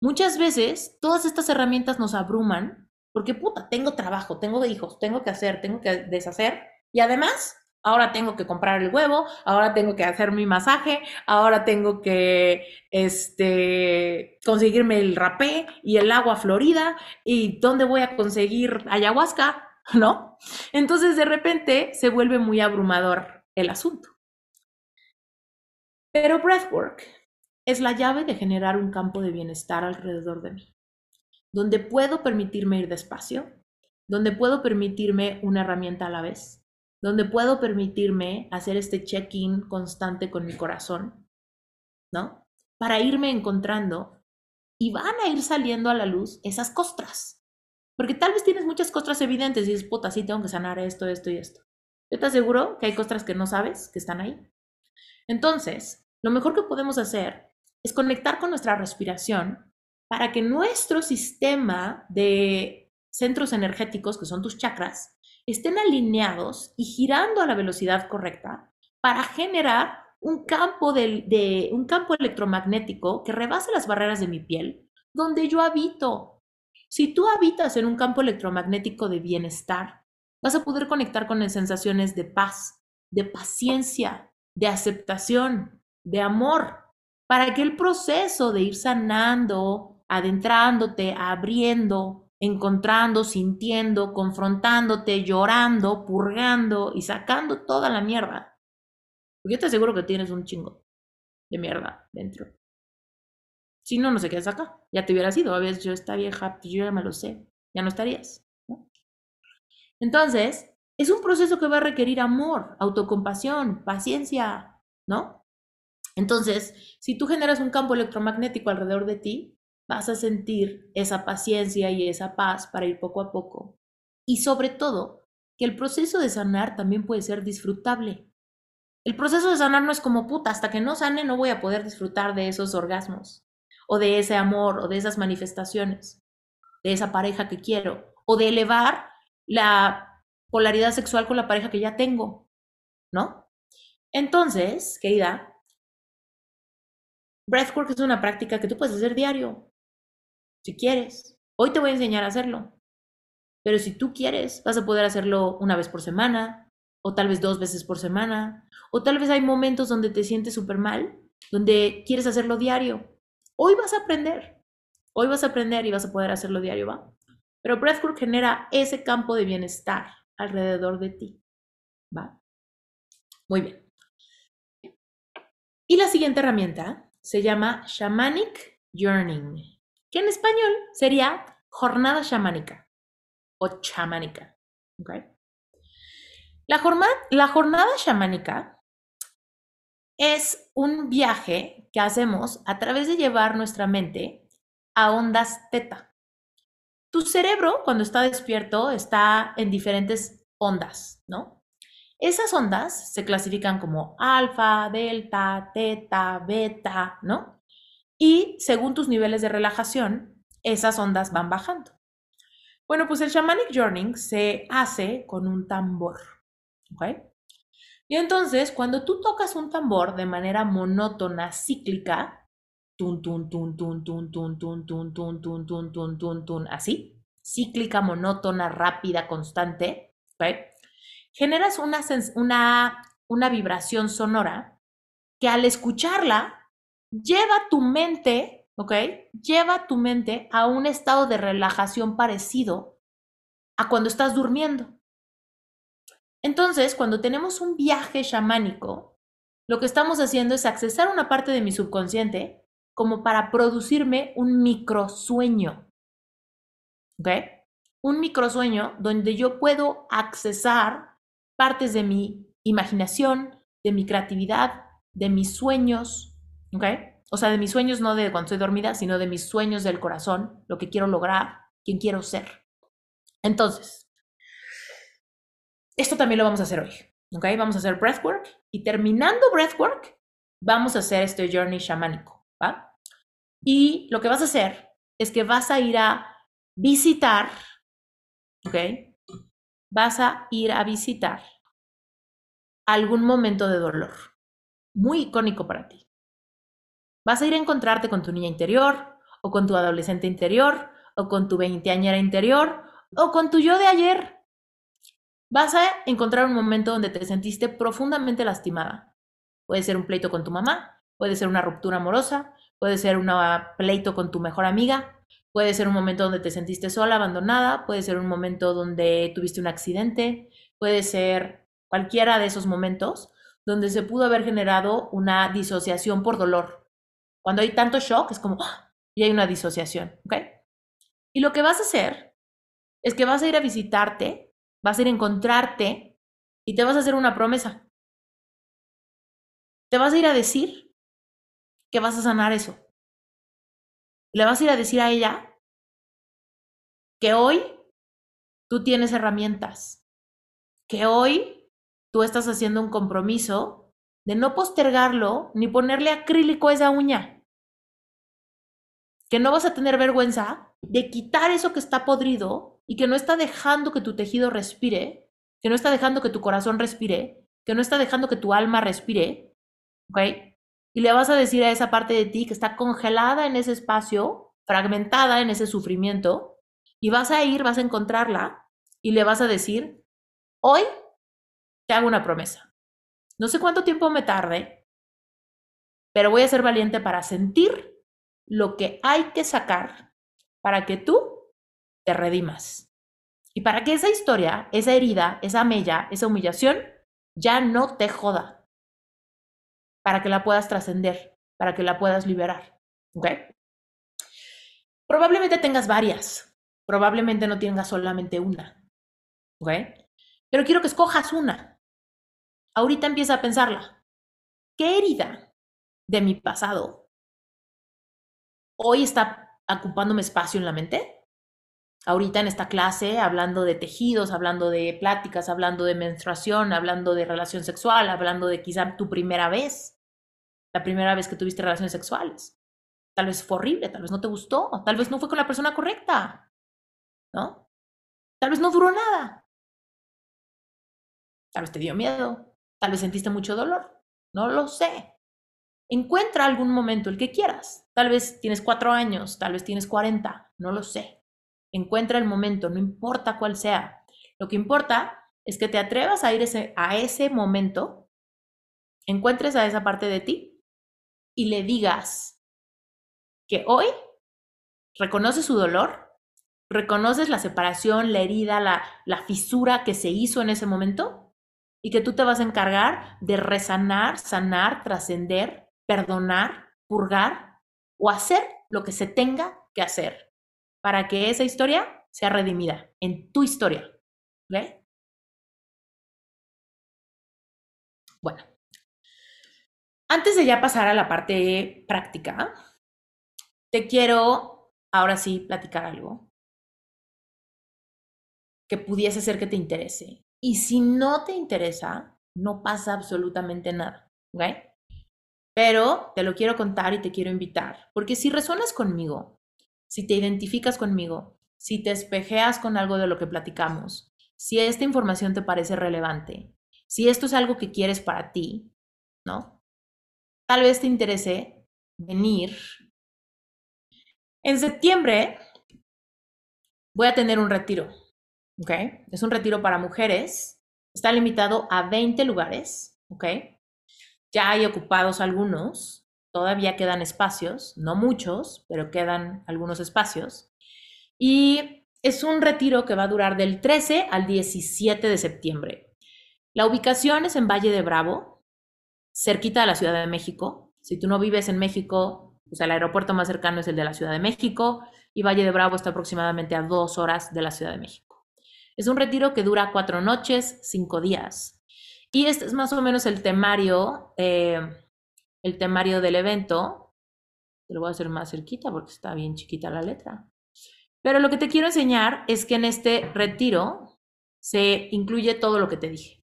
Speaker 1: Muchas veces todas estas herramientas nos abruman porque puta, tengo trabajo, tengo hijos, tengo que hacer, tengo que deshacer. Y además, ahora tengo que comprar el huevo, ahora tengo que hacer mi masaje, ahora tengo que este, conseguirme el rapé y el agua florida y dónde voy a conseguir ayahuasca, *laughs* ¿no? Entonces de repente se vuelve muy abrumador el asunto. Pero breathwork es la llave de generar un campo de bienestar alrededor de mí donde puedo permitirme ir despacio, donde puedo permitirme una herramienta a la vez, donde puedo permitirme hacer este check-in constante con mi corazón, ¿no? Para irme encontrando y van a ir saliendo a la luz esas costras. Porque tal vez tienes muchas costras evidentes y dices, puta, sí tengo que sanar esto, esto y esto. Yo te aseguro que hay costras que no sabes que están ahí. Entonces, lo mejor que podemos hacer es conectar con nuestra respiración para que nuestro sistema de centros energéticos, que son tus chakras, estén alineados y girando a la velocidad correcta para generar un campo, de, un campo electromagnético que rebase las barreras de mi piel, donde yo habito. Si tú habitas en un campo electromagnético de bienestar, vas a poder conectar con sensaciones de paz, de paciencia, de aceptación, de amor, para que el proceso de ir sanando, adentrándote, abriendo, encontrando, sintiendo, confrontándote, llorando, purgando y sacando toda la mierda. yo te aseguro que tienes un chingo de mierda dentro. Si no, no sé qué es acá. Ya te hubieras ido. A veces yo esta vieja, pues yo ya me lo sé. Ya no estarías. Entonces, es un proceso que va a requerir amor, autocompasión, paciencia, ¿no? Entonces, si tú generas un campo electromagnético alrededor de ti, vas a sentir esa paciencia y esa paz para ir poco a poco. Y sobre todo, que el proceso de sanar también puede ser disfrutable. El proceso de sanar no es como puta, hasta que no sane no voy a poder disfrutar de esos orgasmos, o de ese amor, o de esas manifestaciones, de esa pareja que quiero, o de elevar la polaridad sexual con la pareja que ya tengo, ¿no? Entonces, querida, breathwork es una práctica que tú puedes hacer diario si quieres. Hoy te voy a enseñar a hacerlo. Pero si tú quieres, vas a poder hacerlo una vez por semana, o tal vez dos veces por semana, o tal vez hay momentos donde te sientes súper mal, donde quieres hacerlo diario. Hoy vas a aprender Hoy vas a aprender y vas a poder hacerlo diario, ¿va? Pero breathwork genera ese campo de bienestar alrededor de ti, ¿va? Muy bien. Y la siguiente herramienta se llama Shamanic Yearning, que en español sería jornada chamánica o chamánica. La, jornada, la es un viaje que hacemos a través de llevar nuestra mente a ondas teta. Tu cerebro, cuando está despierto, está en diferentes ondas, ¿no? Esas ondas se clasifican como alfa, delta, teta, beta, ¿no? Y según tus niveles de relajación, esas ondas van bajando. Bueno, pues el shamanic journey se hace con un tambor, ¿ok? Y entonces, cuando tú tocas un tambor de manera monótona, cíclica, tun, tun, tun, tun, tun, tun, tun, tun, tun, tun, tun, tun, tun, tun, así, cíclica, monótona, rápida, constante, ¿ok? Generas una, una, una vibración sonora que al escucharla lleva tu mente, ¿ok? Lleva tu mente a un estado de relajación parecido a cuando estás durmiendo. Entonces, cuando tenemos un viaje chamánico, lo que estamos haciendo es accesar una parte de mi subconsciente como para producirme un microsueño. ¿Ok? Un microsueño donde yo puedo accesar partes de mi imaginación, de mi creatividad, de mis sueños, ¿ok? O sea, de mis sueños no de cuando estoy dormida, sino de mis sueños del corazón, lo que quiero lograr, quién quiero ser. Entonces, esto también lo vamos a hacer hoy, ¿ok? Vamos a hacer breathwork y terminando breathwork, vamos a hacer este journey shamánico, ¿va? Y lo que vas a hacer es que vas a ir a visitar, ¿ok? Vas a ir a visitar algún momento de dolor muy icónico para ti. Vas a ir a encontrarte con tu niña interior, o con tu adolescente interior, o con tu veinteañera interior, o con tu yo de ayer. Vas a encontrar un momento donde te sentiste profundamente lastimada. Puede ser un pleito con tu mamá, puede ser una ruptura amorosa, puede ser un pleito con tu mejor amiga, Puede ser un momento donde te sentiste sola, abandonada, puede ser un momento donde tuviste un accidente, puede ser cualquiera de esos momentos donde se pudo haber generado una disociación por dolor. Cuando hay tanto shock, es como, ¡ah! y hay una disociación, ¿ok? Y lo que vas a hacer es que vas a ir a visitarte, vas a ir a encontrarte y te vas a hacer una promesa. Te vas a ir a decir que vas a sanar eso. Le vas a ir a decir a ella que hoy tú tienes herramientas, que hoy tú estás haciendo un compromiso de no postergarlo ni ponerle acrílico a esa uña, que no vas a tener vergüenza de quitar eso que está podrido y que no está dejando que tu tejido respire, que no está dejando que tu corazón respire, que no está dejando que tu alma respire, ¿ok? Y le vas a decir a esa parte de ti que está congelada en ese espacio, fragmentada en ese sufrimiento, y vas a ir, vas a encontrarla y le vas a decir, hoy te hago una promesa. No sé cuánto tiempo me tarde, pero voy a ser valiente para sentir lo que hay que sacar para que tú te redimas. Y para que esa historia, esa herida, esa mella, esa humillación ya no te joda para que la puedas trascender, para que la puedas liberar. ¿Ok? Probablemente tengas varias, probablemente no tengas solamente una. ¿Ok? Pero quiero que escojas una. Ahorita empieza a pensarla. ¿Qué herida de mi pasado hoy está ocupándome espacio en la mente? Ahorita en esta clase, hablando de tejidos, hablando de pláticas, hablando de menstruación, hablando de relación sexual, hablando de quizá tu primera vez la primera vez que tuviste relaciones sexuales. Tal vez fue horrible, tal vez no te gustó, tal vez no fue con la persona correcta, ¿no? Tal vez no duró nada. Tal vez te dio miedo, tal vez sentiste mucho dolor, no lo sé. Encuentra algún momento, el que quieras. Tal vez tienes cuatro años, tal vez tienes cuarenta, no lo sé. Encuentra el momento, no importa cuál sea. Lo que importa es que te atrevas a ir ese, a ese momento, encuentres a esa parte de ti y le digas que hoy reconoces su dolor, reconoces la separación, la herida, la, la fisura que se hizo en ese momento y que tú te vas a encargar de resanar, sanar, trascender, perdonar, purgar o hacer lo que se tenga que hacer para que esa historia sea redimida en tu historia. Bueno, antes de ya pasar a la parte práctica, te quiero ahora sí platicar algo que pudiese ser que te interese. Y si no te interesa, no pasa absolutamente nada. ¿Ok? Pero te lo quiero contar y te quiero invitar, porque si resuenas conmigo, si te identificas conmigo, si te espejeas con algo de lo que platicamos, si esta información te parece relevante, si esto es algo que quieres para ti, ¿no? Tal vez te interese venir. En septiembre voy a tener un retiro, ¿ok? Es un retiro para mujeres, está limitado a 20 lugares, ¿ok? Ya hay ocupados algunos, todavía quedan espacios, no muchos, pero quedan algunos espacios. Y es un retiro que va a durar del 13 al 17 de septiembre. La ubicación es en Valle de Bravo, cerquita de la Ciudad de México. Si tú no vives en México, pues el aeropuerto más cercano es el de la Ciudad de México y Valle de Bravo está aproximadamente a dos horas de la Ciudad de México. Es un retiro que dura cuatro noches, cinco días. Y este es más o menos el temario, eh, el temario del evento. Te lo voy a hacer más cerquita porque está bien chiquita la letra. Pero lo que te quiero enseñar es que en este retiro se incluye todo lo que te dije.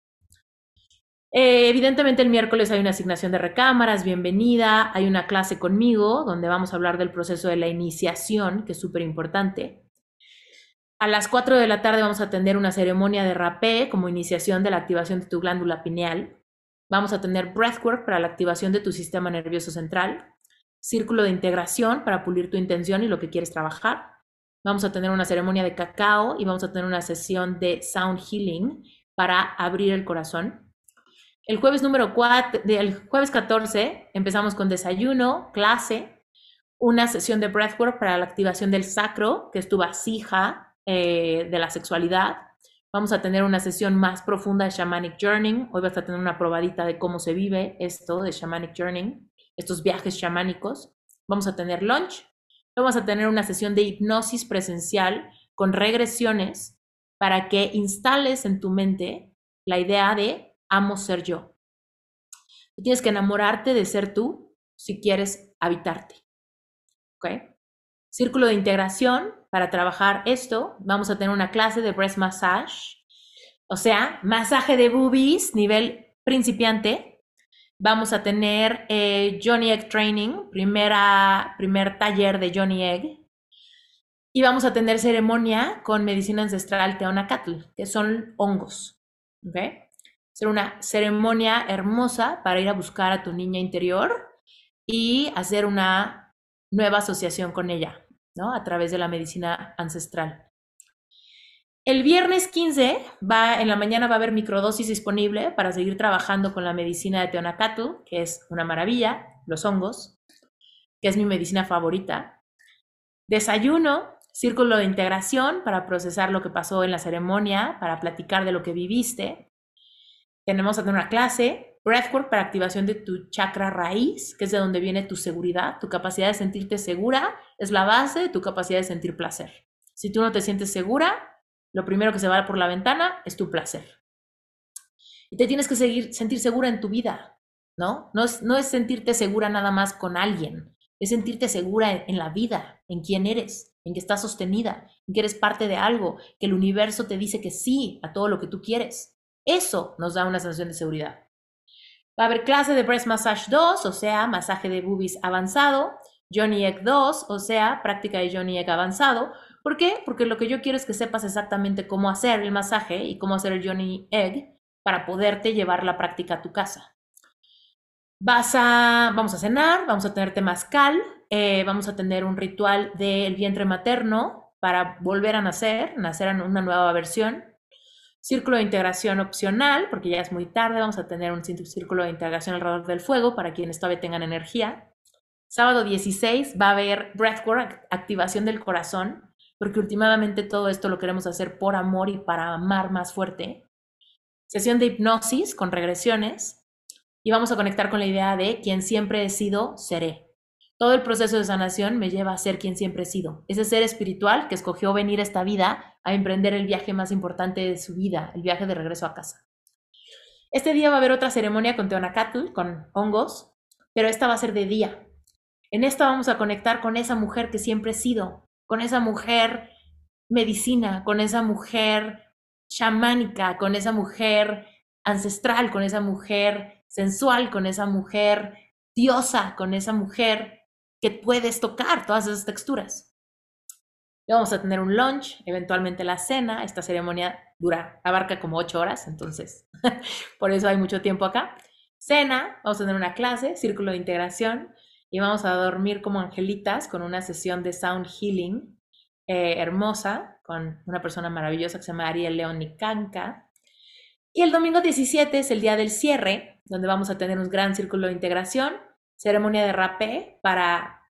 Speaker 1: Eh, evidentemente el miércoles hay una asignación de recámaras, bienvenida, hay una clase conmigo donde vamos a hablar del proceso de la iniciación, que es súper importante. A las 4 de la tarde vamos a atender una ceremonia de rapé como iniciación de la activación de tu glándula pineal. Vamos a tener breathwork para la activación de tu sistema nervioso central. Círculo de integración para pulir tu intención y lo que quieres trabajar. Vamos a tener una ceremonia de cacao y vamos a tener una sesión de sound healing para abrir el corazón. El jueves número 4, el jueves 14 empezamos con desayuno, clase, una sesión de breathwork para la activación del sacro, que es tu vasija eh, de la sexualidad. Vamos a tener una sesión más profunda de Shamanic Journey. Hoy vas a tener una probadita de cómo se vive esto de Shamanic Journey, estos viajes chamánicos. Vamos a tener lunch. Vamos a tener una sesión de hipnosis presencial con regresiones para que instales en tu mente la idea de amo ser yo. tienes que enamorarte de ser tú si quieres habitarte. ¿Ok? Círculo de integración, para trabajar esto, vamos a tener una clase de breast massage, o sea, masaje de boobies, nivel principiante. Vamos a tener eh, Johnny Egg Training, primera, primer taller de Johnny Egg. Y vamos a tener ceremonia con medicina ancestral Teonacatl, que son hongos. ¿Ok? Ser una ceremonia hermosa para ir a buscar a tu niña interior y hacer una nueva asociación con ella. A través de la medicina ancestral. El viernes 15 va, en la mañana va a haber microdosis disponible para seguir trabajando con la medicina de Teonacatl, que es una maravilla, los hongos, que es mi medicina favorita. Desayuno, círculo de integración para procesar lo que pasó en la ceremonia, para platicar de lo que viviste. Tenemos una clase Breathwork para activación de tu chakra raíz, que es de donde viene tu seguridad, tu capacidad de sentirte segura, es la base de tu capacidad de sentir placer. Si tú no te sientes segura, lo primero que se va por la ventana es tu placer. Y te tienes que seguir, sentir segura en tu vida, ¿no? No es, no es sentirte segura nada más con alguien, es sentirte segura en, en la vida, en quién eres, en que estás sostenida, en que eres parte de algo, que el universo te dice que sí a todo lo que tú quieres. Eso nos da una sensación de seguridad. Va a haber clase de Breast Massage 2, o sea, masaje de boobies avanzado, Johnny Egg 2, o sea, práctica de Johnny Egg avanzado. ¿Por qué? Porque lo que yo quiero es que sepas exactamente cómo hacer el masaje y cómo hacer el Johnny Egg para poderte llevar la práctica a tu casa. Vas a, vamos a cenar, vamos a tener temazcal, eh, vamos a tener un ritual del vientre materno para volver a nacer, nacer en una nueva versión. Círculo de integración opcional, porque ya es muy tarde, vamos a tener un círculo de integración alrededor del fuego para quienes todavía tengan energía. Sábado 16 va a haber breathwork, activación del corazón, porque últimamente todo esto lo queremos hacer por amor y para amar más fuerte. Sesión de hipnosis con regresiones y vamos a conectar con la idea de quien siempre he sido, seré. Todo el proceso de sanación me lleva a ser quien siempre he sido, ese ser espiritual que escogió venir a esta vida a emprender el viaje más importante de su vida, el viaje de regreso a casa. Este día va a haber otra ceremonia con Teonacatl, con hongos, pero esta va a ser de día. En esta vamos a conectar con esa mujer que siempre he sido, con esa mujer medicina, con esa mujer chamánica, con esa mujer ancestral, con esa mujer sensual, con esa mujer diosa, con esa mujer puedes tocar todas esas texturas. vamos a tener un lunch, eventualmente la cena. Esta ceremonia dura, abarca como ocho horas, entonces *laughs* por eso hay mucho tiempo acá. Cena, vamos a tener una clase, círculo de integración, y vamos a dormir como angelitas con una sesión de sound healing eh, hermosa con una persona maravillosa que se llama Ariel León Nicanca. Y el domingo 17 es el día del cierre, donde vamos a tener un gran círculo de integración, ceremonia de rapé para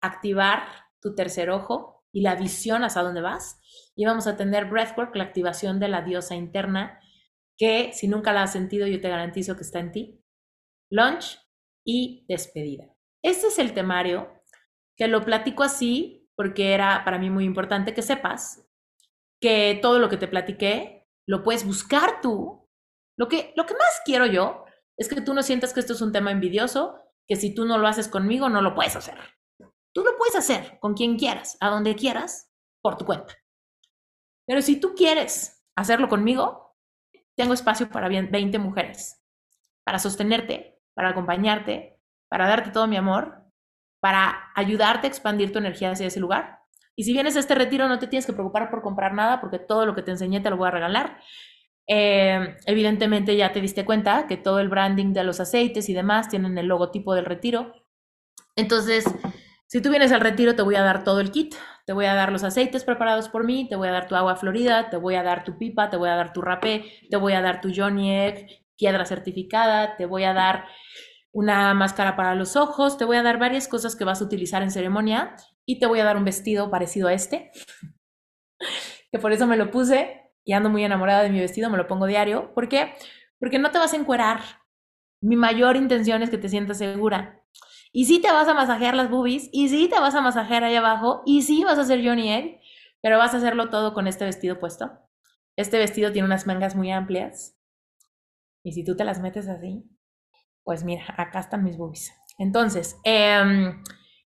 Speaker 1: activar tu tercer ojo y la visión hacia dónde vas. Y vamos a tener breathwork, la activación de la diosa interna, que si nunca la has sentido, yo te garantizo que está en ti. Lunch y despedida. Este es el temario, que lo platico así porque era para mí muy importante que sepas que todo lo que te platiqué lo puedes buscar tú. Lo que, lo que más quiero yo es que tú no sientas que esto es un tema envidioso, que si tú no lo haces conmigo, no lo puedes hacer. Tú lo puedes hacer con quien quieras, a donde quieras, por tu cuenta. Pero si tú quieres hacerlo conmigo, tengo espacio para 20 mujeres, para sostenerte, para acompañarte, para darte todo mi amor, para ayudarte a expandir tu energía hacia ese lugar. Y si vienes a este retiro, no te tienes que preocupar por comprar nada, porque todo lo que te enseñé te lo voy a regalar. Eh, evidentemente ya te diste cuenta que todo el branding de los aceites y demás tienen el logotipo del retiro. Entonces, si tú vienes al retiro, te voy a dar todo el kit. Te voy a dar los aceites preparados por mí, te voy a dar tu agua florida, te voy a dar tu pipa, te voy a dar tu rapé, te voy a dar tu Johnny Egg, piedra certificada, te voy a dar una máscara para los ojos, te voy a dar varias cosas que vas a utilizar en ceremonia y te voy a dar un vestido parecido a este, *laughs* que por eso me lo puse y ando muy enamorada de mi vestido, me lo pongo diario. ¿Por qué? Porque no te vas a encuerar. Mi mayor intención es que te sientas segura. Y sí te vas a masajear las boobies, y sí te vas a masajear ahí abajo, y sí vas a hacer Johnny Egg, pero vas a hacerlo todo con este vestido puesto. Este vestido tiene unas mangas muy amplias. Y si tú te las metes así, pues mira, acá están mis boobies. Entonces, em,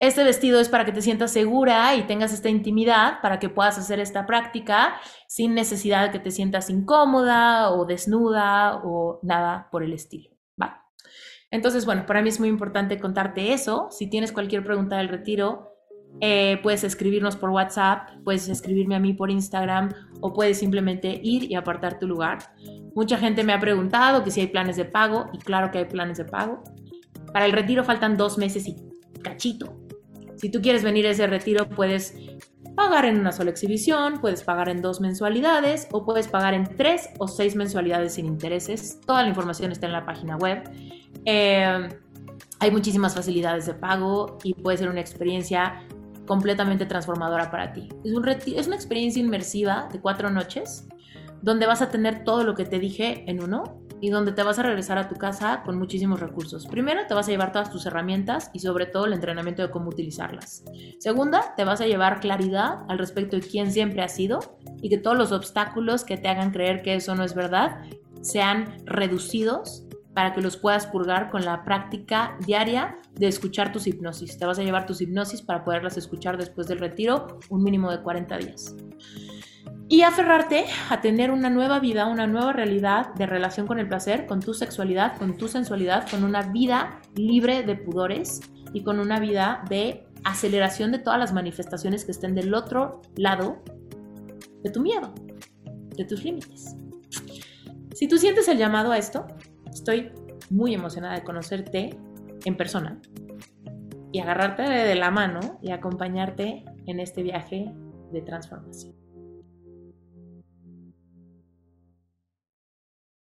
Speaker 1: este vestido es para que te sientas segura y tengas esta intimidad, para que puedas hacer esta práctica sin necesidad de que te sientas incómoda o desnuda o nada por el estilo. ¿va? Entonces, bueno, para mí es muy importante contarte eso. Si tienes cualquier pregunta del retiro, eh, puedes escribirnos por WhatsApp, puedes escribirme a mí por Instagram o puedes simplemente ir y apartar tu lugar. Mucha gente me ha preguntado que si hay planes de pago y claro que hay planes de pago. Para el retiro faltan dos meses y cachito. Si tú quieres venir a ese retiro puedes pagar en una sola exhibición, puedes pagar en dos mensualidades o puedes pagar en tres o seis mensualidades sin intereses. Toda la información está en la página web. Eh, hay muchísimas facilidades de pago y puede ser una experiencia completamente transformadora para ti. Es, un es una experiencia inmersiva de cuatro noches donde vas a tener todo lo que te dije en uno y donde te vas a regresar a tu casa con muchísimos recursos. Primero, te vas a llevar todas tus herramientas y sobre todo el entrenamiento de cómo utilizarlas. Segunda, te vas a llevar claridad al respecto de quién siempre has sido y que todos los obstáculos que te hagan creer que eso no es verdad sean reducidos para que los puedas purgar con la práctica diaria de escuchar tus hipnosis. Te vas a llevar tus hipnosis para poderlas escuchar después del retiro un mínimo de 40 días. Y aferrarte a tener una nueva vida, una nueva realidad de relación con el placer, con tu sexualidad, con tu sensualidad, con una vida libre de pudores y con una vida de aceleración de todas las manifestaciones que estén del otro lado de tu miedo, de tus límites. Si tú sientes el llamado a esto, Estoy muy emocionada de conocerte en persona y agarrarte de la mano y acompañarte en este viaje de transformación.